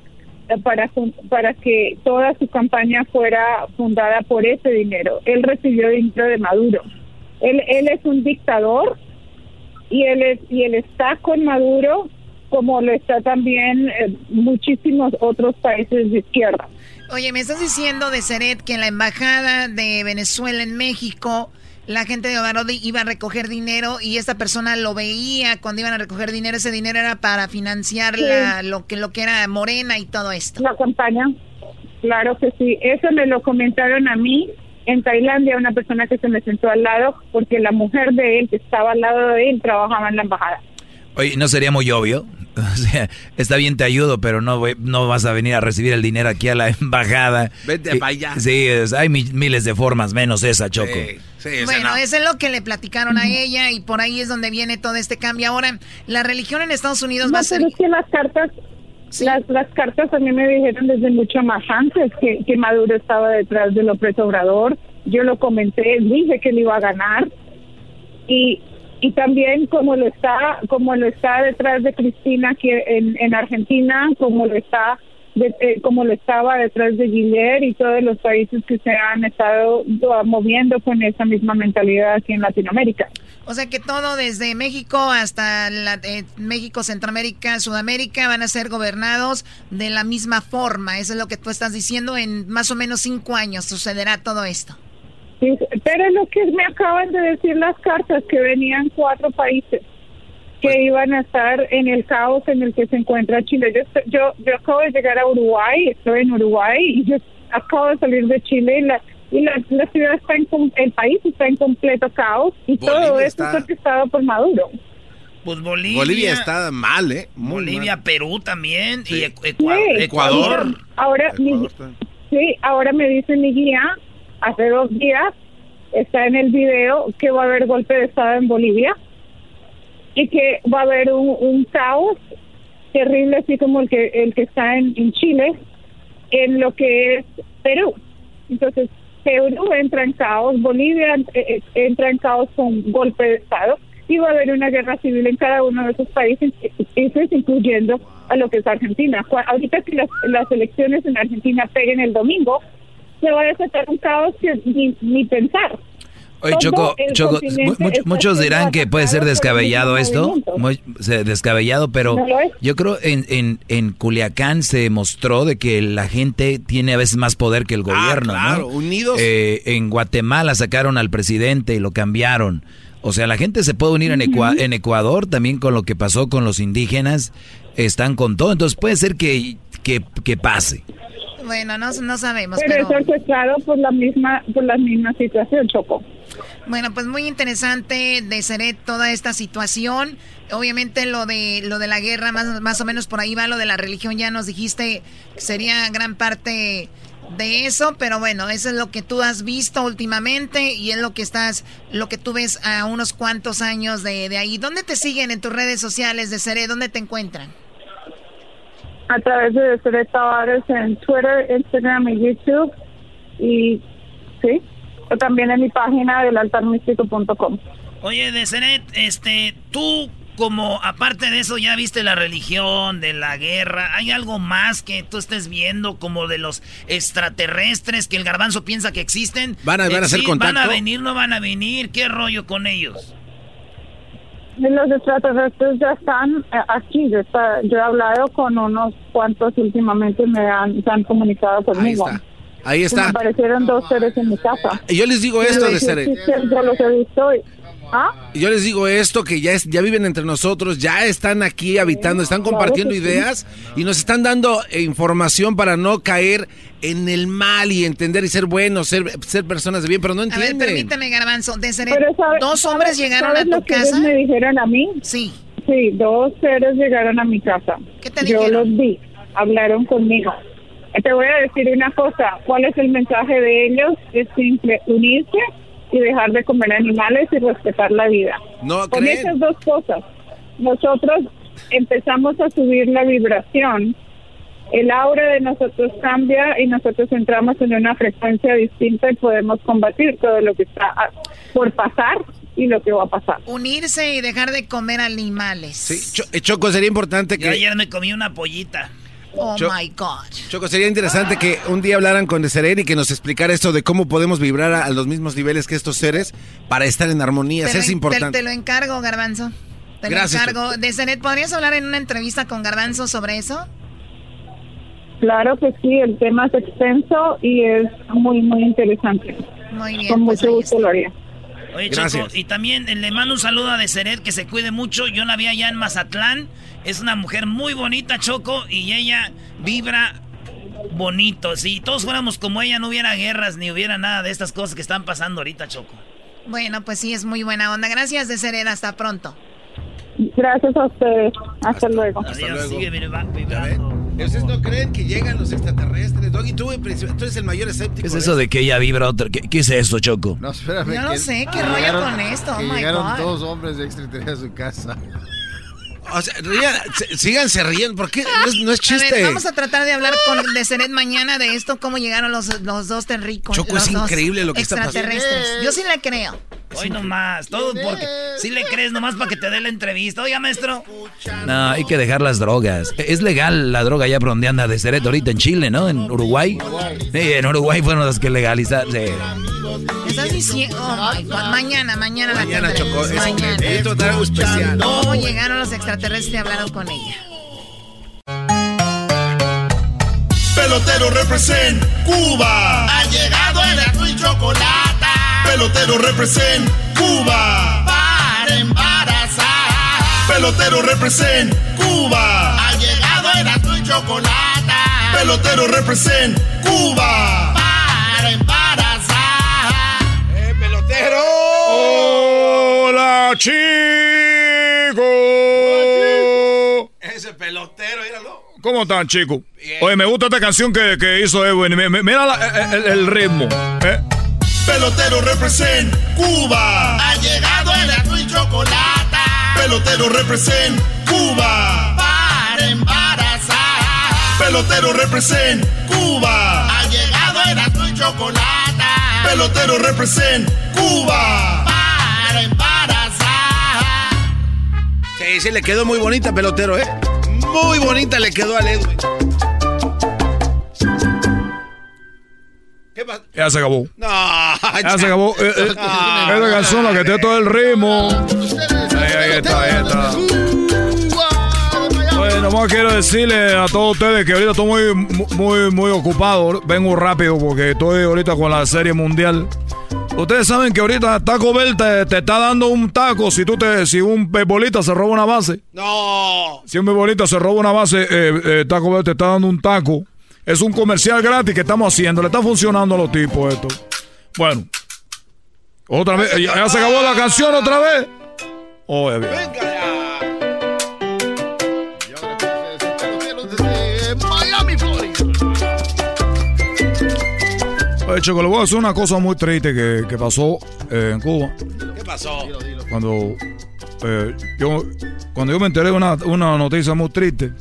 para, para que toda su campaña fuera fundada por ese dinero. Él recibió dinero de Maduro. Él, él es un dictador y él, es, y él está con Maduro como lo está también eh, muchísimos otros países de izquierda. Oye, me estás diciendo de Seret que la embajada de Venezuela en México la gente de Obrador iba a recoger dinero y esta persona lo veía cuando iban a recoger dinero. Ese dinero era para financiar lo, que, lo que era Morena y todo esto. La campaña, claro que sí. Eso me lo comentaron a mí en Tailandia, una persona que se me sentó al lado porque la mujer de él, que estaba al lado de él, trabajaba en la embajada. Oye, ¿no sería muy obvio? O sea, está bien, te ayudo, pero no, no vas a venir a recibir el dinero aquí a la embajada. Vete para allá. Sí, hay miles de formas, menos esa, Choco. bueno, eso es lo que le platicaron a ella y por ahí es donde viene todo este cambio. Ahora, la religión en Estados Unidos va a ser... es que las cartas, las, las cartas a mí me dijeron desde mucho más antes que, que Maduro estaba detrás de López Obrador. Yo lo comenté, dije que él iba a ganar y y también como lo está como lo está detrás de Cristina aquí en, en Argentina como lo está eh, como lo estaba detrás de Guillermo y todos los países que se han estado moviendo con esa misma mentalidad aquí en Latinoamérica. O sea que todo desde México hasta eh, México, Centroamérica, Sudamérica van a ser gobernados de la misma forma. Eso es lo que tú estás diciendo. En más o menos cinco años sucederá todo esto. Pero lo que me acaban de decir las cartas que venían cuatro países que pues iban a estar en el caos en el que se encuentra Chile. Yo, yo, yo acabo de llegar a Uruguay, estoy en Uruguay y yo acabo de salir de Chile y la, y la, ciudad está en el país está en completo caos y todo esto está orquestado por Maduro. Pues Bolivia. Bolivia está mal, ¿eh? Bolivia, Perú también y Ecuador. Ahora, sí, ahora me dice mi guía, hace dos días, está en el video que va a haber golpe de Estado en Bolivia y que va a haber un, caos terrible, así como el que, el que está en, Chile, en lo que es Perú. Entonces, Perú entra en caos, Bolivia eh, eh, entra en caos con golpe de Estado y va a haber una guerra civil en cada uno de esos países, incluyendo a lo que es Argentina. Ahorita que las, las elecciones en Argentina peguen el domingo, se va a desatar un caos que ni, ni pensar. Oye, Choco, Choco muchos dirán que puede ser descabellado esto, muy, descabellado, pero yo creo en, en, en Culiacán se demostró de que la gente tiene a veces más poder que el ah, gobierno, claro, unidos. Eh, en Guatemala sacaron al presidente y lo cambiaron. O sea, la gente se puede unir en, en Ecuador también con lo que pasó con los indígenas, están con todo, entonces puede ser que, que, que pase. Bueno, no, no sabemos. Pero, pero... es por la misma, por la misma situación, Choco. Bueno, pues muy interesante de ser toda esta situación. Obviamente lo de lo de la guerra, más, más o menos por ahí va lo de la religión, ya nos dijiste que sería gran parte de eso, pero bueno, eso es lo que tú has visto últimamente y es lo que estás, lo que tú ves a unos cuantos años de, de ahí. ¿Dónde te siguen en tus redes sociales de Seré? ¿Dónde te encuentran? A través de Seré Tavares en Twitter, Instagram y YouTube. Y sí, o también en mi página del altarmístico.com. Oye, Deseret, este, tú como aparte de eso ya viste la religión, de la guerra, ¿hay algo más que tú estés viendo como de los extraterrestres que el garbanzo piensa que existen? ¿Van a, van a hacer contacto? ¿Van a venir, no van a venir? ¿Qué rollo con ellos? Los extraterrestres ya están eh, aquí, yo, yo he hablado con unos cuantos últimamente me han, se han comunicado conmigo. Ahí está. Me aparecieron dos seres en mi casa. Yo les digo esto de seres. Yo los he visto. ¿Ah? Yo les digo esto, que ya, es, ya viven entre nosotros, ya están aquí habitando, están compartiendo ideas y nos están dando eh, información para no caer en el mal y entender y ser buenos, ser, ser personas de bien, pero no entienden. A ver, permíteme, Garbanzo, de ser dos hombres llegaron a tu casa. me dijeron a mí? Sí. Sí, dos seres llegaron a mi casa. ¿Qué te dijeron? Yo los vi, hablaron conmigo. Te voy a decir una cosa, ¿cuál es el mensaje de ellos? Es simple, unirse y dejar de comer animales y respetar la vida. No, Con esas dos cosas, nosotros empezamos a subir la vibración, el aura de nosotros cambia y nosotros entramos en una frecuencia distinta y podemos combatir todo lo que está por pasar y lo que va a pasar. Unirse y dejar de comer animales. Sí, Choco, sería importante que... ayer me comí una pollita. Oh my God. Choco, sería interesante que un día hablaran con Deseret y que nos explicara esto de cómo podemos vibrar a, los mismos niveles que estos seres para estar en armonía. es importante. Te, lo encargo, Garbanzo. Te Gracias, lo encargo. Deseret, ¿podrías hablar en una entrevista con Garbanzo sobre eso? Claro que sí, el tema es extenso y es muy, muy interesante. Muy bien. Con pues mucho gusto, Gloria. Oye, Choco, y también le mando un saludo a Deseret, que se cuide mucho. Yo la vi allá en Mazatlán. Es una mujer muy bonita, Choco, y ella vibra bonito. Si todos fuéramos como ella, no hubiera guerras ni hubiera nada de estas cosas que están pasando ahorita, Choco. Bueno, pues sí, es muy buena onda. Gracias, Deseret. Hasta pronto. Gracias a ustedes. Hasta, luego. Adiós, Sigue vibrando. ¿Ustedes no creen que llegan los extraterrestres? Doggy, tú, tú eres el mayor escéptico. ¿Qué es eso de que ella vibra otra? ¿Qué, es esto, Choco? No, espérame. Yo no sé, ¿qué rollo con esto? Oh llegaron dos hombres de extraterrestres a su casa. O sea, rían, síganse riendo, porque no, no es, chiste. vamos a tratar de hablar con de Seret mañana de esto, cómo llegaron los, los dos terricos. Choco, es increíble lo que está pasando. Extraterrestres. Yo sí le creo. Hoy nomás, todo porque si le crees nomás para que te dé la entrevista. Oiga, maestro. No, hay que dejar las drogas. Es legal la droga ya por donde anda de Seret ahorita en Chile, ¿no? En Uruguay. Sí, en Uruguay fueron las que legalizaron. Sí. Estás diciendo, oh mañana, mañana, la Mañana, Choco, es mañana. algo especial. ¿Cómo llegaron los extraterrestres y hablaron con ella? Pelotero represent Cuba. Ha llegado el azul y chocolate. Pelotero represent Cuba. Para embarazar. Pelotero represent Cuba. Ha llegado el azul y chocolate. Pelotero represent Cuba. Para embarazar. ¡Eh, pelotero! ¡Hola, chicos! ¿Cómo están, chicos? Oye, me gusta esta canción que, que hizo Edwin. Mira el, el, ritmo. ¿eh? Pelotero represent Cuba. Ha llegado el azul y chocolate. Pelotero represent Cuba. Para embarazar. Pelotero represent Cuba. Ha llegado el azul y chocolate. Pelotero represent Cuba. Para embarazar. Sí, sí, le quedó muy bonita, pelotero, ¿eh? Muy bonita le quedó al Edwin. ¿Qué pasa? Ya se acabó. No, ya se acabó. Eh, eh, es la canción la que tiene todo el ritmo. Ahí, ahí está, ahí está. Oye, nomás quiero decirle a todos ustedes que ahorita estoy muy, muy, muy ocupado. Vengo rápido porque estoy ahorita con la serie mundial. Ustedes saben que ahorita Taco Bell te, está dando un taco si tú te, si un bebolita se roba una base. No. Si un bebolita se roba una base, eh, eh, Taco Bell te está dando un taco. Es un comercial gratis que estamos haciendo. Le está funcionando a los tipos esto. Bueno. Otra vez. ¿Ya, se acabó la canción otra vez? Oh, ya. Miami, Oye, Choco, le voy a decir una cosa muy triste que, que pasó eh, en Cuba. ¿Qué pasó? Cuando, eh, yo, cuando yo me enteré de una, una noticia muy triste,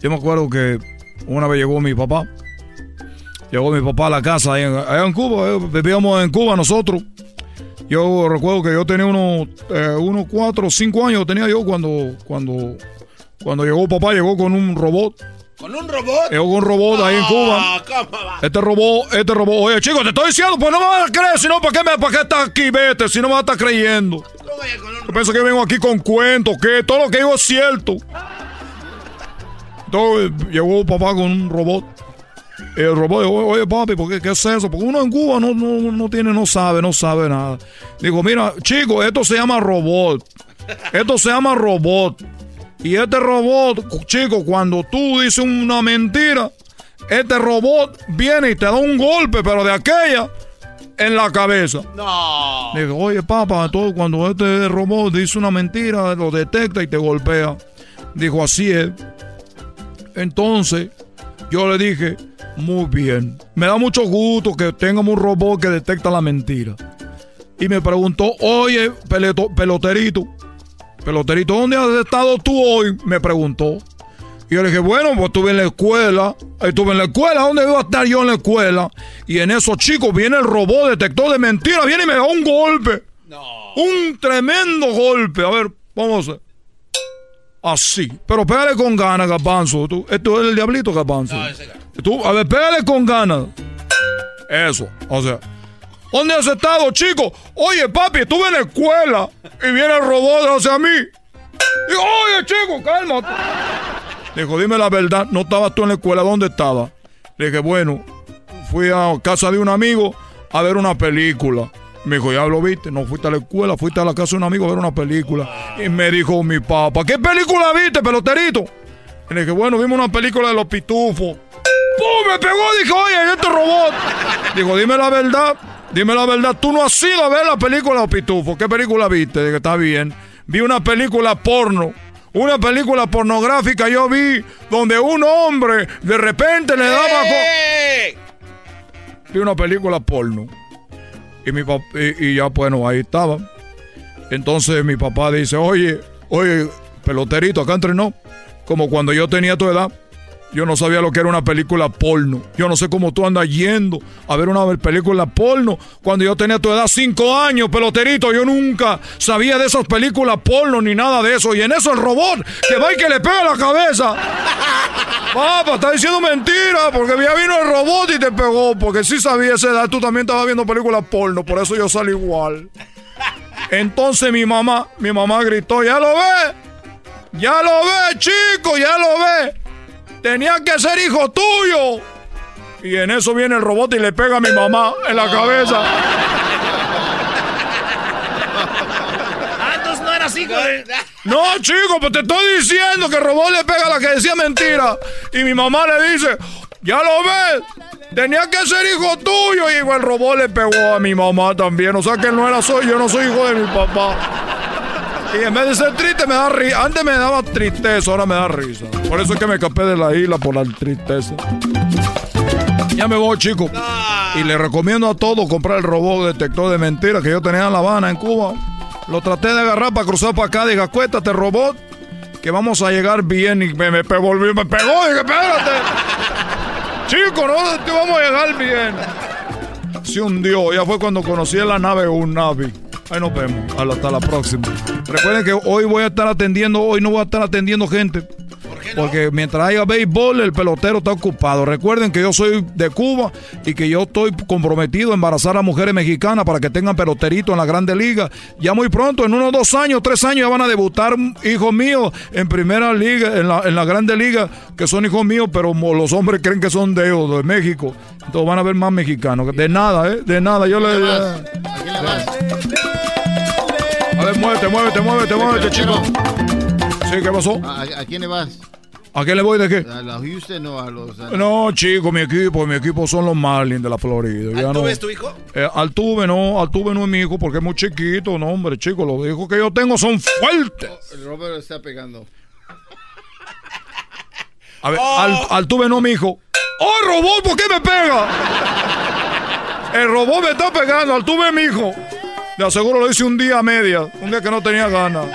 yo me acuerdo que una vez llegó mi papá. Llegó mi papá a la casa allá en, Cuba. Eh, vivíamos en Cuba nosotros. Yo recuerdo que yo tenía unos, eh, unos cuatro o cinco años tenía yo cuando, cuando, cuando llegó papá, llegó con un robot. ¿Con un robot? Llegó con un robot ahí en ah, Cuba. Este robot, este robot. Oye, chicos, te estoy diciendo, pues no me vas a creer, si no, ¿para qué, me, ¿para qué estás aquí? Vete, si no me vas a estar creyendo. Yo pienso que vengo aquí con cuentos, que todo lo que digo es cierto. Entonces llegó papá con un robot. El robot dijo, oye papi, ¿por qué, es eso? Porque uno en Cuba no, no, no tiene, no sabe, no sabe nada. Digo, mira, chico, esto se llama robot. Esto se llama robot. Y este robot, chico, cuando tú dices una mentira, este robot viene y te da un golpe, pero de aquella en la cabeza. No. Digo, oye, papá, todo, cuando este robot dice una mentira, lo detecta y te golpea. Dijo, así es. Entonces, yo le dije, muy bien, me da mucho gusto que tengamos un robot que detecta la mentira. Y me preguntó, oye, peloterito, peloterito, ¿dónde has estado tú hoy? Me preguntó. Y yo le dije, bueno, pues estuve en la escuela. Estuve en la escuela, ¿dónde iba a estar yo en la escuela? Y en esos chicos viene el robot detector de mentiras, viene y me da un golpe. No. Un tremendo golpe. A ver, vamos a. Así. Pero pégale con ganas, Garbanzo. esto es el diablito, Garbanzo. No, ese Tú, a ver, pégale con ganas. Eso. O sea. ¿Dónde has estado, chico? Oye, papi, estuve en la escuela. Y viene el robot hacia mí. Digo, oye, chico, cálmate. Dijo, dime la verdad, no estabas tú en la escuela, ¿dónde estaba? Le dije, bueno, fui a casa de un amigo a ver una película. Me dijo, ya lo viste, no fuiste a la escuela, fuiste a la casa de un amigo a ver una película. Y me dijo mi papá, ¿qué película viste, peloterito? Y le dije, bueno, vimos una película de los pitufos. ¡Pum! Me pegó, dijo, oye, este robot. Dijo, dime la verdad, dime la verdad, tú no has ido a ver la película pitufos. ¿Qué película viste? Dije, está bien. Vi una película porno Una película pornográfica yo vi donde un hombre de repente le daba... Vi una película porno. Y, mi y, y ya, bueno, ahí estaba. Entonces mi papá dice, oye, oye, peloterito, acá entrenó. Como cuando yo tenía tu edad. Yo no sabía lo que era una película porno. Yo no sé cómo tú andas yendo a ver una película porno. Cuando yo tenía tu edad, cinco años, peloterito, yo nunca sabía de esas películas porno ni nada de eso. Y en eso el robot que va y que le pega la cabeza. Papá, está diciendo mentira, porque ya vino el robot y te pegó. Porque sí sabía esa edad, tú también estabas viendo películas porno, por eso yo salí igual. Entonces mi mamá, mi mamá gritó, ¿ya lo ve? Ya lo ve, chico, ya lo ve. Tenía que ser hijo tuyo. Y en eso viene el robot y le pega a mi mamá en la cabeza. Ah, entonces no eras hijo de... No, chico, pues te estoy diciendo que el robot le pega a la que decía mentira. Y mi mamá le dice, ¿ya lo ves? Tenía que ser hijo tuyo. Y el robot le pegó a mi mamá también. O sea que no era soy, yo no soy hijo de mi papá. Y en vez de ser triste me da risa. Antes me daba tristeza, ahora me da risa. Por eso es que me escapé de la isla por la tristeza. Ya me voy, chico. Y le recomiendo a todos comprar el robot detector de mentiras que yo tenía en La Habana, en Cuba. Lo traté de agarrar para cruzar para acá. Diga, acuéstate, robot, que vamos a llegar bien. Y me, me, me pegó. Dije, espérate. Chico, no te vamos a llegar bien. Se hundió. Ya fue cuando conocí la nave un Navi. Ahí nos vemos. Hasta la próxima. Recuerden que hoy voy a estar atendiendo, hoy no voy a estar atendiendo gente. Porque mientras haya béisbol, el pelotero está ocupado. Recuerden que yo soy de Cuba y que yo estoy comprometido a embarazar a mujeres mexicanas para que tengan peloterito en la Grande Liga. Ya muy pronto, en unos dos años, tres años, ya van a debutar hijos míos en primera liga, en la, en la Grande Liga, que son hijos míos, pero los hombres creen que son de, de México. Entonces van a ver más mexicanos. De nada, ¿eh? De nada. Yo le. A ver, muévete, muévete, muévete, muévete, chico. Sí, ¿qué pasó? ¿A, quién le vas? ¿A quién le voy de qué? ¿A los Houston o a los.? No, chico, mi equipo, mi equipo son los Marlins de la Florida. ¿Altuve es tu hijo? Eh, Altuve no, Altuve no es mi hijo porque es muy chiquito, no, hombre, chico. Los hijos que yo tengo son fuertes. Oh, el Robert está pegando. A ver, oh. Altuve no es mi hijo. ¡Oh, robot! ¿Por qué me pega? El robot me está pegando, Altuve es mi hijo. De aseguro lo hice un día a media, un día que no tenía ganas.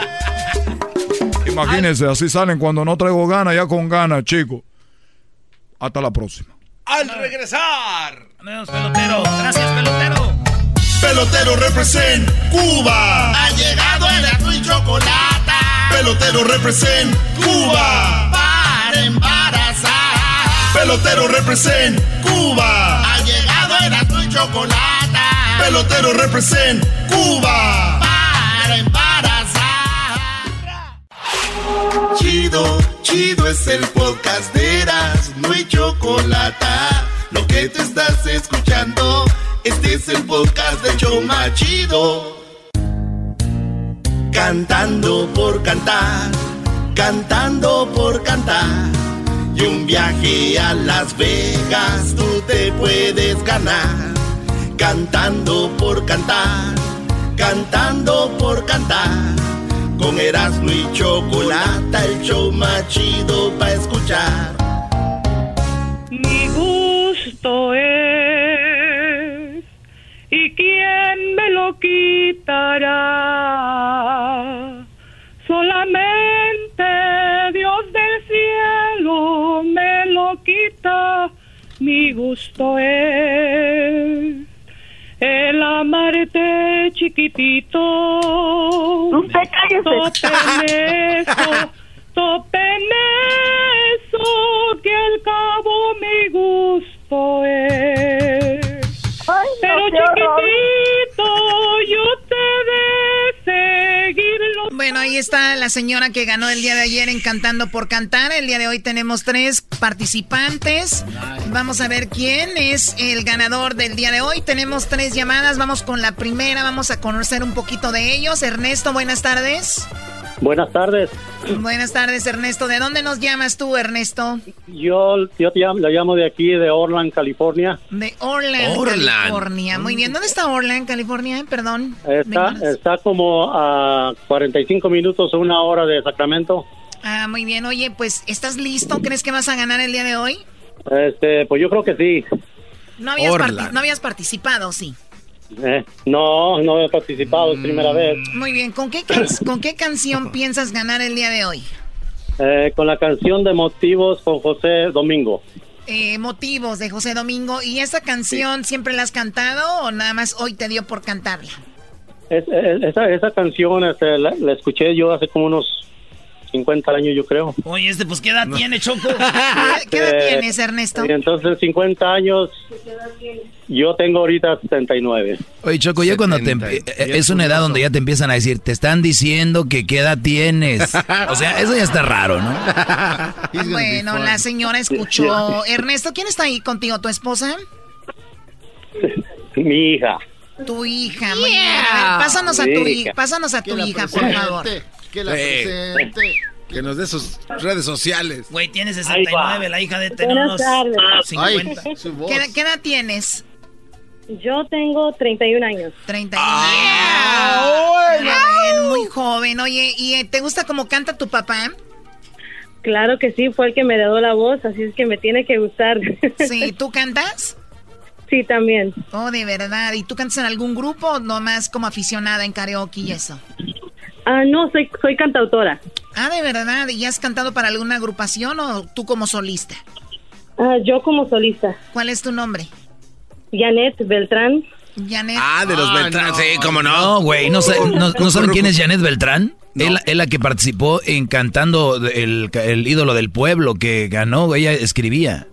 Imagínense, así salen cuando no traigo ganas, ya con ganas, chicos. Hasta la próxima. Al regresar. Adiós, pelotero. Gracias, pelotero. Pelotero represent Cuba. Ha llegado el azul y chocolate. Pelotero represent Cuba. Para embarazar. Pelotero represent Cuba. Ha llegado el azul y chocolate. Pelotero represent Cuba. Para embarazar. Chido, chido es el podcast de Eras, no hay chocolate. Lo que te estás escuchando, este es el podcast de Choma Chido. Cantando por cantar, cantando por cantar. Y un viaje a Las Vegas tú te puedes ganar. Cantando por cantar, cantando por cantar con Erasmo y Chocolata, el show más chido para escuchar. Mi gusto es, ¿y quién me lo quitará? Solamente Dios del cielo me lo quita, mi gusto es chiquitito. Usted cállese. Topen eso, que al cabo mi gusto es. Pero chiquitito, Bueno, ahí está la señora que ganó el día de ayer en Cantando por Cantar. El día de hoy tenemos tres participantes. Vamos a ver quién es el ganador del día de hoy. Tenemos tres llamadas. Vamos con la primera. Vamos a conocer un poquito de ellos. Ernesto, buenas tardes. Buenas tardes. Buenas tardes, Ernesto. ¿De dónde nos llamas tú, Ernesto? Yo, yo te llamo, llamo de aquí, de Orland, California. De Orland, California. Muy bien. ¿Dónde está Orland, California? Perdón. Está, está como a 45 minutos o una hora de Sacramento. Ah, muy bien. Oye, pues, ¿estás listo? ¿Crees que vas a ganar el día de hoy? Este, pues yo creo que sí. No habías, no habías participado, sí. Eh, no, no he participado, es primera vez. Muy bien, ¿con qué, ¿con qué canción piensas ganar el día de hoy? Eh, con la canción de Motivos con José Domingo. Eh, motivos de José Domingo. ¿Y esa canción siempre la has cantado o nada más hoy te dio por cantarla? esa, esa canción este, la, escuché yo hace como unos 50 años, yo creo. Oye, este, pues, ¿qué edad tiene, Choco? ¿Qué edad eh, tienes, Ernesto? entonces, 50 años. Yo tengo ahorita 79. Oye, Choco, ya cuando te. Eh, es una edad donde ya te empiezan a decir, te están diciendo que qué edad tienes. o sea, eso ya está raro, ¿no? bueno, la señora escuchó. Ernesto, ¿quién está ahí contigo? ¿Tu esposa? Mi hija. Tu hija, muy bien. pásanos a tu hija, pásanos a tu hija, por favor. Que la presente. Que nos dé sus redes sociales. Güey, tiene 69, la hija de tener unos 50. ¿Qué, edad tienes? Yo tengo 31 años. 31 años. muy joven. Oye, ¿y eh, te gusta cómo canta tu papá? Claro que sí, fue el que me dio la voz, así es que me tiene que gustar. Sí, ¿tú cantas? Sí, también. Oh, de verdad. ¿Y tú cantas en algún grupo o nomás como aficionada en karaoke y eso? Ah, no, soy, soy cantautora. Ah, de verdad. ¿Y has cantado para alguna agrupación o tú como solista? Ah, yo como solista. ¿Cuál es tu nombre? Janet Beltrán. Janet. Ah, de los ah, Beltrán, sí, cómo no. No, güey, ¿no, saben quién es Janet Beltrán? Es, la, que participó en cantando el, el ídolo del pueblo que ganó, ella escribía.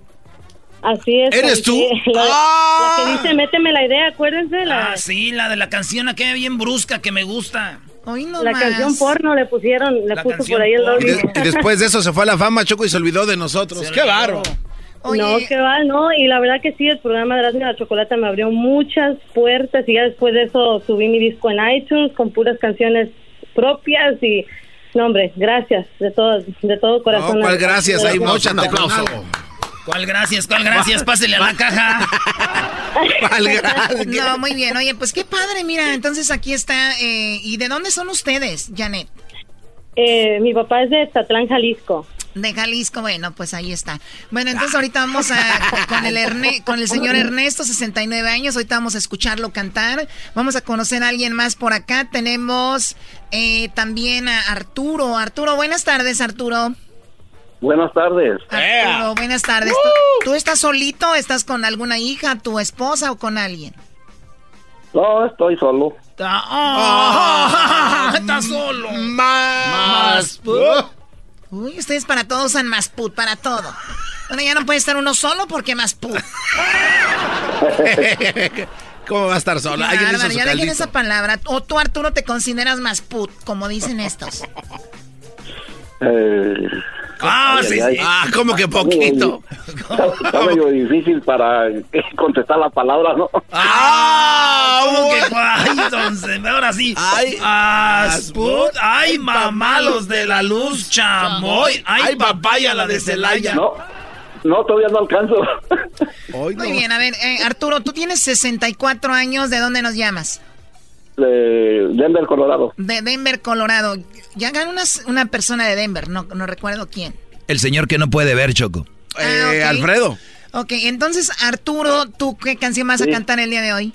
Así es. ¿Eres tú? La, ¡Ah! que dice, méteme la idea, acuérdense. La... Ah, sí, la de la canción aquella bien brusca que me gusta. Hoy no la canción porno le pusieron, le puso por ahí el doble. Y, después de eso se fue a la fama, Choco, y se olvidó de nosotros. ¡Qué barro! No, qué va, no, y la verdad que sí, el programa de la Chocolata me abrió muchas puertas y ya después de eso subí mi disco en iTunes con puras canciones propias y, no hombre, gracias de todo, de todo corazón. No, gracias? Hay muchas aplauso. ¿Cuál gracias? ¿Cuál gracias? Pásele a la caja. ¿Cuál gracias? No, muy bien. Oye, pues qué padre, mira. Entonces aquí está. Eh, ¿Y de dónde son ustedes, Janet? Eh, mi papá es de Tatlán, Jalisco. De Jalisco, bueno, pues ahí está. Bueno, entonces ahorita vamos a con el con el señor Ernesto, 69 años. Ahorita vamos a escucharlo cantar. Vamos a conocer a alguien más por acá. Tenemos eh, también a Arturo. Arturo, buenas tardes, Arturo. Buenas tardes. buenas tardes. ¿Tú, estás solito? ¿Estás con alguna hija, tu esposa o con alguien? No, estoy solo. Ah, está solo. Más. Uy, ustedes para todos usan más put, para todo. Bueno, ya no puede estar uno solo porque más put. ¿Cómo va a estar solo? ya dejen esa palabra. O tú, Arturo, te consideras más put, como dicen estos. Eh, Ah, sí, Ah, como que poquito. Está, medio difícil para contestar la palabra, ¿no? Ah, ¿cómo que ay, entonces, ahora sí. Ay, Asput, ay, mamá, los de la luz, chamoy, ay, papaya, la de Celaya. No. No, todavía no alcanzo. Muy bien, a ver, eh, Arturo, tú tienes 64 años, ¿de dónde nos llamas? De Denver, Colorado. De Denver, Colorado. Ya ganó una, una persona de Denver, no, no recuerdo quién. El señor que no puede ver, Choco. Ah, eh, Alfredo. Ok, entonces, Arturo, ¿tú qué canción vas a cantar el día de hoy?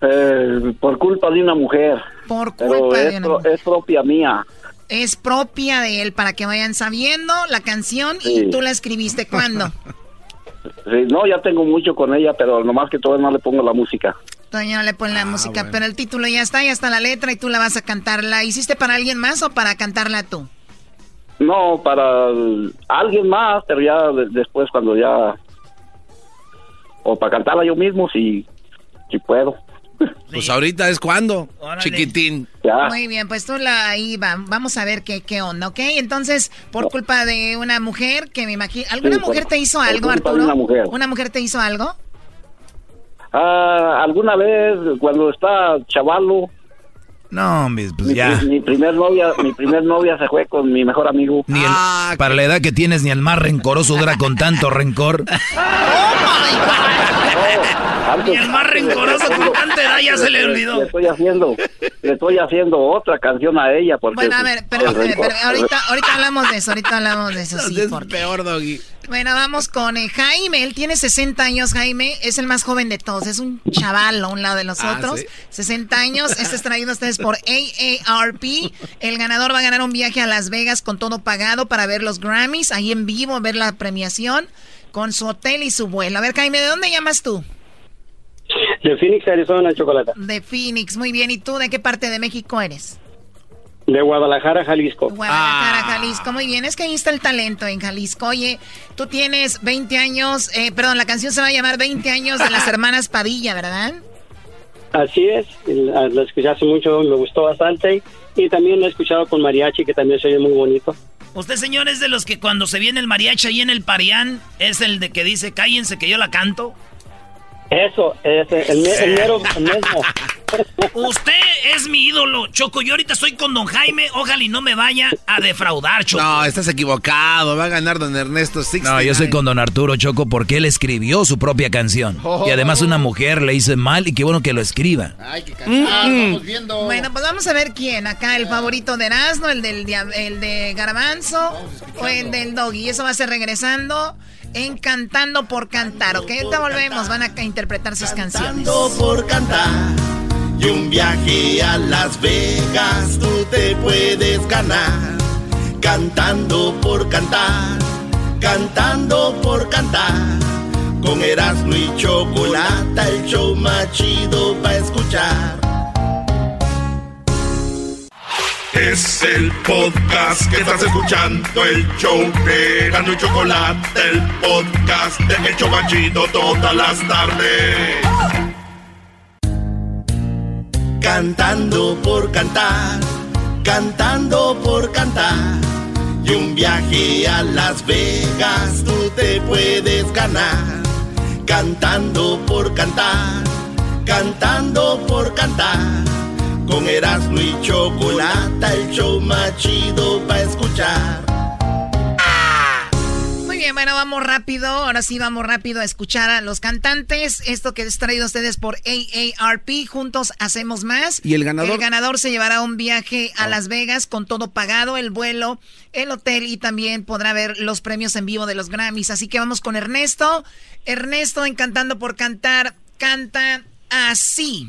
Eh, por culpa de una mujer. Por culpa de una mujer. Es propia mía. Es propia de él, para que vayan sabiendo la canción y tú la escribiste cuándo. Sí, no, ya tengo mucho con ella, pero nomás que todavía no le pongo la música. Todavía no le ponen la ah, música, pero el título ya está, ya está la letra y tú la vas a cantar. ¿La hiciste para alguien más o para cantarla tú? No, para alguien más, pero ya después cuando ya... O para cantarla yo mismo, si, si puedo. Pues ahorita es cuando, chiquitín. Muy bien, pues tú la ahí va, vamos a ver qué, qué onda, ¿ok? Entonces, por culpa de una mujer que me imagino... ¿Alguna mujer te hizo algo, Arturo? Una mujer. ¿Una mujer te hizo algo? Ah, alguna vez cuando está chavalo. No, pues ya. Mi, primer novia, mi primer novia se fue con mi mejor amigo. Ni ah, para la edad que tienes, ni el más rencoroso dura con tanto rencor. y el más rencoroso con tanta edad ya se le olvidó. Le estoy haciendo, le estoy haciendo otra canción a ella porque. Bueno, a ver, pero, ahorita, ahorita hablamos de eso, ahorita hablamos de eso, sí. Es peor, Doggy. Bueno, vamos con eh, Jaime. Él tiene 60 años, Jaime. Es el más joven de todos. Es un chaval a un lado de los ah, otros. 60 años. Este es traído a ustedes por AARP. El ganador va a ganar un viaje a Las Vegas con todo pagado para ver los Grammys. Ahí en vivo, ver la premiación con su hotel y su vuelo. A ver, Jaime, ¿de dónde llamas tú? De Phoenix, Arizona, Chocolata. De Phoenix, muy bien. ¿Y tú de qué parte de México eres? De Guadalajara, Jalisco. Guadalajara, ah. Jalisco. Muy bien, es que ahí está el talento en Jalisco. Oye, tú tienes 20 años, eh, perdón, la canción se va a llamar 20 años de las hermanas Padilla, ¿verdad? Así es, la escuché hace mucho, me gustó bastante. Y también la he escuchado con mariachi, que también se oye muy bonito. Usted, señor, es de los que cuando se viene el mariachi ahí en el Parián, es el de que dice, cállense que yo la canto. Eso, ese, el, mero mismo. Usted es mi ídolo, Choco. Yo ahorita estoy con don Jaime. Ojalá y no me vaya a defraudar, Choco. No, estás equivocado. Va a ganar don Ernesto No, yo soy con don Arturo, Choco, porque él escribió su propia canción. Y además una mujer le hizo mal y qué bueno que lo escriba. Ay, qué cantar, mm. viendo. Bueno, pues vamos a ver quién. Acá el favorito de Erasmo, el, del, el de Garbanzo o el del Doggy. Eso va a ser regresando en Cantando por Cantar, ¿ok? Te volvemos, van a interpretar sus canciones. Cantando por cantar y un viaje a Las Vegas tú te puedes ganar. Cantando por cantar, cantando por cantar. Con Erasmo y Chocolata, el show más chido para escuchar. Es el podcast que estás escuchando, el show de Gano y Chocolate, el podcast de El Chocachito todas las tardes. Cantando por cantar, cantando por cantar. Y un viaje a Las Vegas tú te puedes ganar. Cantando por cantar, cantando por cantar con Erasmo y Chocolata, el show más chido para escuchar. Muy bien, bueno, vamos rápido. Ahora sí vamos rápido a escuchar a los cantantes. Esto que he traído a ustedes por AARP. Juntos hacemos más. Y el ganador. El ganador se llevará un viaje a Las Vegas con todo pagado, el vuelo, el hotel y también podrá ver los premios en vivo de los Grammys. Así que vamos con Ernesto. Ernesto, encantando por cantar, canta así.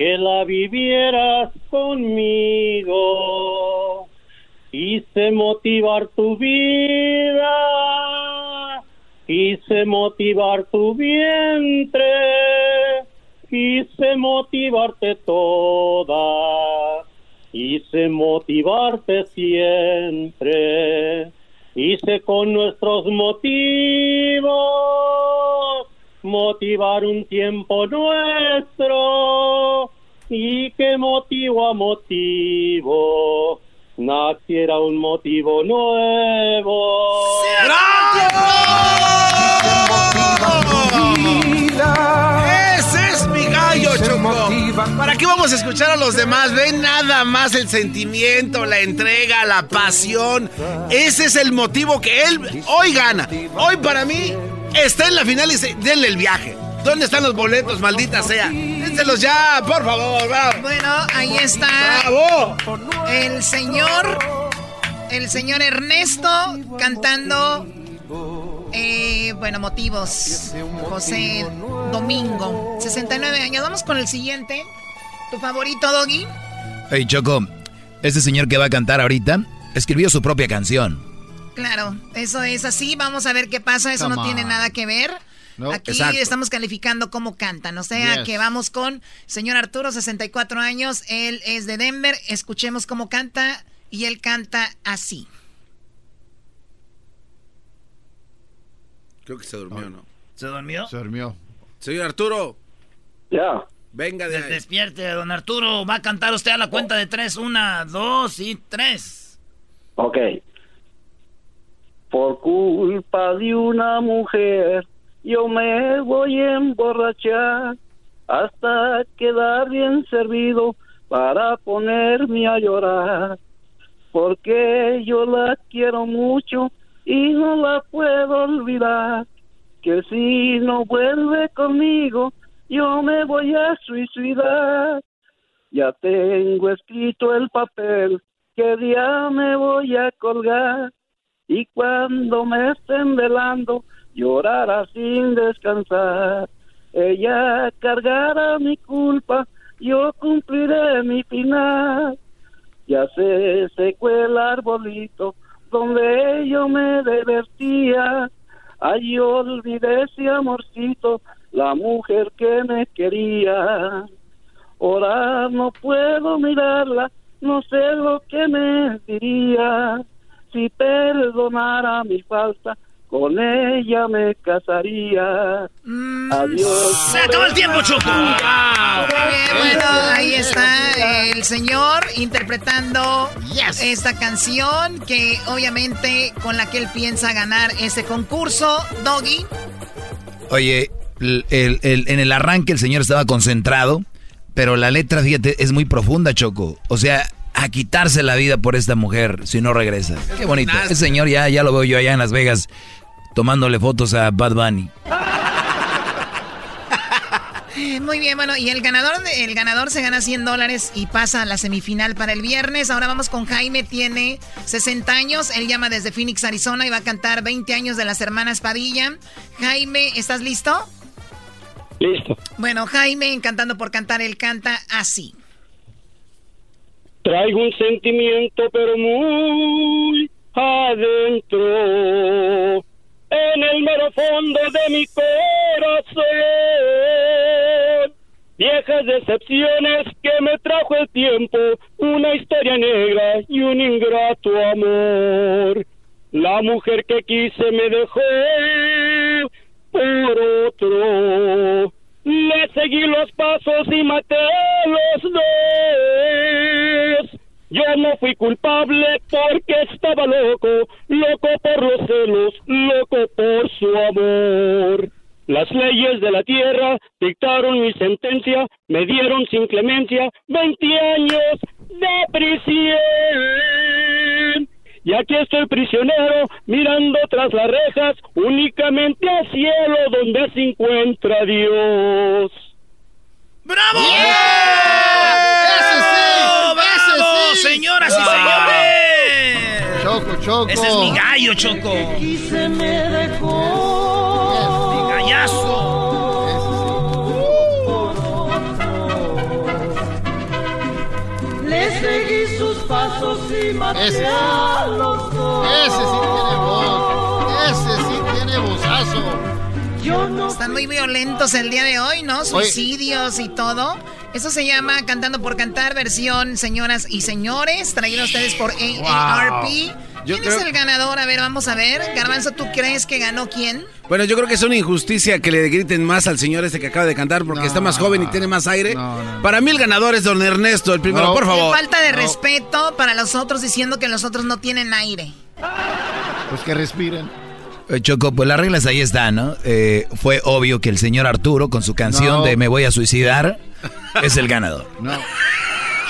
que la vivieras conmigo. Quise motivar tu vida, quise motivar tu vientre, quise motivarte toda, quise motivarte siempre, hice con nuestros motivos motivar un tiempo nuestro y que motivo a motivo naciera un motivo nuevo. Ese es mi gallo, Choco. ¿Para qué vamos a escuchar a los demás? Ven nada más el sentimiento, la entrega, la pasión. Ese es el motivo que él hoy gana. Hoy para mí está en la final y se, denle el viaje. ¿Dónde están los boletos, maldita sea? Dénselos ya, por favor. Bueno, ahí está. ¡Bravo! El señor, el señor Ernesto cantando, eh, bueno, motivos. José Domingo, 69 años. Vamos con el siguiente. ¿Tu favorito, Doggy? Hey, Choco, este señor que va a cantar ahorita escribió su propia canción. Claro, eso es así. Vamos a ver qué pasa. Eso no tiene nada que ver. Aquí estamos calificando cómo cantan. O sea que vamos con señor Arturo, 64 años. Él es de Denver. Escuchemos cómo canta. Y él canta así. Creo que se durmió, ¿no? ¿Se durmió? Se durmió. Señor Arturo. Ya. Venga de ahí. Despierte, don Arturo. Va a cantar usted a la cuenta de tres. Una, dos y tres. Ok. Por culpa de una mujer, yo me voy a emborrachar hasta quedar bien servido para ponerme a llorar. Porque yo la quiero mucho y no la puedo olvidar. Que si no vuelve conmigo, yo me voy a suicidar. Ya tengo escrito el papel que día me voy a colgar y cuando me estén velando llorará sin descansar. Ella cargará mi culpa, yo cumpliré mi final. Ya se secó el arbolito donde yo me divertía. Ay, olvidé ese amorcito la mujer que me quería. Ahora no puedo mirarla, no sé lo que me diría. Si perdonara mi falta, con ella me casaría. Mm. Adiós. Se acabó el tiempo, Choco. bueno, ahí está el señor interpretando esta canción que obviamente con la que él piensa ganar ese concurso. Doggy. Oye, en el arranque el señor estaba concentrado, pero la letra, fíjate, es muy profunda, Choco. O sea, a quitarse la vida por esta mujer si no regresa. Qué bonito. El señor ya, ya lo veo yo allá en Las Vegas tomándole fotos a Bad Bunny. Muy bien, bueno, y el ganador, el ganador se gana 100 dólares y pasa a la semifinal para el viernes. Ahora vamos con Jaime, tiene 60 años, él llama desde Phoenix, Arizona y va a cantar 20 años de las hermanas Padilla. Jaime, ¿estás listo? Listo. Bueno, Jaime, encantando por cantar, él canta así. Traigo un sentimiento, pero muy adentro, en el mero fondo de mi corazón. Viejas decepciones que me trajo el tiempo, una historia negra y un ingrato amor. La mujer que quise me dejó por otro. Le seguí los pasos y maté los dos. Yo no fui culpable porque estaba loco, loco por los celos, loco por su amor. Las leyes de la tierra dictaron mi sentencia, me dieron sin clemencia 20 años de prisión. Y aquí estoy prisionero, mirando tras las rejas, únicamente al cielo donde se encuentra Dios. ¡Bravo! ¡Ese sí! ¡Ese sí! señoras y señores! Choco, Choco. Ese es mi gallo, Choco. Y se me dejó. Mi gallazo. Pasos y maté Ese. a los dos. Ese sí tiene voz. Ese sí tiene vozazo. Yo no Están muy violentos el día de hoy, ¿no? Suicidios y todo. Eso se llama Cantando por Cantar, versión señoras y señores, traído a ustedes por AARP. Yo ¿Quién creo- es el ganador? A ver, vamos a ver. Garbanzo, ¿tú crees que ganó quién? Bueno, yo creo que es una injusticia que le griten más al señor este que acaba de cantar porque está más joven y tiene más aire. Para mí el ganador es don Ernesto, el primero, por favor. Falta de respeto para los otros diciendo que los otros no tienen aire. Pues que respiren. Eh, Choco, pues las reglas ahí están, ¿no? Eh, fue obvio que el señor Arturo con su canción No. de Me voy a suicidar es el ganador. No.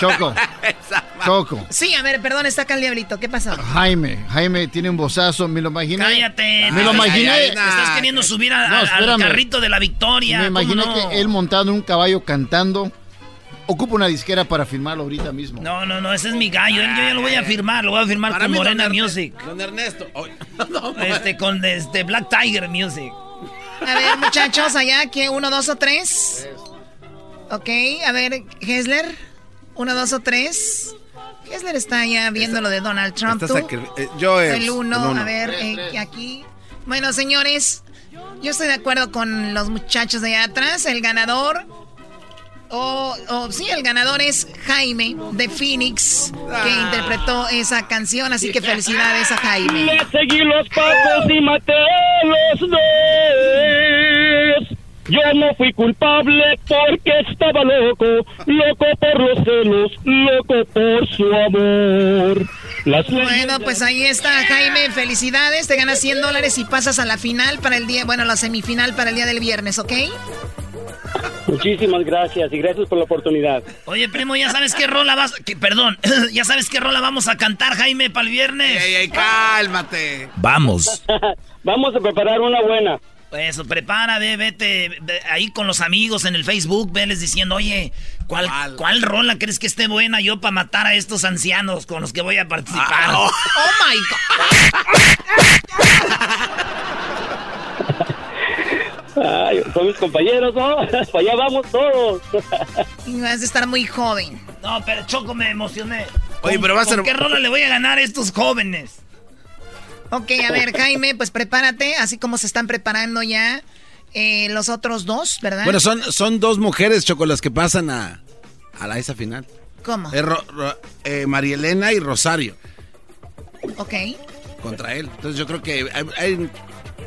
Choco. Choco. Sí, a ver, perdón, está acá el diablito. ¿Qué pasó? Jaime, Jaime tiene un bozazo, me lo imaginé. Cállate. Me lo imaginé. Estás queriendo subir a- No, a- al carrito de la victoria. Me ¿cómo imaginé no? que él montado en un caballo cantando. Ocupa una disquera para firmarlo ahorita mismo. No, no, no, ese es mi gallo. Yo ya lo voy a firmar, lo voy a firmar Para con don Morena Music. Don Ernesto. Ay, Este, con este Black Tiger Music. A ver, muchachos, allá, que uno, dos o tres. Ok, a ver, Hesler. Uno, dos o tres. Hesler está ya viendo lo de Donald Trump. Eh, yo es- El uno, el uno. a ver, eh, aquí. Bueno, señores, yo estoy de acuerdo con los muchachos de allá atrás. El ganador. O, o sí, el ganador es Jaime de Phoenix, que interpretó esa canción. Así que felicidades a Jaime. Le seguí los pasos y maté los dos. Yo no fui culpable porque estaba loco, loco por los celos, loco por su amor. bueno, pues ahí está, Jaime. Felicidades. Te ganas 100 dólares y pasas a la final para el día, bueno, la semifinal para el día del viernes, ¿ok? Muchísimas gracias y gracias por la oportunidad. Oye, primo, ya sabes qué rola vas. Que, perdón, ya sabes qué rola vamos a cantar, Jaime, para el viernes. Ey, ey, cálmate. Vamos. vamos a preparar una buena. Eso, prepara, ve, vete ahí con los amigos en el Facebook, veles diciendo, oye, ¿cuál, ¿cuál rola crees que esté buena yo para matar a estos ancianos con los que voy a participar? Ah, oh. oh. my God. Ay, son mis compañeros, ¿no? Para allá vamos todos. y vas a estar muy joven. No, pero Choco, me emocioné. Oye, pero va a ser... qué rola le voy a ganar a estos jóvenes? Ok, a ver, Jaime, pues prepárate, así como se están preparando ya eh, los otros dos, ¿verdad? Bueno, son, son dos mujeres, Choco, las que pasan a, a la esa final. ¿Cómo? Eh, eh, María Elena y Rosario. Ok. Contra él. Entonces yo creo que hay,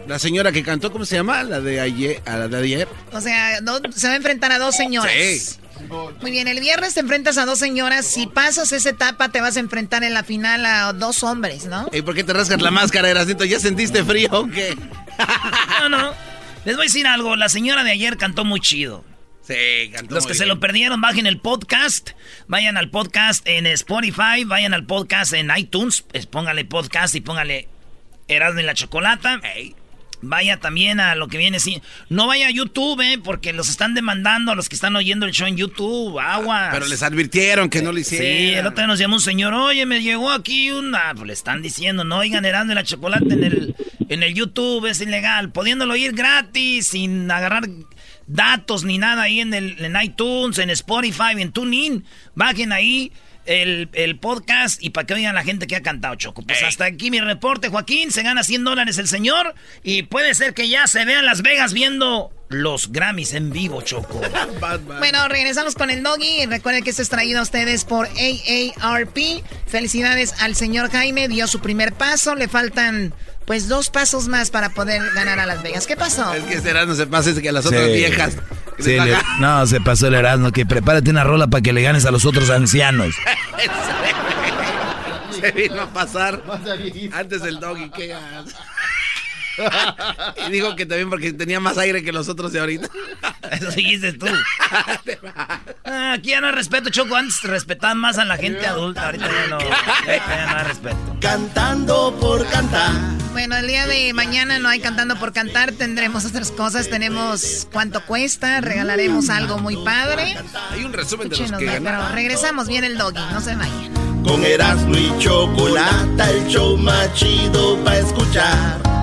la señora que cantó, ¿cómo se llama? La de ayer. A la de ayer. O sea, se va a enfrentar a dos señoras. Sí. Muy bien, el viernes te enfrentas a dos señoras. Si pasas esa etapa, te vas a enfrentar en la final a dos hombres, ¿no? ¿Y por qué te rascas la máscara, Erasito? ¿Ya sentiste frío o qué? no, no. Les voy a decir algo. La señora de ayer cantó muy chido. Sí, cantó Los que se lo perdieron, bajen el podcast. Vayan al podcast en Spotify. Vayan al podcast en iTunes. Póngale podcast y póngale Erasmo y la Chocolata. Hey. Vaya también a lo que viene, sí. No vaya a YouTube, ¿eh? Porque los están demandando a los que están oyendo el show en YouTube. Agua. Pero les advirtieron que no lo hicieron. Sí, el otro día nos llamó un señor, oye, me llegó aquí una... Pues le están diciendo, no oigan Erasmo la chocolate en el, en el YouTube, es ilegal. Pudiéndolo oír gratis, sin agarrar datos ni nada ahí en, el, en iTunes, en Spotify, en TuneIn. Bajen ahí el, podcast y para que oigan la gente que ha cantado, Choco. Pues hasta aquí mi reporte, Joaquín. Se gana 100 dólares el señor y puede ser que ya se vean Las Vegas viendo los Grammys en vivo, Choco. bueno, regresamos con el doggy. Recuerden que esto es traído a ustedes por AARP. Felicidades al señor Jaime, dio su primer paso. Le faltan pues dos pasos más para poder ganar a Las Vegas. ¿Qué pasó? Es que este Erasmo se pase que a las otras viejas. No, se pasó el Erasmo, que prepárate una rola para que le ganes a los otros ancianos. se vino a pasar antes del doggy. ¿qué y dijo que también porque tenía más aire que los otros de ahorita. Eso dijiste tú. Ah, aquí ya no hay respeto, Choco. Antes respetaban más a la gente adulta. Ahorita ya no, ya no hay respeto. Cantando por cantar. Bueno, el día de mañana no hay cantando por cantar. Tendremos otras cosas. Tenemos cuánto cuesta. Regalaremos algo muy padre. Hay un resumen de los que Pero regresamos bien el doggy. No se vayan. Con Erasmo y Chocolata, el show más chido para escuchar.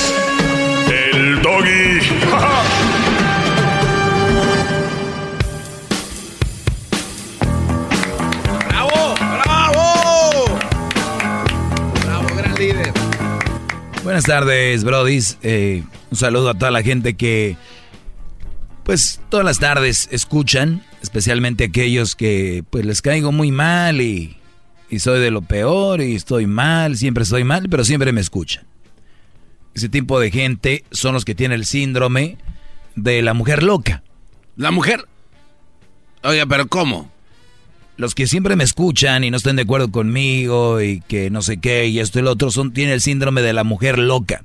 Buenas tardes, Brodis. Eh, un saludo a toda la gente que, pues, todas las tardes escuchan, especialmente aquellos que, pues, les caigo muy mal y, y soy de lo peor y estoy mal, siempre estoy mal, pero siempre me escuchan. Ese tipo de gente son los que tienen el síndrome de la mujer loca. ¿La mujer? Oiga, pero ¿cómo? Los que siempre me escuchan y no estén de acuerdo conmigo y que no sé qué y esto y lo otro son tienen el síndrome de la mujer loca.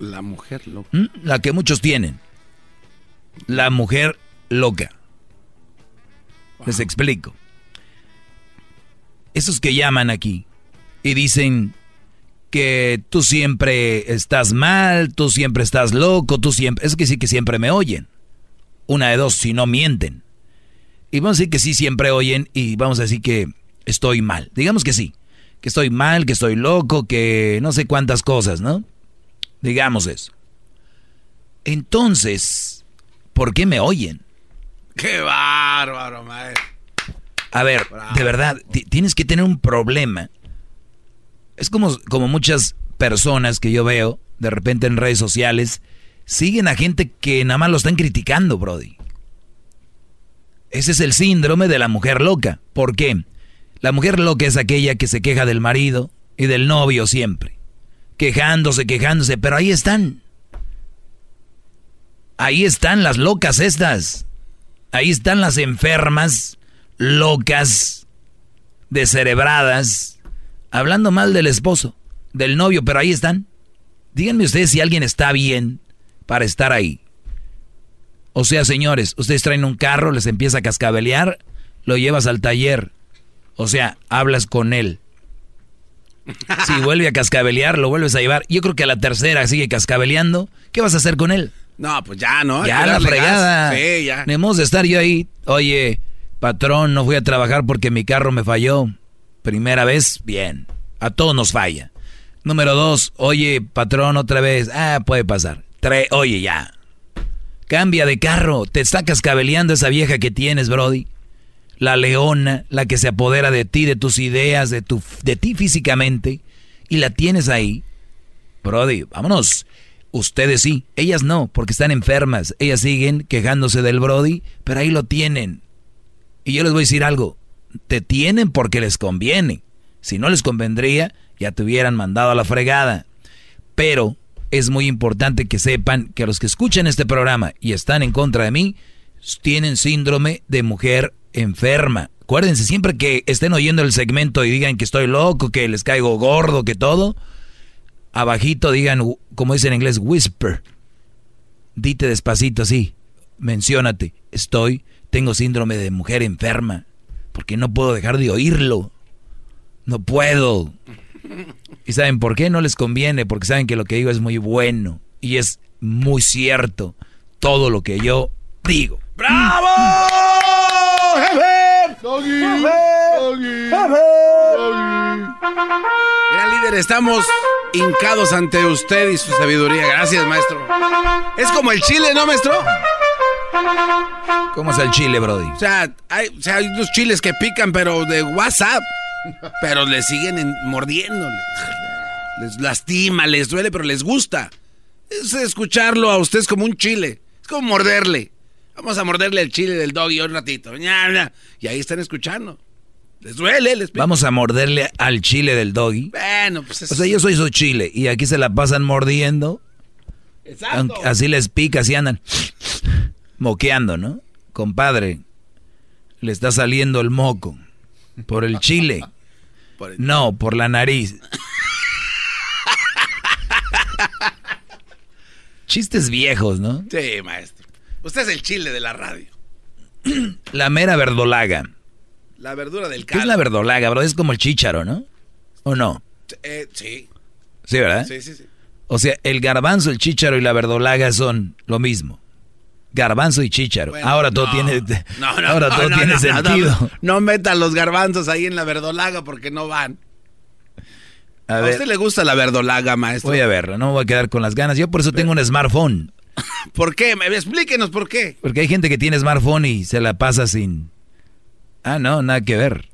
La mujer loca. ¿Mm? La que muchos tienen. La mujer loca. Les explico. Esos que llaman aquí y dicen que tú siempre estás mal, tú siempre estás loco, tú siempre... Es que sí que siempre me oyen. Una de dos, si no mienten. Y vamos a decir que sí siempre oyen y vamos a decir que estoy mal. Digamos que sí. Que estoy mal, que estoy loco, que no sé cuántas cosas, ¿no? Digamos eso. Entonces, ¿por qué me oyen? ¡Qué bárbaro, maestro! A ver, de verdad, tienes que tener un problema Es como, como muchas personas que yo veo de repente en redes sociales siguen a gente que nada más lo están criticando, Brody. Ese es el síndrome de la mujer loca. ¿Por qué? La mujer loca es aquella que se queja del marido y del novio siempre. Quejándose, quejándose, pero ahí están. Ahí están las locas estas. Ahí están las enfermas, locas, descerebradas, hablando mal del esposo, del novio, pero ahí están. Díganme ustedes si alguien está bien para estar ahí. O sea, señores, ustedes traen un carro, les empieza a cascabelear, lo llevas al taller. O sea, hablas con él. Si vuelve a cascabelear, lo vuelves a llevar. Yo creo que a la tercera sigue cascabeleando. ¿Qué vas a hacer con él? No, pues ya, ¿no? Ya la fregada. Sí, ya. Debemos de estar yo ahí. Oye, patrón, no fui a trabajar porque mi carro me falló. Primera vez, bien. A todos nos falla. Número dos, oye, patrón, otra vez. Ah, puede pasar. Tres, oye, ya. Cambia de carro. Te está cascabeleando esa vieja que tienes, Brody. La leona, la que se apodera de ti, de tus ideas, de, tu, de ti físicamente. Y la tienes ahí. Brody, vámonos. Ustedes sí, ellas no, porque están enfermas. Ellas siguen quejándose del Brody, pero ahí lo tienen. Y yo les voy a decir algo. Te tienen porque les conviene. Si no les convendría, ya te hubieran mandado a la fregada. Pero es muy importante que sepan que los que escuchan este programa y están en contra de mí, tienen síndrome de mujer enferma. Acuérdense, siempre que estén oyendo el segmento y digan que estoy loco, que les caigo gordo, que todo, abajito digan, como dicen en inglés, whisper. Dite despacito así, menciónate, estoy, tengo síndrome de mujer enferma, porque no puedo dejar de oírlo. No puedo. ¿Y saben por qué? No les conviene, porque saben que lo que digo es muy bueno y es muy cierto todo lo que yo digo. ¡Bravo! ¡Jefe! ¡Doggy! ¡Jefe! Gran líder, estamos hincados ante usted y su sabiduría. Gracias, maestro. Es como el chile, ¿no, maestro? ¿Cómo es el chile, Brody? O sea, hay, o sea, hay unos chiles que pican, pero de WhatsApp. Pero le siguen mordiendo. Les lastima, les duele, pero les gusta. Es escucharlo a ustedes como un chile. Es como morderle. Vamos a morderle el chile del doggy un ratito. Y ahí están escuchando. Les duele, les Vamos a morderle al chile del doggy. Bueno, pues O sea, yo soy su chile y aquí se la pasan mordiendo. Exacto. Así les pica, así andan moqueando, ¿no? Compadre, le está saliendo el moco por el chile. No, por la nariz. Chistes viejos, ¿no? Sí, maestro. Usted es el chile de la radio. La mera verdolaga. La verdura del caldo. ¿Qué es la verdolaga, bro? Es como el chícharo, ¿no? ¿O no? Eh, sí. Sí, ¿verdad? Sí, sí, sí. O sea, el garbanzo, el chícharo y la verdolaga son lo mismo. Garbanzo y chícharo. ahora todo tiene, ahora todo tiene sentido. No, metan los garbanzos ahí en la verdolaga porque no van. A, usted le gusta la verdolaga, maestro? Voy a verlo, no me voy a quedar con las ganas. Yo por eso tengo un smartphone. ¿Por qué? Explíquenos por qué. Porque hay gente que tiene smartphone y se la pasa sin... Ah, no, nada que ver.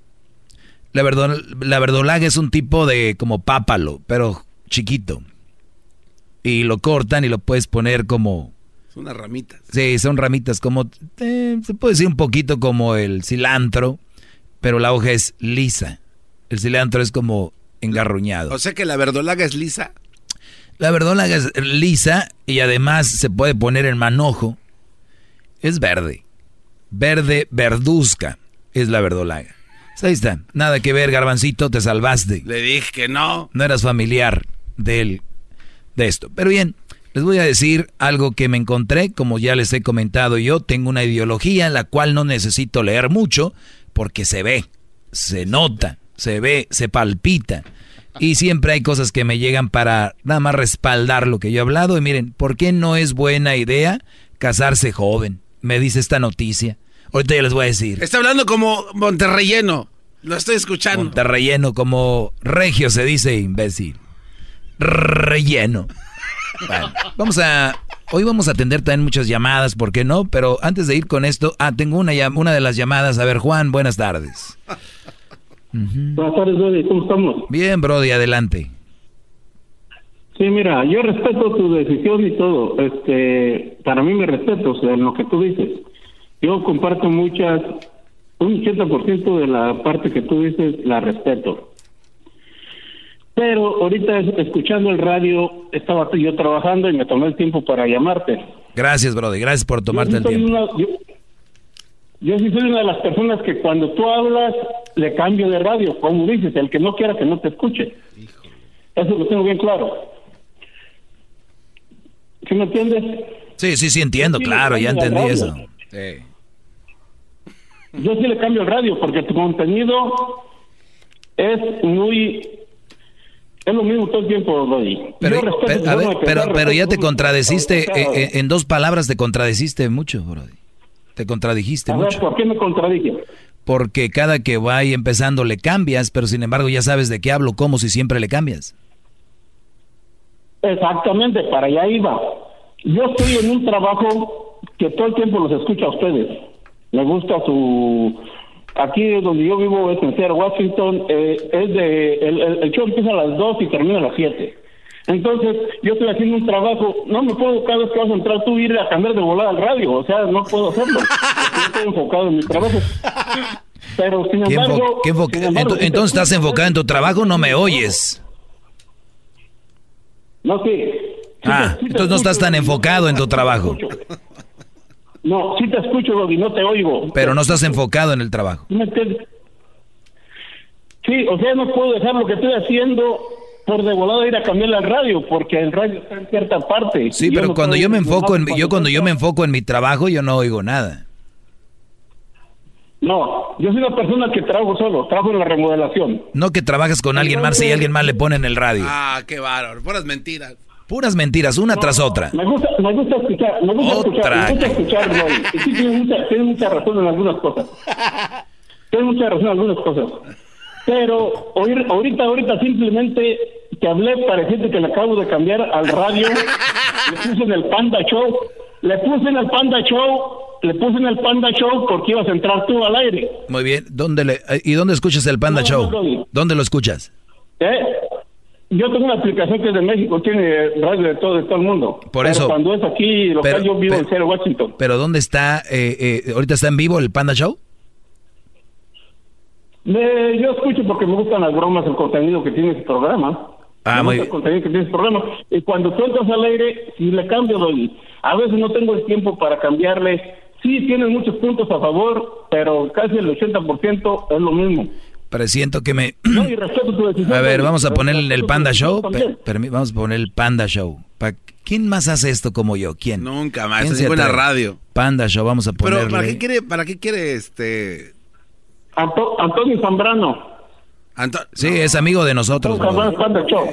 La, la verdolaga es un tipo de como pápalo, pero chiquito. Y lo cortan y lo puedes poner como... Son unas ramitas. Sí, son ramitas como... Eh, se puede decir un poquito como el cilantro, pero la hoja es lisa. El cilantro es como engarruñado. O sea que la verdolaga es lisa. La verdolaga es lisa y además se puede poner en manojo. Es verde. Verde verduzca es la verdolaga. Ahí está. Nada que ver, garbancito, te salvaste. Le dije que no. No eras familiar del, de esto. Pero bien, les voy a decir algo que me encontré, como ya les he comentado yo, tengo una ideología en la cual no necesito leer mucho porque se ve, se nota, se ve, se palpita. Y siempre hay cosas que me llegan para nada más respaldar lo que yo he hablado. Y miren, ¿por qué no es buena idea casarse joven? Me dice esta noticia. Ahorita ya les voy a decir. Está hablando como Monterrelleno. Lo estoy escuchando. Monterrelleno, como regio se dice, imbécil. Relleno. Vamos a. Hoy vamos a atender también muchas llamadas, ¿por qué no? Pero antes de ir con esto, ah, tengo una, una de las llamadas. A ver, Juan, buenas tardes. Buenas tardes, Brody. ¿Cómo estamos? Bien, Brody, adelante. Sí, mira, yo respeto tu decisión y todo. Este, para mí me respeto, o sea, en lo que tú dices. Yo comparto muchas, un 80% de la parte que tú dices la respeto. Pero ahorita escuchando el radio, estaba yo trabajando y me tomé el tiempo para llamarte. Gracias, Brody. Gracias por tomarte el tiempo. yo, sí soy una de las personas que cuando tú hablas, le cambio de radio. Como dices, el que no quiera que no te escuche. Eso lo tengo bien claro. ¿Sí me entiendes? Sí, sí, sí entiendo, claro, ya entendí eso. Yo sí le cambio el radio porque tu contenido es muy es lo mismo todo el tiempo, Roddy. Pero, pero, pero, ya te contradeciste, eh, eh, en dos palabras te contradeciste mucho, Brody. Te contradijiste mucho. ¿Por qué me contradije? Porque cada que va empezando le cambias, pero sin embargo ya sabes de qué hablo, como si siempre le cambias. Exactamente, para allá iba. Yo estoy en un trabajo que todo el tiempo los escucha a ustedes. Me gusta su Aquí donde yo vivo es en Seattle, Washington, eh, es de, el, show empieza a las 2 y termina a las 7. Entonces, yo estoy haciendo un trabajo, no me puedo cada vez que vas a entrar tú ir a cambiar de volada al radio, o sea, no puedo hacerlo, estoy enfocado en mi trabajo. Pero sin embargo, entonces estás enfocado en tu trabajo, no me oyes. No, sí. ah, entonces no estás tan enfocado en tu trabajo. No, sí te escucho, Bobby, no te oigo. Pero no estás enfocado en el trabajo. Sí, o sea, no puedo dejar lo que estoy haciendo por de volado ir a cambiar la radio, porque el radio está en cierta parte. Sí, pero cuando yo me enfoco en yo cuando yo me enfoco en mi trabajo, yo no oigo nada. No, yo soy una persona que trabajo solo, trabajo en la remodelación. No que trabajas con alguien más y alguien más le pone en el radio. Ah, qué bárbaro, puras mentiras. Puras mentiras, una tras otra. Me gusta, me gusta escuchar, me gusta escuchar, me gusta escuchar, Y sí, tiene mucha, tiene mucha razón en algunas cosas. Tiene mucha razón en algunas cosas. Pero oír, ahorita, ahorita simplemente te hablé para decirte que le acabo de cambiar al radio. le puse en el Panda Show. Le puse en el Panda Show. Le puse en el Panda Show porque ibas a entrar tú al aire. Muy bien. ¿Dónde le, ¿Y dónde escuchas el Panda Show? ¿Dónde lo escuchas? ¿Eh? Yo tengo una aplicación que es de México, tiene radio de todo, de todo el mundo. Por eso. cuando es aquí local, yo vivo en Seattle, Washington. Pero ¿dónde está? Eh, eh, ¿Ahorita está en vivo el Panda Show? yo escucho porque me gustan las bromas, el contenido que tiene ese programa. Ah, muy bien. El contenido que tiene ese programa. Y cuando tú entras al aire, si le cambio, doy. A veces no tengo el tiempo para cambiarle. Sí, tiene muchos puntos a favor, pero casi el 80% es lo mismo. Presiento que me... a ver, vamos a poner el Panda Show. vamos a poner el Panda Show. ¿Quién más hace esto como yo? ¿Quién? Nunca más. Es buena radio. Panda Show, vamos a ponerle. Pero ¿para qué quiere, para qué quiere este... Antonio Zambrano sí, es amigo de nosotros.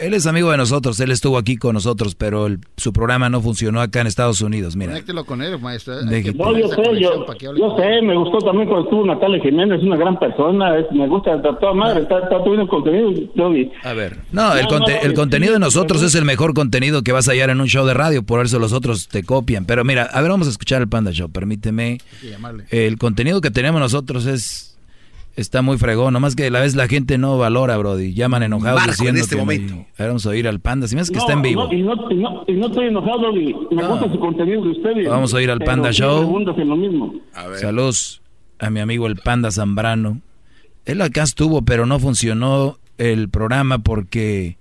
Él es amigo de nosotros, él estuvo aquí con nosotros, pero su programa no funcionó acá en Estados Unidos, mira. Conéctelo con él, maestro. No, yo sé, yo, sé, me gustó también cuando estuvo Natalia Jiménez, es una gran persona, me gusta, toda madre, está, está tuviendo contenido. A ver, no, el, el contenido de nosotros es el mejor contenido que vas a hallar en un show de radio, por eso los otros te copian. Pero mira, a ver, vamos a escuchar el Panda Show, permíteme. El contenido que tenemos nosotros es Está muy fregón, nomás que a la vez la gente no valora, Brody. Llaman enojados diciendo en este momento. vamos a oír al Panda, si me que está en vivo. No, y, no, y, no, estoy enojado, Brody. Me gusta su contenido de ustedes. Vamos a ir al Panda Show. Lo mismo. Saludos a mi amigo el Panda Zambrano. Él acá estuvo, pero no funcionó el programa porque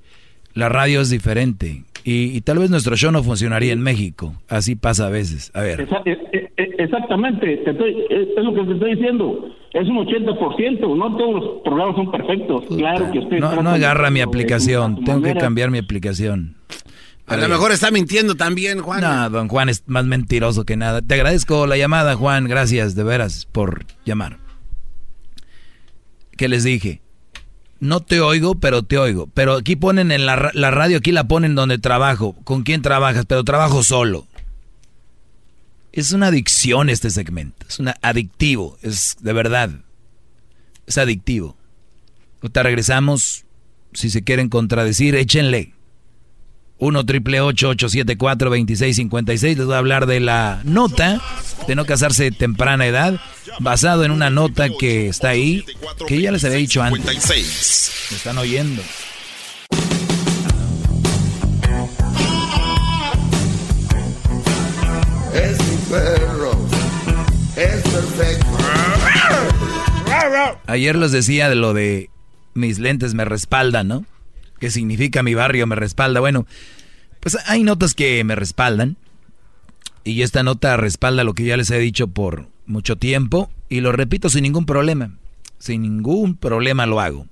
la radio es diferente. Y, tal vez nuestro show no funcionaría en México. Así pasa a veces. A ver. E, e, e, exactamente, es lo que te estoy diciendo. Es un 80%, no todos los programas son perfectos. Claro que usted No, no agarra mi aplicación, tengo que cambiar mi aplicación. A, lo mejor está mintiendo también, Juan. No, don Juan es más mentiroso que nada. Te agradezco la llamada, Juan. Gracias, de veras, por llamar. ¿Qué les dije? No te oigo, pero te oigo. Pero aquí ponen en la, radio, aquí la ponen donde trabajo. ¿Con quién trabajas? Pero trabajo solo. Es una adicción este segmento. Es una adictivo. Es de verdad. Es adictivo. Ahorita regresamos. Si se quieren contradecir, échenle. 1 triple 874 2656. Les voy a hablar de la nota de no casarse temprana edad, basado en una nota que está ahí, que ya les había dicho antes. Me están oyendo. Es mi perro, es perfecto. Ayer les decía de lo de mis lentes me respaldan, ¿no? ¿Qué significa mi barrio me respalda? Bueno, pues hay notas que me respaldan. Y esta nota respalda lo que ya les he dicho por mucho tiempo. Y lo repito sin ningún problema. Sin ningún problema lo hago.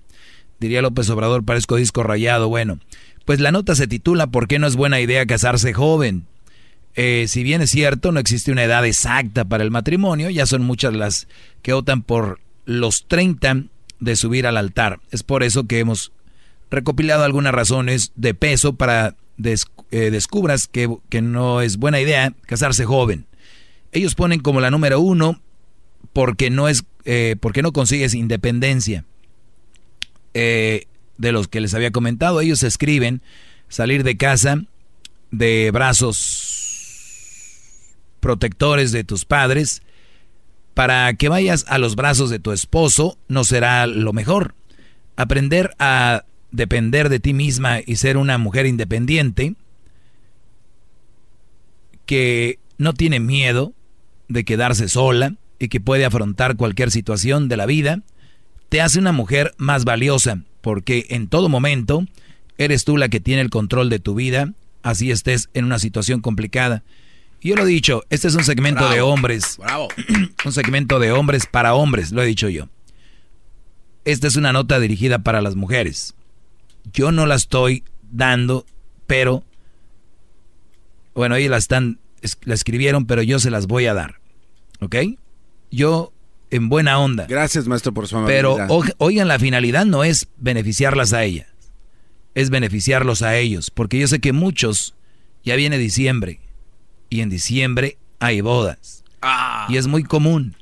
Diría López Obrador, parezco disco rayado. Bueno, pues la nota se titula ¿Por qué no es buena idea casarse joven? Eh, si bien es cierto, no existe una edad exacta para el matrimonio, ya son muchas las que optan por los 30 de subir al altar. Es por eso que hemos recopilado algunas razones de peso para eh, descubras que, no es buena idea casarse joven. Ellos ponen como la número uno porque no es eh, porque no consigues independencia. Eh, de los que les había comentado, ellos escriben salir de casa de brazos protectores de tus padres para que vayas a los brazos de tu esposo no será lo mejor. Aprender a depender de ti misma y ser una mujer independiente que no tiene miedo de quedarse sola y que puede afrontar cualquier situación de la vida, te hace una mujer más valiosa, porque en todo momento eres tú la que tiene el control de tu vida, así estés en una situación complicada. Yo lo he dicho, este es un segmento de hombres. Bravo. un segmento de hombres para hombres, lo he dicho yo. Esta es una nota dirigida para las mujeres. Yo no la estoy dando, pero bueno, ellos la están la escribieron, pero yo se las voy a dar. ¿Ok? Yo en buena onda. Gracias, maestro, por su amabilidad. Pero oigan, la finalidad no es beneficiarlas a ellas, es beneficiarlos a ellos, porque yo sé que muchos ya viene diciembre y en diciembre hay bodas. Ah. Y es muy común.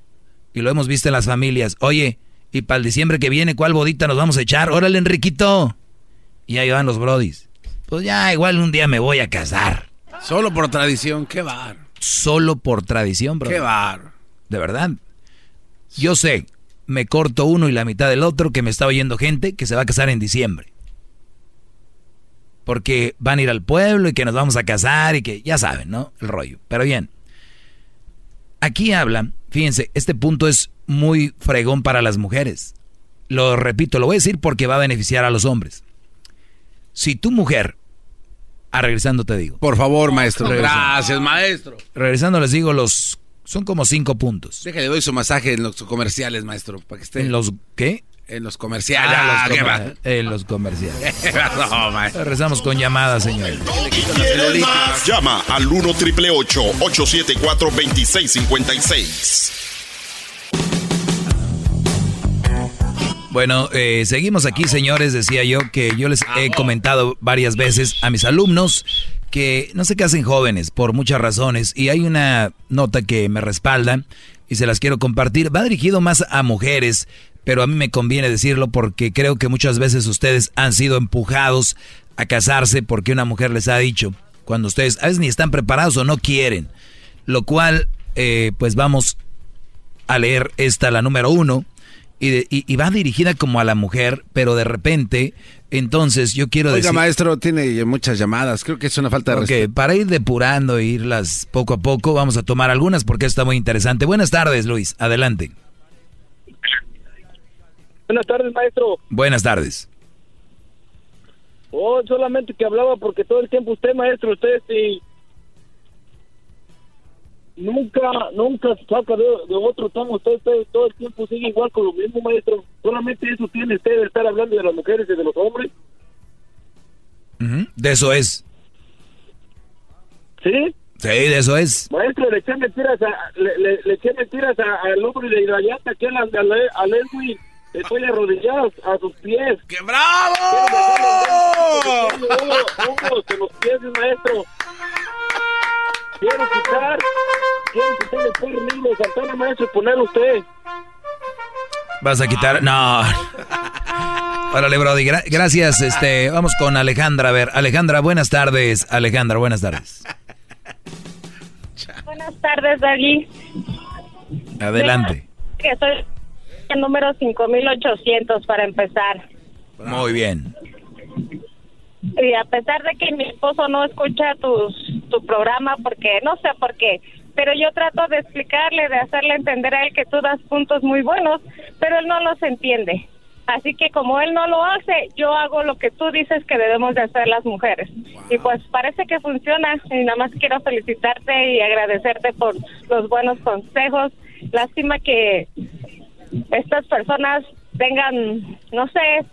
Y lo hemos visto en las familias. Oye, y para el diciembre que viene, ¿cuál bodita nos vamos a echar? Órale, Enriquito. Y ahí van los brodis. Pues ya, igual un día me voy a casar. Solo por tradición, qué bar. Solo por tradición, bro. Qué bar. De verdad. Yo sé, me corto uno y la mitad del otro que me está oyendo gente que se va a casar en diciembre. Porque van a ir al pueblo y que nos vamos a casar y que ya saben, ¿no? El rollo. Pero bien. Aquí hablan, fíjense, este punto es muy fregón para las mujeres. Lo repito, lo voy a decir porque va a beneficiar a los hombres. Si tu mujer, ah, regresando te digo. Por favor, maestro. Gracias, maestro. Regresando les digo los, son como cinco puntos. Déjale, doy su masaje en los comerciales, maestro, para que esté. ¿En los qué? En los comerciales. Ah, en los comerciales. Regresamos con llamadas, señor. Llama al 1 triple 874 2656. Bueno, eh, seguimos aquí, señores. Decía yo que yo les he comentado varias veces a mis alumnos que no qué hacen jóvenes por muchas razones. Y hay una nota que me respalda y se las quiero compartir. Va dirigido más a mujeres, pero a mí me conviene decirlo porque creo que muchas veces ustedes han sido empujados a casarse porque una mujer les ha dicho. Cuando ustedes a veces ni están preparados o no quieren. Lo cual, eh, pues vamos a leer esta, la número uno y, va dirigida como a la mujer, pero de repente, entonces yo quiero decir... Oiga, maestro, tiene muchas llamadas, creo que es una falta de okay, para ir depurando e irlas poco a poco, vamos a tomar algunas porque está muy interesante. Buenas tardes, Luis, adelante. Buenas tardes, maestro. Buenas tardes. Oh, solamente que hablaba porque todo el tiempo usted, maestro, usted sí nunca, nunca saca de, otro tomo. Usted, todo el tiempo sigue igual con lo mismo, maestro. Solamente eso tiene usted de estar hablando de las mujeres y de los hombres. De eso es. ¿Sí? Sí, de eso es. Maestro, le eché mentiras a, le, le, le eché mentiras al hombre de Hidrayata, que a, a, Leslie. Estoy arrodillado a sus pies. ¡Qué bravo! ¡Que los pies, maestro! Quiero quitar, quiero quitar el pernil de Santana Maestro y poner usted. ¿Vas a quitar? No. Órale, Brody, gracias. Este, vamos con Alejandra. A ver, Alejandra, buenas tardes. Alejandra, buenas tardes. Buenas Buenas tardes, Dagui. Adelante. Que soy el número 5800 para empezar. Muy bien. Y a pesar de que mi esposo no escucha tus, tu programa, porque no sé por qué, pero yo trato de explicarle, de hacerle entender a él que tú das puntos muy buenos, pero él no los entiende. Así que como él no lo hace, yo hago lo que tú dices que debemos de hacer las mujeres. Y pues parece que funciona y nada más quiero felicitarte y agradecerte por los buenos consejos. Lástima que estas personas tengan, no sé,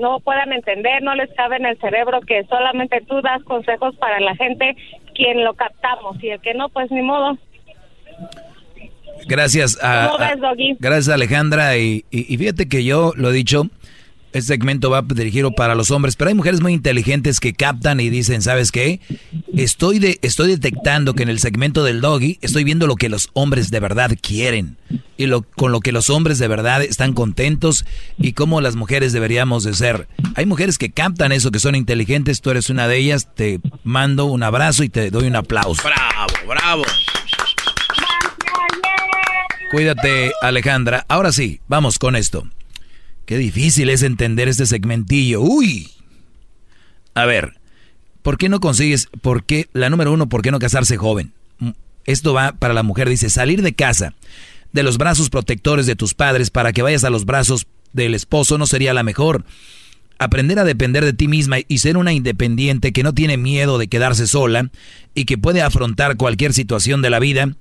no puedan entender, no les cabe en el cerebro que solamente tú das consejos para la gente quien lo captamos y el que no, pues ni modo. Gracias a, gracias Alejandra y, fíjate que yo lo he dicho, este segmento va dirigido para los hombres, pero hay mujeres muy inteligentes que captan y dicen, ¿sabes qué? Estoy de, estoy detectando que en el segmento del doggy estoy viendo lo que los hombres de verdad quieren y lo, con lo que los hombres de verdad están contentos y cómo las mujeres deberíamos de ser. Hay mujeres que captan eso, que son inteligentes, tú eres una de ellas, te mando un abrazo y te doy un aplauso. Bravo, bravo. Cuídate, Alejandra. Ahora sí, vamos con esto. Qué difícil es entender este segmentillo. Uy. A ver, ¿por qué no consigues, por qué, la número uno, ¿por qué no casarse joven? Mm, esto va para la mujer, dice, salir de casa, de los brazos protectores de tus padres para que vayas a los brazos del esposo no sería la mejor. Aprender a depender de ti misma y ser una independiente que no tiene miedo de quedarse sola y que puede afrontar cualquier situación de la vida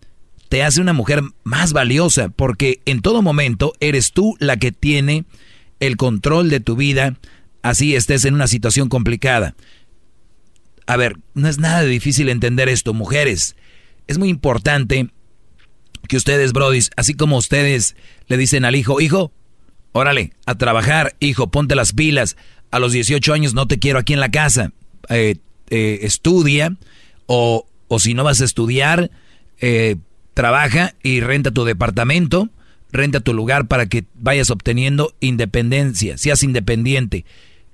te hace una mujer más valiosa porque en todo momento eres tú la que tiene el control de tu vida, así estés en una situación complicada. A ver, no es nada difícil entender esto, mujeres. Es muy importante que ustedes, brodis, así como ustedes le dicen al hijo, hijo, órale, a trabajar, hijo, ponte las pilas. A los 18 años no te quiero aquí en la casa. Eh, eh, estudia o, o, si no vas a estudiar, eh, trabaja y renta tu departamento, renta tu lugar para que vayas obteniendo independencia, seas independiente.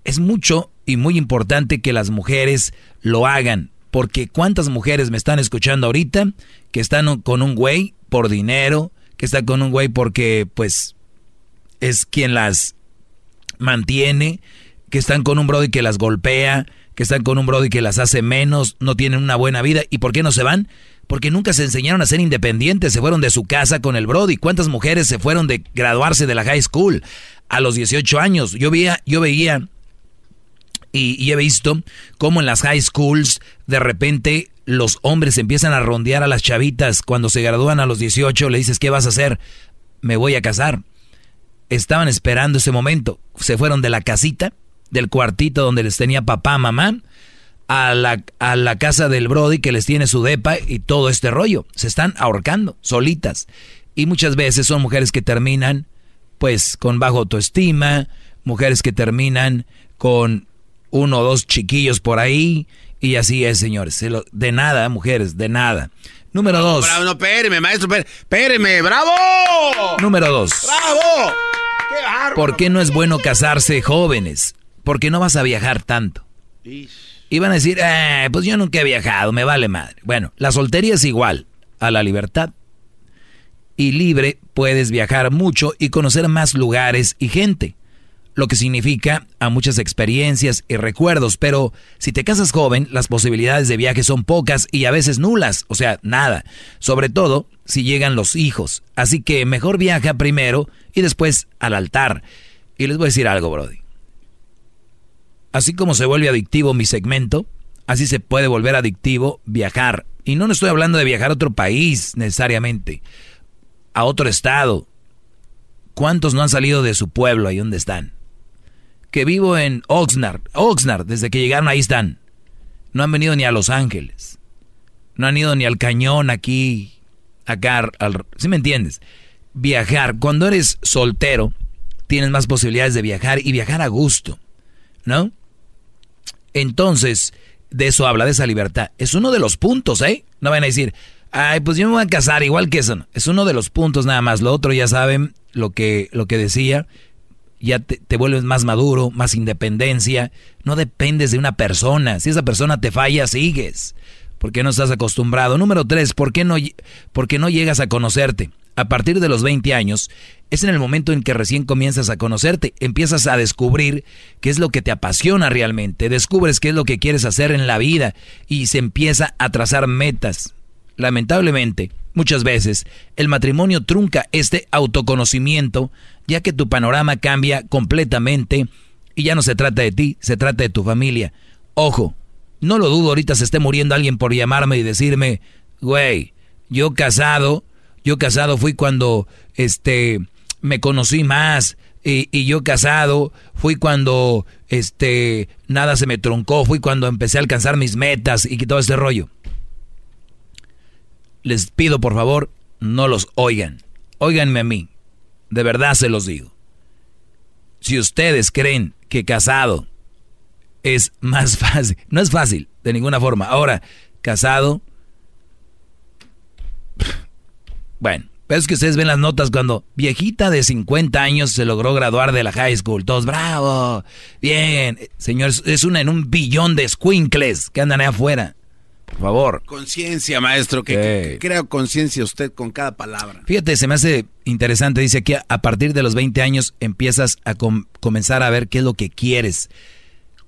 Es mucho y muy importante que las mujeres lo hagan, porque cuántas mujeres me están escuchando ahorita que están con un güey por dinero, que están con un güey porque pues es quien las mantiene, que están con un brody que las golpea, que están con un brody que las hace menos, no tienen una buena vida. ¿Y por qué no se van? porque nunca se enseñaron a ser independientes, se fueron de su casa con el Brody. ¿Cuántas mujeres se fueron de graduarse de la high school a los 18 años? Yo veía, yo veía y, he visto cómo en las high schools de repente los hombres empiezan a rondear a las chavitas cuando se gradúan a los 18, le dices, ¿qué vas a hacer? Me voy a casar. Estaban esperando ese momento. Se fueron de la casita, del cuartito donde les tenía papá, mamá, a la, a la casa del Brody que les tiene su depa y todo este rollo. Se están ahorcando, solitas. Y muchas veces son mujeres que terminan pues con bajo autoestima, mujeres que terminan con uno o dos chiquillos por ahí. Y así es, señores. De nada, mujeres, de nada. Número dos. Bravo, no, espéreme, maestro, espéreme, bravo. Número dos. Bravo. Qué ¿Por qué no es bueno casarse jóvenes? Porque no vas a viajar tanto. Y van a decir, eh, pues yo nunca he viajado, me vale madre. Bueno, la soltería es igual a la libertad. Y libre puedes viajar mucho y conocer más lugares y gente. Lo que significa a muchas experiencias y recuerdos. Pero si te casas joven, las posibilidades de viaje son pocas y a veces nulas. O sea, nada. Sobre todo si llegan los hijos. Así que mejor viaja primero y después al altar. Y les voy a decir algo, Brody así como se vuelve adictivo mi segmento, así se puede volver adictivo viajar. Y no estoy hablando de viajar a otro país necesariamente, a otro estado. ¿Cuántos no han salido de su pueblo ahí donde están? Que vivo en Oxnard, Oxnard, desde que llegaron ahí están. No han venido ni a Los Ángeles. No han ido ni al cañón aquí, acá, al, ¿sí me entiendes? Viajar, cuando eres soltero, tienes más posibilidades de viajar y viajar a gusto, ¿no? Entonces, de eso habla, de esa libertad. Es uno de los puntos, ¿eh? No van a decir, ay, pues yo me voy a casar igual que eso. Es uno de los puntos nada más. Lo otro ya saben lo que, lo que decía. Ya te, vuelves más maduro, más independencia. No dependes de una persona. Si esa persona te falla, sigues. porque no estás acostumbrado. Número tres, ¿por qué no, por qué no llegas a conocerte? A partir de los 20 años es en el momento en que recién comienzas a conocerte, empiezas a descubrir qué es lo que te apasiona realmente, descubres qué es lo que quieres hacer en la vida y se empieza a trazar metas. Lamentablemente, muchas veces el matrimonio trunca este autoconocimiento, ya que tu panorama cambia completamente y ya no se trata de ti, se trata de tu familia. Ojo, no lo dudo, ahorita se esté muriendo alguien por llamarme y decirme, güey, yo casado, yo casado fui cuando este me conocí más y, y, yo casado fui cuando este nada se me truncó, fui cuando empecé a alcanzar mis metas y todo ese rollo. Les pido por favor, no los oigan. Óiganme a mí. De verdad se los digo. Si ustedes creen que casado es más fácil, no es fácil de ninguna forma. Ahora, casado bueno, pero es que ustedes ven las notas cuando viejita de 50 años se logró graduar de la high school. Todos, bravo, bien. Señores, es una en un billón de squinkles que andan ahí afuera. Por favor. Conciencia, maestro, que, crea conciencia usted con cada palabra. Fíjate, se me hace interesante. Dice que a partir de los 20 años empiezas a comenzar a ver qué es lo que quieres.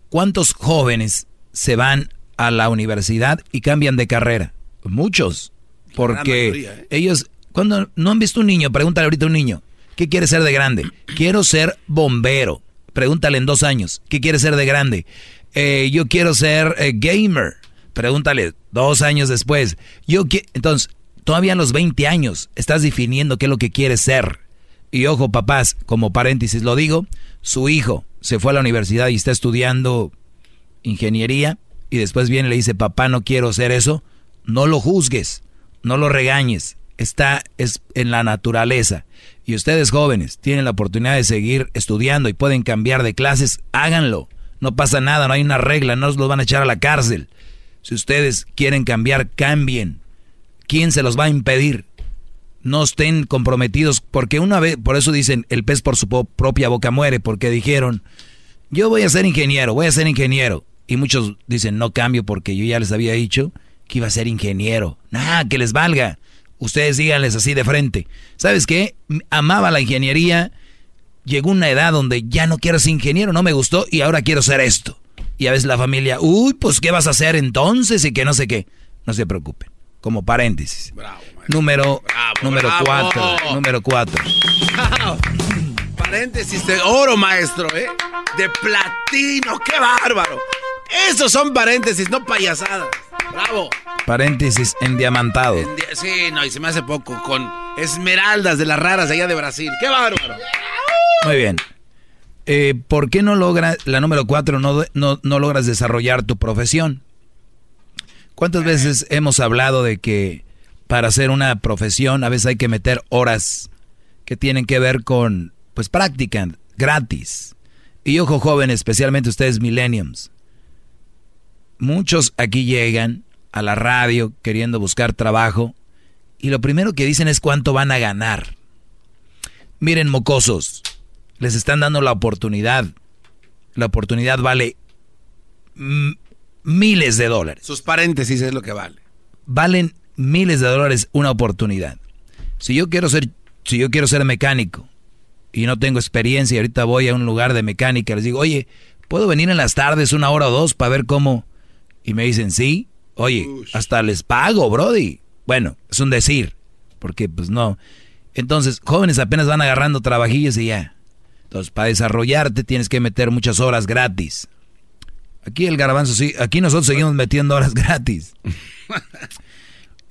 ¿Cuántos jóvenes se van a la universidad y cambian de carrera? Muchos. Porque ¿eh? ellos cuando no han visto un niño, pregúntale ahorita a un niño, ¿qué quiere ser de grande? Quiero ser bombero. Pregúntale en dos años, ¿qué quiere ser de grande? Eh, yo quiero ser eh, gamer. Pregúntale dos años después. Yo Entonces, todavía a los 20 años estás definiendo qué es lo que quieres ser. Y ojo, papás, como paréntesis lo digo, su hijo se fue a la universidad y está estudiando ingeniería y después viene y le dice, papá, no quiero ser eso. No lo juzgues, no lo regañes, está es en la naturaleza. Y ustedes jóvenes tienen la oportunidad de seguir estudiando y pueden cambiar de clases, háganlo. No pasa nada, no hay una regla, no los van a echar a la cárcel. Si ustedes quieren cambiar, cambien. ¿Quién se los va a impedir? No estén comprometidos, porque una vez, por eso dicen, el pez por su propia boca muere, porque dijeron, yo voy a ser ingeniero, voy a ser ingeniero. Y muchos dicen, no cambio porque yo ya les había dicho que iba a ser ingeniero. Nada, que les valga. Ustedes díganles así de frente. ¿Sabes qué? Amaba la ingeniería. Llegó una edad donde ya no quiero ser ingeniero, no me gustó y ahora quiero ser esto. Y a veces la familia, uy, pues ¿qué vas a hacer entonces? Y que no sé qué. No se preocupen. Como paréntesis. Bravo, número número cuatro. Número cuatro. Paréntesis de oro, maestro, ¿eh? De platino. ¡Qué bárbaro! Esos son paréntesis, no payasadas. Bravo. Paréntesis endiamantado. sí, no, y se me hace poco. Con esmeraldas de las raras allá de Brasil. ¡Qué bárbaro! Muy bien. Eh, ¿Por qué no logras, la número cuatro, no, no, logras desarrollar tu profesión? ¿Cuántas veces hemos hablado de que para hacer una profesión a veces hay que meter horas que tienen que ver con, pues, práctica gratis? Y ojo, joven, especialmente ustedes millenniums muchos aquí llegan a la radio queriendo buscar trabajo y lo primero que dicen es cuánto van a ganar. Miren, mocosos, les están dando la oportunidad. La oportunidad vale miles de dólares. Sus paréntesis es lo que vale. Valen miles de dólares una oportunidad. Si yo quiero ser, si yo quiero ser mecánico y no tengo experiencia y ahorita voy a un lugar de mecánica, les digo, oye, ¿puedo venir en las tardes una hora o dos para ver cómo y me dicen, sí, oye, hasta les pago, Brody. Bueno, es un decir, porque pues no. Entonces, jóvenes apenas van agarrando trabajillos y ya. Entonces, para desarrollarte tienes que meter muchas horas gratis. Aquí el garbanzo sí, aquí nosotros seguimos metiendo horas gratis.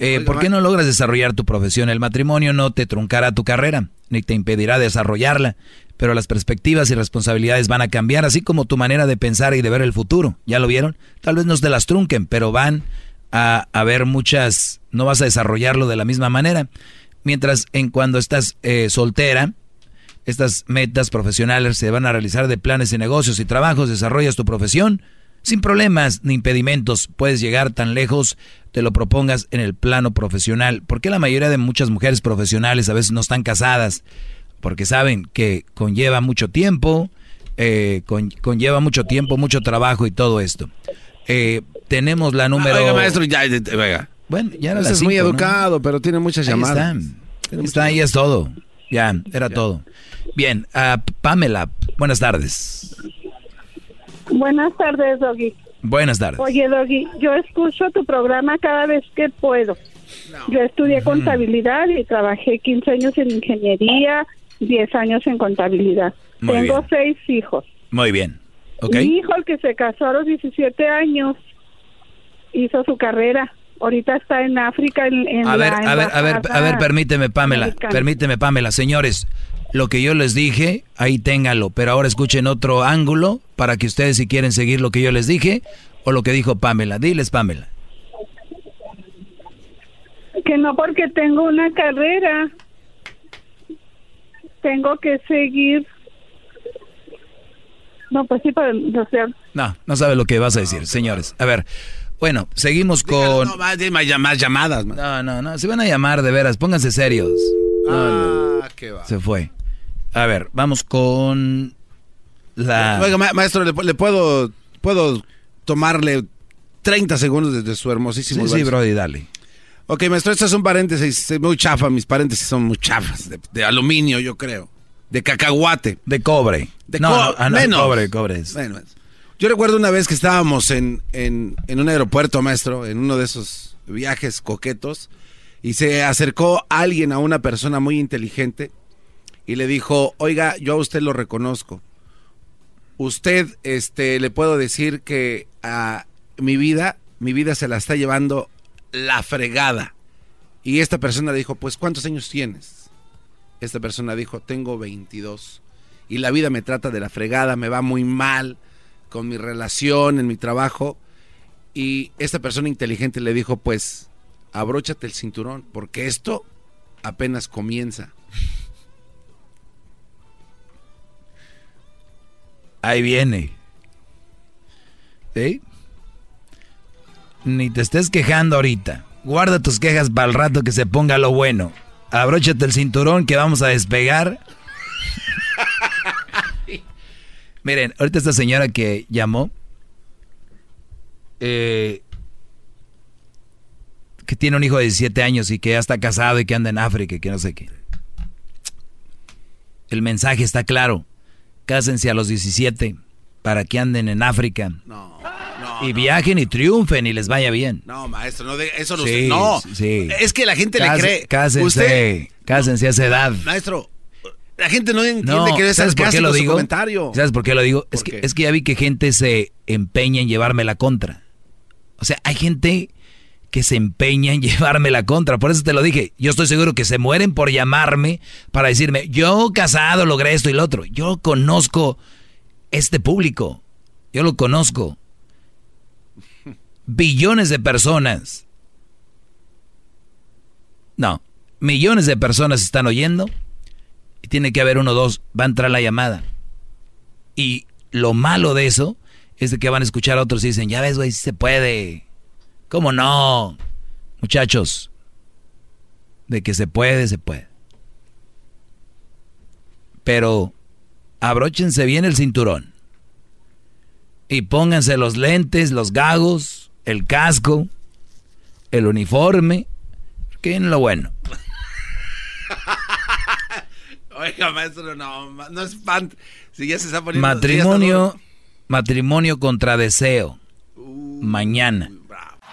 Eh, ¿Por qué no logras desarrollar tu profesión? El matrimonio no te truncará tu carrera, ni te impedirá desarrollarla pero las perspectivas y responsabilidades van a cambiar, así como tu manera de pensar y de ver el futuro. ¿Ya lo vieron? Tal vez no te las trunquen, pero van a haber muchas, no vas a desarrollarlo de la misma manera. Mientras en cuando estás eh, soltera, estas metas profesionales se van a realizar de planes de negocios y trabajos, desarrollas tu profesión sin problemas ni impedimentos, puedes llegar tan lejos, te lo propongas en el plano profesional. porque la mayoría de muchas mujeres profesionales a veces no están casadas? porque saben que conlleva mucho tiempo, eh, conlleva mucho tiempo, mucho trabajo y todo esto. Eh, tenemos la número. oiga, maestro, ya, oiga. Bueno, ya era es muy educado, pero tiene muchas llamadas. Está, está ahí es todo. Ya, era todo. Bien, uh, Pamela, buenas tardes. Buenas tardes, Doggy. Buenas tardes. Oye, Doggy, yo escucho tu programa cada vez que puedo. Yo estudié contabilidad y trabajé 15 años en ingeniería, 10 años en contabilidad. Tengo seis hijos. Muy bien. Mi hijo, el que se casó a los 17 años, hizo su carrera. Ahorita está en África. En, a, ver, a ver, a ver, a ver, permíteme, Pamela. Permíteme, Pamela. Señores, lo que yo les dije, ahí ténganlo. Pero ahora escuchen otro ángulo para que ustedes, si quieren seguir lo que yo les dije o lo que dijo Pamela. Diles, Pamela. Que no porque tengo una carrera. Tengo que seguir no, pues sí, para, No, no sabe lo que vas a decir, señores. A ver, bueno, seguimos con... no, más, más, llamadas. No, no, no, se van a llamar de veras, pónganse serios. ah, qué va. Se fue. A ver, vamos con la... Oiga, maestro, ¿le, puedo, puedo tomarle 30 segundos desde su hermosísimo... Sí, sí, Brody, dale. Ok, maestro, esto es un paréntesis muy chafa, mis paréntesis son muy chafas, de aluminio, yo creo de cacahuate. De cobre. De no, ah, menos. cobre, cobre. Yo recuerdo una vez que estábamos en, en, en, un aeropuerto, maestro, en uno de esos viajes coquetos, y se acercó alguien a una persona muy inteligente y le dijo, oiga, yo a usted lo reconozco. Usted, este, le puedo decir que a mi vida, mi vida se la está llevando la fregada. Y esta persona dijo, pues, ¿cuántos años tienes? Esta persona dijo, tengo 22 y la vida me trata de la fregada, me va muy mal con mi relación, en mi trabajo. Y esta persona inteligente le dijo, pues, abróchate el cinturón, porque esto apenas comienza. Ahí viene. ¿Sí? Ni te estés quejando ahorita. Guarda tus quejas para el rato que se ponga lo bueno abróchate el cinturón que vamos a despegar. Miren, ahorita esta señora que llamó, eh, que tiene un hijo de 17 años y que ya está casado y que anda en África y que no sé qué. El mensaje está claro. Cásense a los 17 para que anden en África. No y viajen y triunfen y les vaya bien. No, maestro, no eso no sí, No, sí. es que la gente le cree. Cásense, Usted, cásense a esa edad. Maestro, la gente no entiende que ¿sabes por qué lo digo? comentario. ¿Sabes por qué lo digo? Es que, es que ya vi que gente se empeña en llevarme la contra. O sea, hay gente que se empeña en llevarme la contra. Por eso te lo dije. Yo estoy seguro que se mueren por llamarme para decirme, yo casado logré esto y lo otro. Yo conozco este público. Yo lo conozco billones de personas. No, millones de personas están oyendo y tiene que haber uno o dos, va a entrar la llamada. Y lo malo de eso es de que van a escuchar a otros y dicen, ya ves, güey, si se puede. ¿Cómo no? Muchachos, de que se puede, se puede. Pero abróchense bien el cinturón y pónganse los lentes, los gagos, el casco, el uniforme, que es lo bueno. Oiga, maestro, no, no es fan. Si ya se está poniendo. Matrimonio, matrimonio contra deseo. Uh, Mañana.